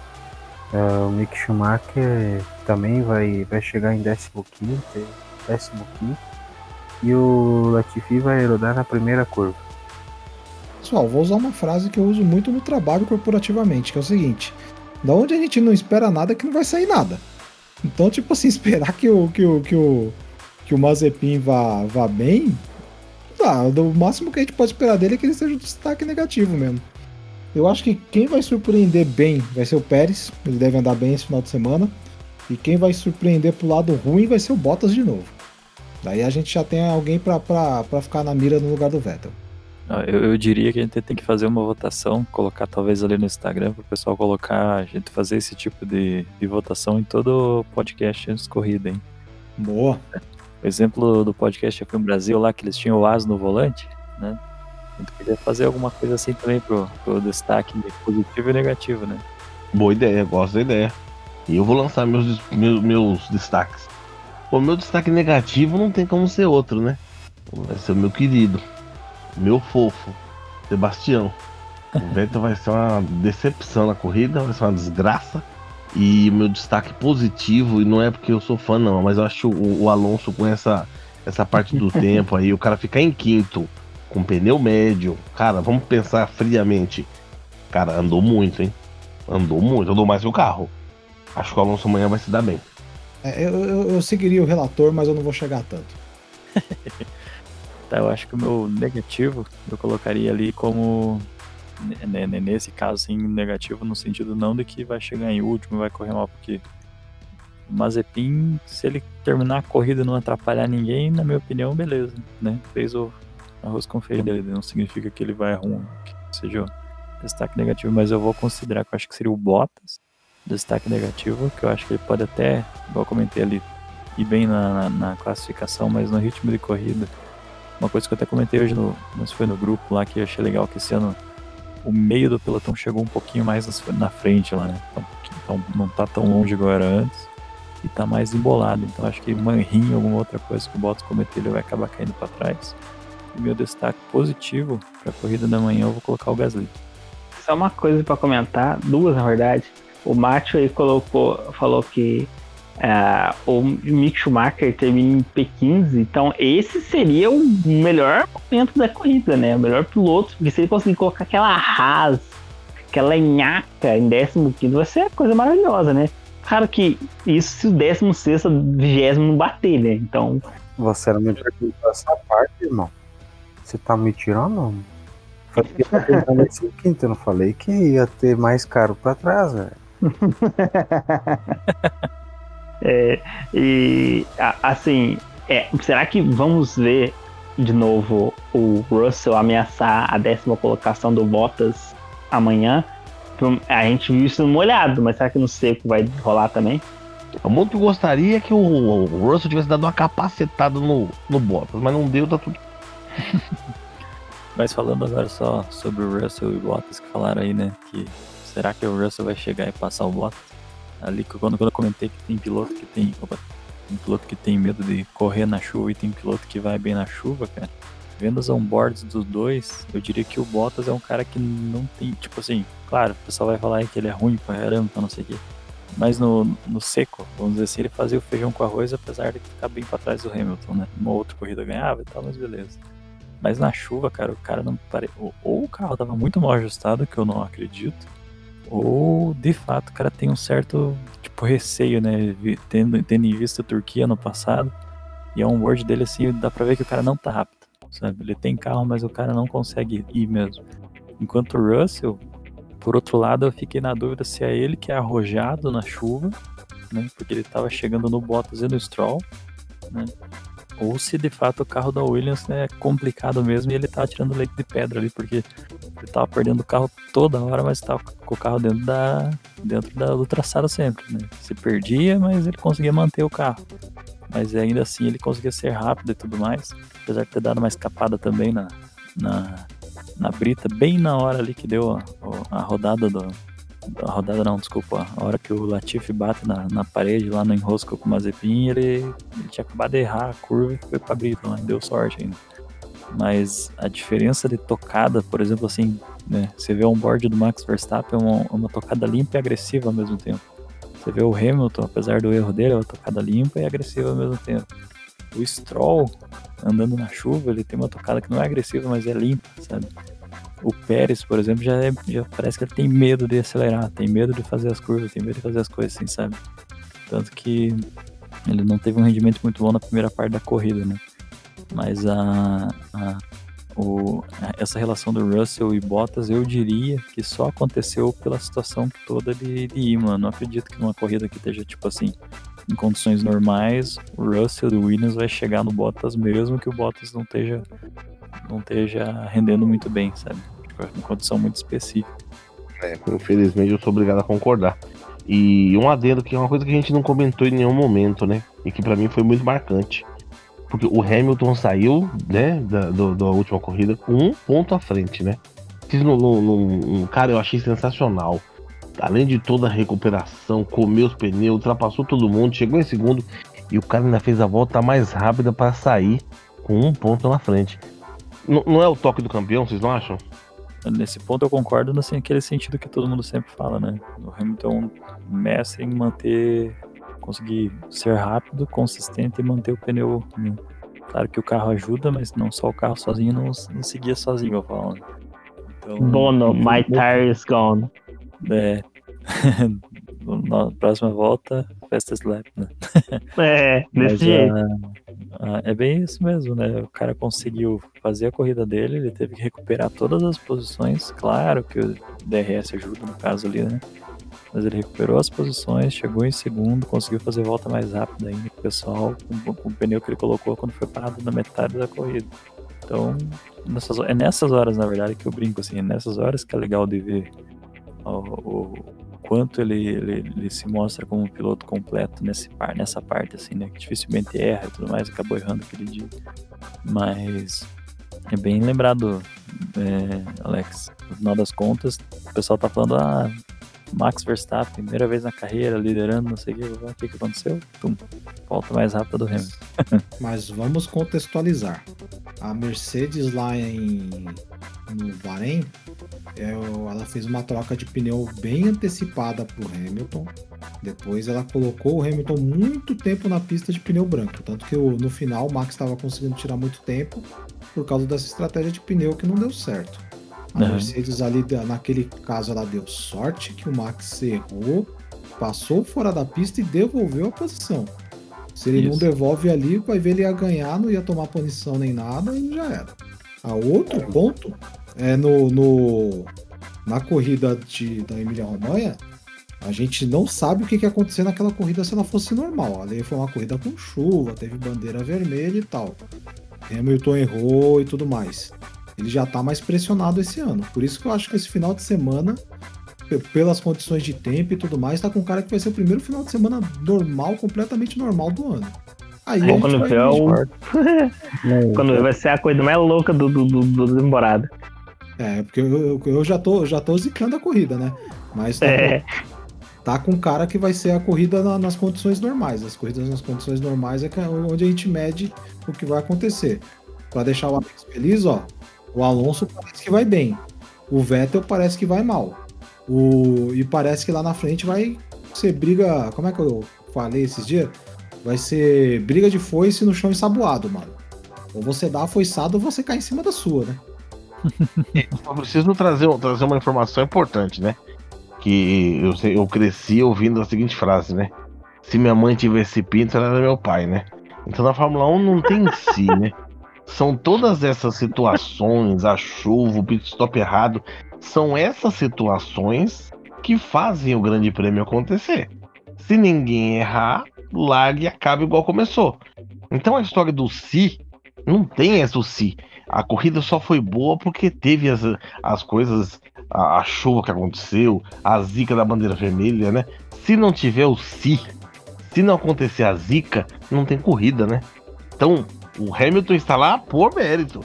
A: Uh, o Mick Schumacher também vai, vai chegar em 15 15 e o Latifi vai rodar na primeira curva.
C: Pessoal, vou usar uma frase que eu uso muito no trabalho corporativamente, que é o seguinte: da onde a gente não espera nada, que não vai sair nada. Então, tipo assim, esperar que o, que o, que o, que o Mazepin vá, vá bem, tá, o máximo que a gente pode esperar dele é que ele seja um destaque negativo mesmo. Eu acho que quem vai surpreender bem vai ser o Pérez, ele deve andar bem esse final de semana. E quem vai surpreender pro lado ruim vai ser o Bottas de novo. Daí a gente já tem alguém para ficar na mira no lugar do Vettel.
B: Eu, eu, diria que a gente tem que fazer uma votação, colocar talvez ali no Instagram para o pessoal colocar, a gente fazer esse tipo de, de votação em todo podcast antes de corrida, hein?
C: Boa.
B: O exemplo do podcast aqui no Brasil lá, que eles tinham o as no volante, né? A gente podia fazer alguma coisa assim também pro, pro destaque positivo e negativo, né?
E: Boa ideia, gosto da ideia. E eu vou lançar meus, meus, meus destaques. O meu destaque negativo não tem como ser outro, né? Vai ser o meu querido meu fofo, Sebastião. O Vettel vai ser uma decepção na corrida, vai ser uma desgraça. E meu destaque positivo, e não é porque eu sou fã, não, mas eu acho o, o Alonso com essa, essa parte do tempo aí, o cara ficar em quinto, com pneu médio. Cara, vamos pensar friamente. Cara, andou muito, hein? Andou muito, andou mais que o carro. Acho que o Alonso amanhã vai se dar bem.
C: É, eu, eu, eu seguiria o relator, mas eu não vou chegar tanto.
B: Tá, eu acho que o meu negativo eu colocaria ali como nesse caso assim negativo no sentido não de que vai chegar em último vai correr mal porque o Mazepin se ele terminar a corrida e não atrapalhar ninguém na minha opinião beleza né? Fez o arroz com feijão dele não significa que ele vai ruim que seja destaque negativo mas eu vou considerar que eu acho que seria o Bottas destaque negativo que eu acho que ele pode até igual eu comentei ali ir bem na, na, na classificação mas no ritmo de corrida uma coisa que eu até comentei hoje, no, se foi no grupo lá, que eu achei legal que esse ano o meio do pelotão chegou um pouquinho mais na frente lá, né? Então, não tá tão longe igual era antes e tá mais embolado. Então acho que manrinho, alguma outra coisa que o Bottas cometeu, ele vai acabar caindo para trás. E meu destaque positivo para a corrida da manhã eu vou colocar o Gasly.
D: Só uma coisa para comentar, duas na verdade. O Macho aí colocou, falou que é, o Mick Schumacher termina em P15, então esse seria o melhor momento da corrida, né? O melhor piloto, porque se ele conseguir colocar aquela Haas, aquela nhaca em 15, vai ser coisa maravilhosa, né? Claro que isso se o 16 20 não bater, né? Então.
A: Você era melhor que essa parte, irmão. Você tá me tirando? Falei que ia quinto, eu não falei que ia ter mais caro pra trás, velho.
D: É, e assim, é, será que vamos ver de novo o Russell ameaçar a décima colocação do Bottas amanhã? A gente viu isso no molhado, mas será que no seco vai rolar também?
E: O muito gostaria que o, Russell tivesse dado uma capacetada no, no Bottas, mas não deu, tá tudo.
B: mas falando agora só sobre o Russell e o Bottas que falaram aí, né? Que será que o Russell vai chegar e passar o Bottas? Ali quando, quando eu comentei que tem piloto que tem. Opa, tem piloto que tem medo de correr na chuva e tem piloto que vai bem na chuva, cara. Vendo os onboards dos dois, eu diria que o Bottas é um cara que não tem, tipo assim, claro, o pessoal vai falar que ele é ruim pra caramba, não sei o quê. Mas no, no seco, vamos dizer assim, ele fazia o feijão com arroz, apesar de ficar bem para trás do Hamilton, né? Uma outra corrida ganhava e tal, mas beleza. Mas na chuva, cara, o cara não pare... ou o carro tava muito mal ajustado, que eu não acredito, ou de fato o cara tem um certo tipo receio, né? Tendo, tendo em vista a Turquia no passado. E é um word dele assim, dá pra ver que o cara não tá rápido. Sabe? Ele tem carro, mas o cara não consegue ir mesmo. Enquanto o Russell, por outro lado, eu fiquei na dúvida se é ele que é arrojado na chuva, né? Porque ele tava chegando no Bottas e no Stroll, né? ou se de fato o carro da Williams é complicado mesmo e ele tá tirando leite de pedra ali, porque ele tava perdendo o carro toda hora, mas tava com o carro dentro da dentro da, do traçado sempre, né? Se perdia, mas ele conseguia manter o carro. Mas ainda assim ele conseguia ser rápido e tudo mais, apesar de ter dado uma escapada também na, na, na brita, bem na hora ali que deu a, a rodada do, A rodada não, desculpa. A hora que o Latifi bate na, na parede lá no enrosco com o Mazepin, ele, ele tinha acabado de errar a curva e foi pra Brito, né? Deu sorte ainda. Mas a diferença de tocada, por exemplo, assim, né? Você vê o onboard do Max Verstappen é uma, uma tocada limpa e agressiva ao mesmo tempo. Você vê o Hamilton, apesar do erro dele, é uma tocada limpa e agressiva ao mesmo tempo. O Stroll, andando na chuva, ele tem uma tocada que não é agressiva, mas é limpa, sabe? O Pérez, por exemplo, já, é, já parece que ele tem medo de acelerar, tem medo de fazer as curvas, tem medo de fazer as coisas assim, sabe? Tanto que ele não teve um rendimento muito bom na primeira parte da corrida, né? Mas a, a o, essa relação do Russell e Bottas, eu diria que só aconteceu pela situação toda de, de Imola. Não acredito que numa corrida que esteja tipo assim, em condições normais, o Russell do Williams vai chegar no Bottas mesmo que o Bottas não esteja não esteja rendendo muito bem, sabe? Tipo, em condição muito específica.
E: É, infelizmente eu sou obrigado a concordar. E um adendo que é uma coisa que a gente não comentou em nenhum momento, né? E que para mim foi muito marcante. Porque o Hamilton saiu, né, da, do, da última corrida com um ponto à frente, né? Fiz no, no, no, cara, eu achei sensacional. Além de toda a recuperação, comeu os pneus, ultrapassou todo mundo, chegou em segundo e o cara ainda fez a volta mais rápida para sair com um ponto na frente. N não é o toque do campeão, vocês não acham?
B: Nesse ponto eu concordo naquele sentido que todo mundo sempre fala, né? O Hamilton mestre em manter conseguir ser rápido, consistente e manter o pneu. Claro que o carro ajuda, mas não só o carro sozinho não, não seguia sozinho, eu falo.
D: Então, Bono, my tire is gone.
B: É. Na próxima volta, fastest lap, né?
D: É, desse jeito.
B: é bem isso mesmo, né? O cara conseguiu fazer a corrida dele, ele teve que recuperar todas as posições. Claro que o DRS ajuda no caso ali, né? Mas ele recuperou as posições, chegou em segundo, conseguiu fazer volta mais rápida ainda que o pessoal, com, com, o pneu que ele colocou quando foi parado na metade da corrida. Então, nessas, é nessas horas, na verdade, que eu brinco, assim, é nessas horas que é legal de ver o, o quanto ele, ele, ele, se mostra como um piloto completo nesse par, nessa parte, assim, né, que dificilmente erra e tudo mais, acabou errando aquele dia. Mas é bem lembrado, é, Alex. No final das contas, o pessoal tá falando, ah, Max Verstappen, primeira vez na carreira, liderando, não sei o que, o que, aconteceu? Pum, volta mais rápida do Hamilton.
C: Mas vamos contextualizar. A Mercedes lá em no Bahrein, é, ela fez uma troca de pneu bem antecipada para o Hamilton. Depois ela colocou o Hamilton muito tempo na pista de pneu branco. Tanto que no final o Max estava conseguindo tirar muito tempo por causa dessa estratégia de pneu que não deu certo. A uhum. Mercedes ali, naquele caso, ela deu sorte que o Max errou, passou fora da pista e devolveu a posição. Se ele Isso. não devolve ali, vai ver ele ia ganhar, não ia tomar punição nem nada e já era. A outro ponto é no, no na corrida de, da Emília Romanha, a gente não sabe o que, que ia acontecer naquela corrida se ela fosse normal. Ali foi uma corrida com chuva, teve bandeira vermelha e tal. Hamilton errou e tudo mais ele já tá mais pressionado esse ano. Por isso que eu acho que esse final de semana, pelas condições de tempo e tudo mais, tá com um cara que vai ser o primeiro final de semana normal, completamente normal do ano.
D: Aí Bom, quando vê o... quando vai ser a coisa mais louca do, do, do, do temporada.
C: É, porque eu, eu, já, tô, já tô zicando a corrida, né? Mas tá, é. com, tá com cara que vai ser a corrida na, nas condições normais. As corridas nas condições normais é, é onde a gente mede o que vai acontecer. Para deixar o Alex feliz, ó, o Alonso parece que vai bem. O Vettel parece que vai mal. O... E parece que lá na frente vai ser briga. Como é que eu falei esses dias? Vai ser briga de foice no chão ensaboado, mano. Ou você dá a foiçada ou você cai em cima da sua, né?
E: Eu preciso trazer, trazer uma informação importante, né? Que eu, eu cresci ouvindo a seguinte frase, né? Se minha mãe tivesse pinto, ela era meu pai, né? Então na Fórmula 1 não tem si, né? São todas essas situações, a chuva, o pit stop errado, são essas situações que fazem o Grande Prêmio acontecer. Se ninguém errar, largue e acabe igual começou. Então a história do si não tem essa o si. A corrida só foi boa porque teve as, as coisas, a, a chuva que aconteceu, a zica da bandeira vermelha, né? Se não tiver o si, se não acontecer a zica, não tem corrida, né? Então, o Hamilton está lá por mérito.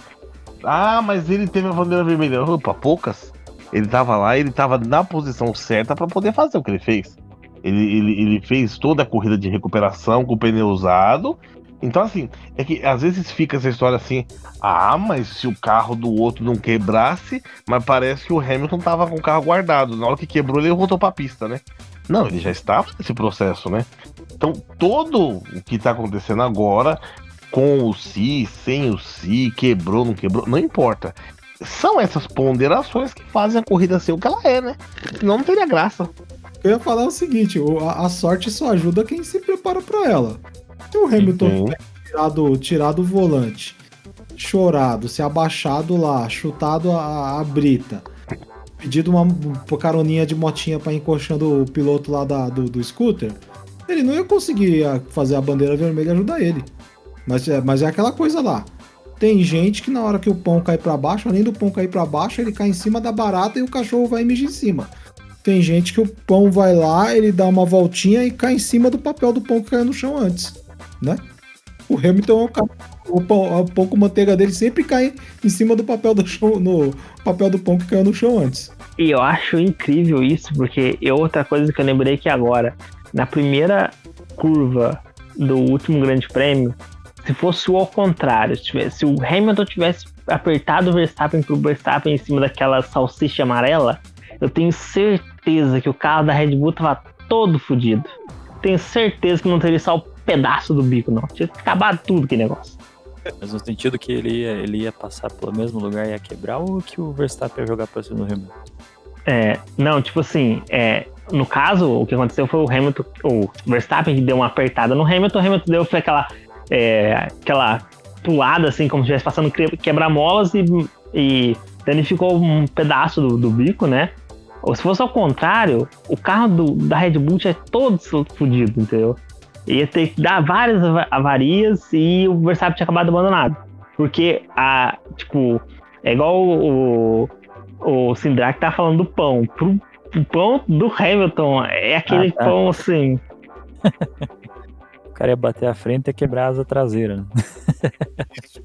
E: Ah, mas ele teve a bandeira vermelha. Opa, poucas. Ele tava lá, ele tava na posição certa para poder fazer o que ele fez. Ele, ele, ele fez toda a corrida de recuperação com o pneu usado. Então, assim, é que às vezes fica essa história assim: ah, mas se o carro do outro não quebrasse, mas parece que o Hamilton tava com o carro guardado. Na hora que quebrou, ele voltou pra pista, né? Não, ele já estava nesse processo, né? Então, todo o que tá acontecendo agora, com o si, sem o si, quebrou, não quebrou, não importa. São essas ponderações que fazem a corrida ser o que ela é, né? Senão não teria graça.
C: Eu ia falar o seguinte: a, a sorte só ajuda quem se prepara para ela. Se o Hamilton
E: Uhum.
C: tirado, tirado o volante, chorado, se abaixado lá, chutado a, a brita, pedido uma, uma caroninha de motinha pra ir encoxando o piloto lá da- do, do scooter, ele não ia conseguir ah, fazer a bandeira vermelha ajudar ele. Mas, é- mas é aquela coisa lá. Tem gente que na hora que o pão cai pra baixo, além do pão cair pra baixo, ele cai em cima da barata e o cachorro vai mijar em cima. Tem gente que o pão vai lá, ele dá uma voltinha e cai em cima do papel do pão que caiu no chão antes, né? O Hamilton é o cara. O pão, o pão com manteiga dele sempre cai em cima do papel do chão, no papel do pão que caiu no chão antes.
D: E eu acho incrível isso, porque é outra coisa que eu lembrei que agora, na primeira curva do último grande prêmio, se fosse o ao contrário, se, tivesse, se o Hamilton tivesse apertado o Verstappen pro Verstappen em cima daquela salsicha amarela, eu tenho certeza que o carro da Red Bull tava todo fodido. Tenho certeza que não teria só o pedaço do bico, não. Tinha acabado tudo que negócio.
B: Mas no sentido que ele ia, ele ia passar pelo mesmo lugar e ia quebrar, ou que o Verstappen ia jogar pra cima do Hamilton?
D: É, não, tipo assim, é, no caso, o que aconteceu foi o Hamilton, o Verstappen que deu uma apertada no Hamilton, o Hamilton deu foi aquela, é, aquela pulada, assim, como se estivesse passando que- quebra-molas e, e danificou um pedaço do, do bico, né? Ou se fosse ao contrário, o carro do- da Red Bull tinha todo fodido, entendeu? Ia ter que dar várias ava- avarias e o Verstappen tinha acabado abandonado. Porque, a, tipo, é igual o, o Sindrak tá falando do pão. Pro, pro pão do Hamilton é aquele
B: Ah, tá.
D: pão assim.
B: O cara ia bater a frente e quebrar a asa traseira. né?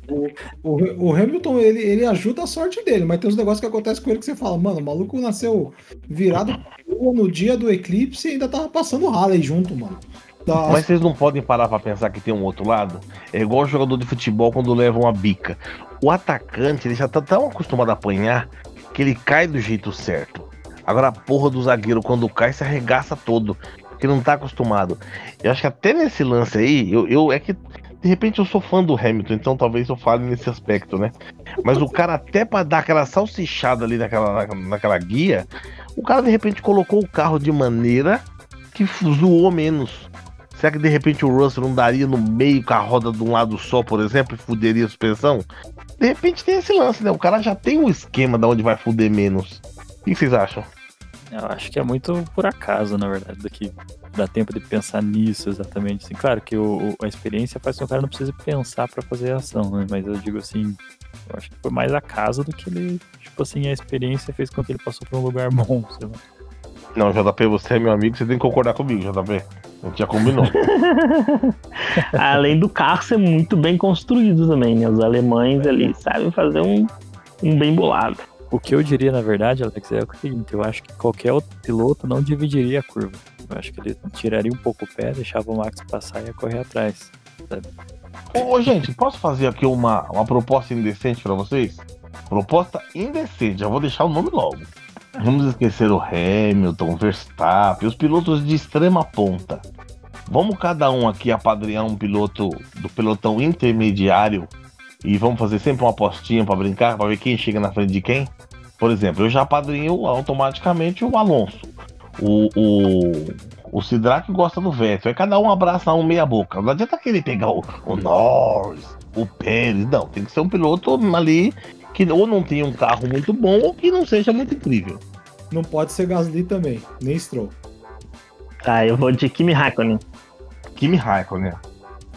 C: O, o, o Hamilton, ele, ele ajuda a sorte dele, mas tem uns negócios que acontecem com ele que você fala, mano, o maluco nasceu virado no dia do eclipse e ainda tava passando o junto, mano. Da-
E: Mas vocês não podem parar pra pensar que tem um outro lado? É igual o jogador de futebol quando leva uma bica. O atacante, ele já tá tão acostumado a apanhar que ele cai do jeito certo. Agora a porra do zagueiro, quando cai, se arregaça todo. Porque não tá acostumado. Eu acho que até nesse lance aí, eu, eu é que. De repente eu sou fã do Hamilton, então talvez eu fale nesse aspecto, né? Mas o cara, até pra dar aquela salsichada ali naquela, na- naquela guia, o cara de repente colocou o carro de maneira que zoou menos. Será que de repente o Russell não daria no meio com a roda de um lado só, por exemplo, e fuderia a suspensão? De repente tem esse lance, né? O cara já tem um esquema de onde vai fuder menos. O que vocês acham?
B: Eu acho que é muito por acaso, na verdade, daqui dá tempo de pensar nisso exatamente. Assim, claro que o, o- a experiência faz com que o cara não precise pensar pra fazer a ação, né? Mas eu digo assim, eu acho que foi mais acaso do que ele, tipo assim, a experiência fez com que ele passou por um lugar bom, sei lá.
E: Não, JP, você é meu amigo, você tem que concordar comigo, JP. A gente já combinou.
D: Além do carro ser muito bem construído também, né? Os alemães ali sabem fazer um, um bem bolado.
B: O que eu diria, na verdade, Alex, é o seguinte, eu acho que qualquer outro piloto não dividiria a curva. Eu acho que ele tiraria um pouco o pé, deixava o Max passar e ia correr atrás.
E: Ô, ô, gente, posso fazer aqui uma, uma proposta indecente pra vocês? Proposta indecente, já vou deixar o nome logo. Vamos esquecer o Hamilton, Verstappen, os pilotos de extrema ponta. Vamos cada um aqui apadrinhar um piloto do pelotão intermediário e vamos fazer sempre uma apostinha pra brincar, pra ver quem chega na frente de quem? Por exemplo, eu já apadrinho automaticamente o Alonso. O, o, o Sidraque gosta do Vettel. Aí cada um abraça um meia boca. Não adianta querer pegar o, o Norris, o Pérez. Não, tem que ser um piloto ali que ou não tenha um carro muito bom ou que não seja muito incrível.
C: Não pode ser Gasly também, nem Stroll.
D: Tá, eu vou de Kimi Raikkonen.
E: Kimi Raikkonen.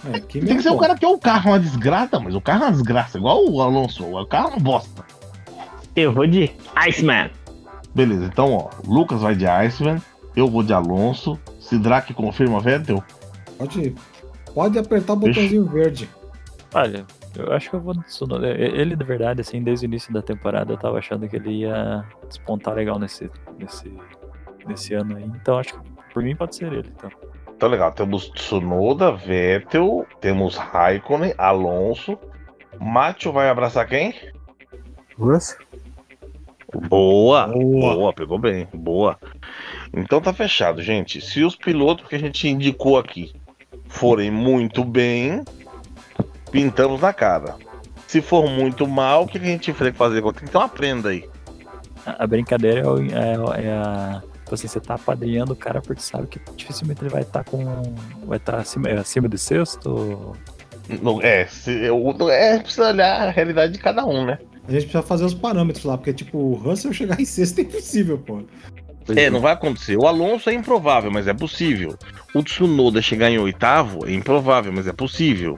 C: É, que
E: Tem que ser um cara que é o carro é uma desgraça, mas o carro é uma desgraça, igual o Alonso. O carro é uma bosta.
D: Eu vou de Iceman.
E: Beleza, então ó, Lucas vai de Iceman, eu vou de Alonso, Sidraque confirma Vettel.
C: Pode, pode apertar o botãozinho verde.
B: Olha, Eu acho que eu vou no Tsunoda. Ele, de verdade, assim, desde o início da temporada, eu tava achando que ele ia despontar legal nesse, nesse, nesse ano aí. Então acho que por mim pode ser ele. Então.
E: Então legal, temos Tsunoda, Vettel, temos Raikkonen, Alonso. Macho vai abraçar quem?
A: Russell?
E: Boa, boa, boa, pegou bem, boa. Então tá fechado, gente. Se os pilotos que a gente indicou aqui forem muito bem, pintamos na cara. Se for muito mal, o que a gente tem que fazer? Tem que ter uma prenda aí.
B: A, brincadeira é, é, é a. Tipo assim, você tá apadrinhando o cara porque sabe que dificilmente ele vai estar tá com. Vai estar tá acima, é, acima de sexto.
E: Não, é, se, eu, é, precisa olhar a realidade de cada um, né?
C: A gente precisa fazer os parâmetros lá, porque, tipo, o Russell chegar em sexto é impossível, pô.
E: É, não vai acontecer. O Alonso é improvável, mas é possível. O Tsunoda chegar em oitavo é improvável, mas é possível.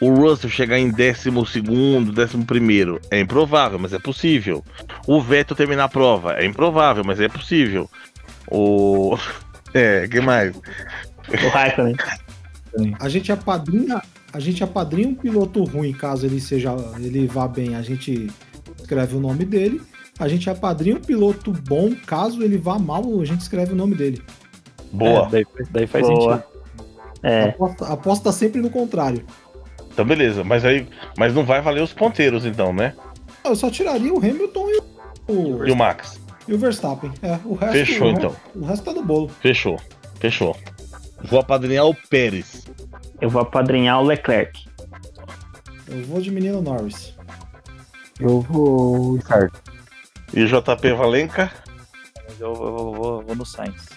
E: O Russell chegar em décimo segundo, décimo primeiro é improvável, mas é possível. O Vettel terminar a prova é improvável, mas é possível. O. É, que mais?
D: O Raikkonen.
C: A gente apadrinha, a gente apadrinha um piloto ruim, caso ele seja, ele vá bem, a gente escreve o nome dele a gente apadrinha um piloto bom, caso ele vá mal, a gente escreve o nome dele.
E: Boa.
B: É, daí, daí, faz
D: Boa.
B: sentido.
D: É.
C: Aposta, aposta sempre no contrário.
E: Então beleza, mas aí. Mas não vai valer os ponteiros então, né?
C: Eu só tiraria o Hamilton e o,
E: E o Max.
C: e o Verstappen. É, o resto,
E: Fechou,
C: o,
E: então.
C: O resto tá no bolo.
E: Fechou. Fechou. Vou apadrinhar o Pérez.
D: Eu vou apadrinhar o Leclerc.
C: Eu vou de menino Norris.
A: Eu vou. Ricardo.
E: E o JP Valenca.
B: Eu, eu- eu vou, vou no Sainz.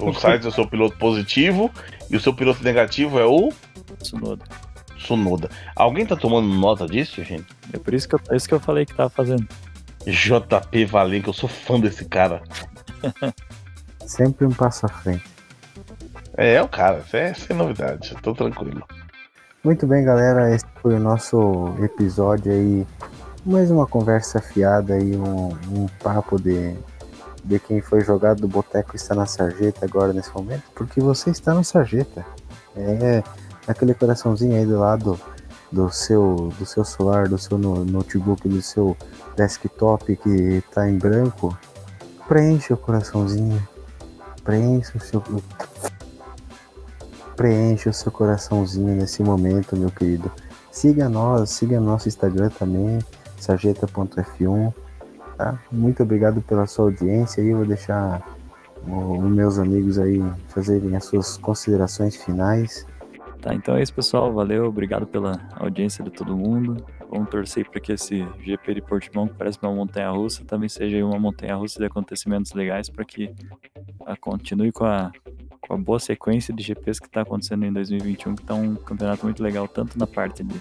E: O Sainz é o seu piloto positivo. E o seu piloto negativo é o
B: Tsunoda.
E: Sunoda. Alguém tá tomando nota disso, gente?
B: É por isso que eu, é isso que eu falei que tava fazendo.
E: JP Valenca, eu sou fã desse cara.
A: Sempre um passo à frente.
E: É, é o cara, isso é sem novidade, eu tô tranquilo.
A: Muito bem, galera. Esse foi o nosso episódio aí. Mais uma conversa fiada aí, um, um papo de, de quem foi jogado do boteco e está na sarjeta agora nesse momento. Porque você está na sarjeta. É aquele coraçãozinho aí do lado do seu, do seu celular, do seu no- notebook, do seu desktop que está em branco. Preencha o coraçãozinho. Preencha o seu. Preencha o seu coraçãozinho nesse momento, meu querido. Siga nós, siga nosso Instagram também, sarjeta.f1. Tá? Muito obrigado pela sua audiência e vou deixar os meus amigos aí fazerem as suas considerações finais.
B: Tá, então é isso, pessoal. Valeu, obrigado pela audiência de todo mundo. Vamos torcer para que esse GP de Portimão, que parece uma montanha russa, também seja uma montanha russa de acontecimentos legais para que a, continue com a, com a boa sequência de GPs que está acontecendo em 2021, que está um campeonato muito legal, tanto na parte de,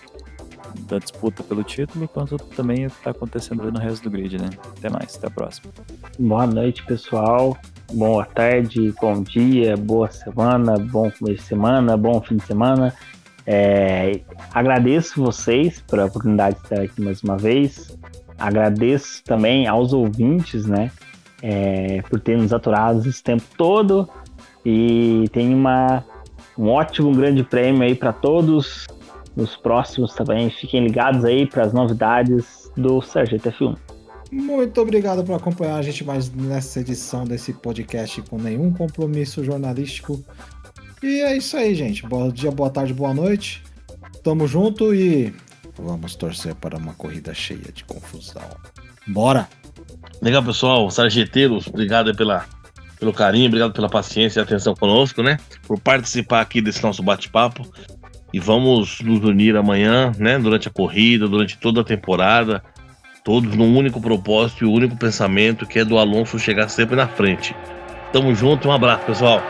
B: da disputa pelo título, quanto também está acontecendo no resto do grid, né? Até mais, até a próxima.
D: Boa noite, pessoal. Boa tarde, bom dia, boa semana, bom começo de semana, bom fim de semana. É, agradeço vocês pela oportunidade de estar aqui mais uma vez. Agradeço também aos ouvintes, né, é, por terem nos aturado esse tempo todo. E tem uma, um ótimo grande prêmio aí para todos. Nos próximos também, fiquem ligados aí para as novidades do Sargento F1.
C: Muito obrigado por acompanhar a gente mais nessa edição desse podcast com nenhum compromisso jornalístico. E é isso aí, gente. Bom dia, boa tarde, boa noite. Tamo junto e vamos torcer para uma corrida cheia de confusão. Bora!
E: Legal, pessoal, sargeteiros, obrigado pela, pelo carinho, obrigado pela paciência e atenção conosco, né? Por participar aqui desse nosso bate-papo. E vamos nos unir amanhã, né? Durante a corrida, durante toda a temporada, todos num único propósito e um único pensamento, que é do Alonso chegar sempre na frente. Tamo junto, um abraço, pessoal.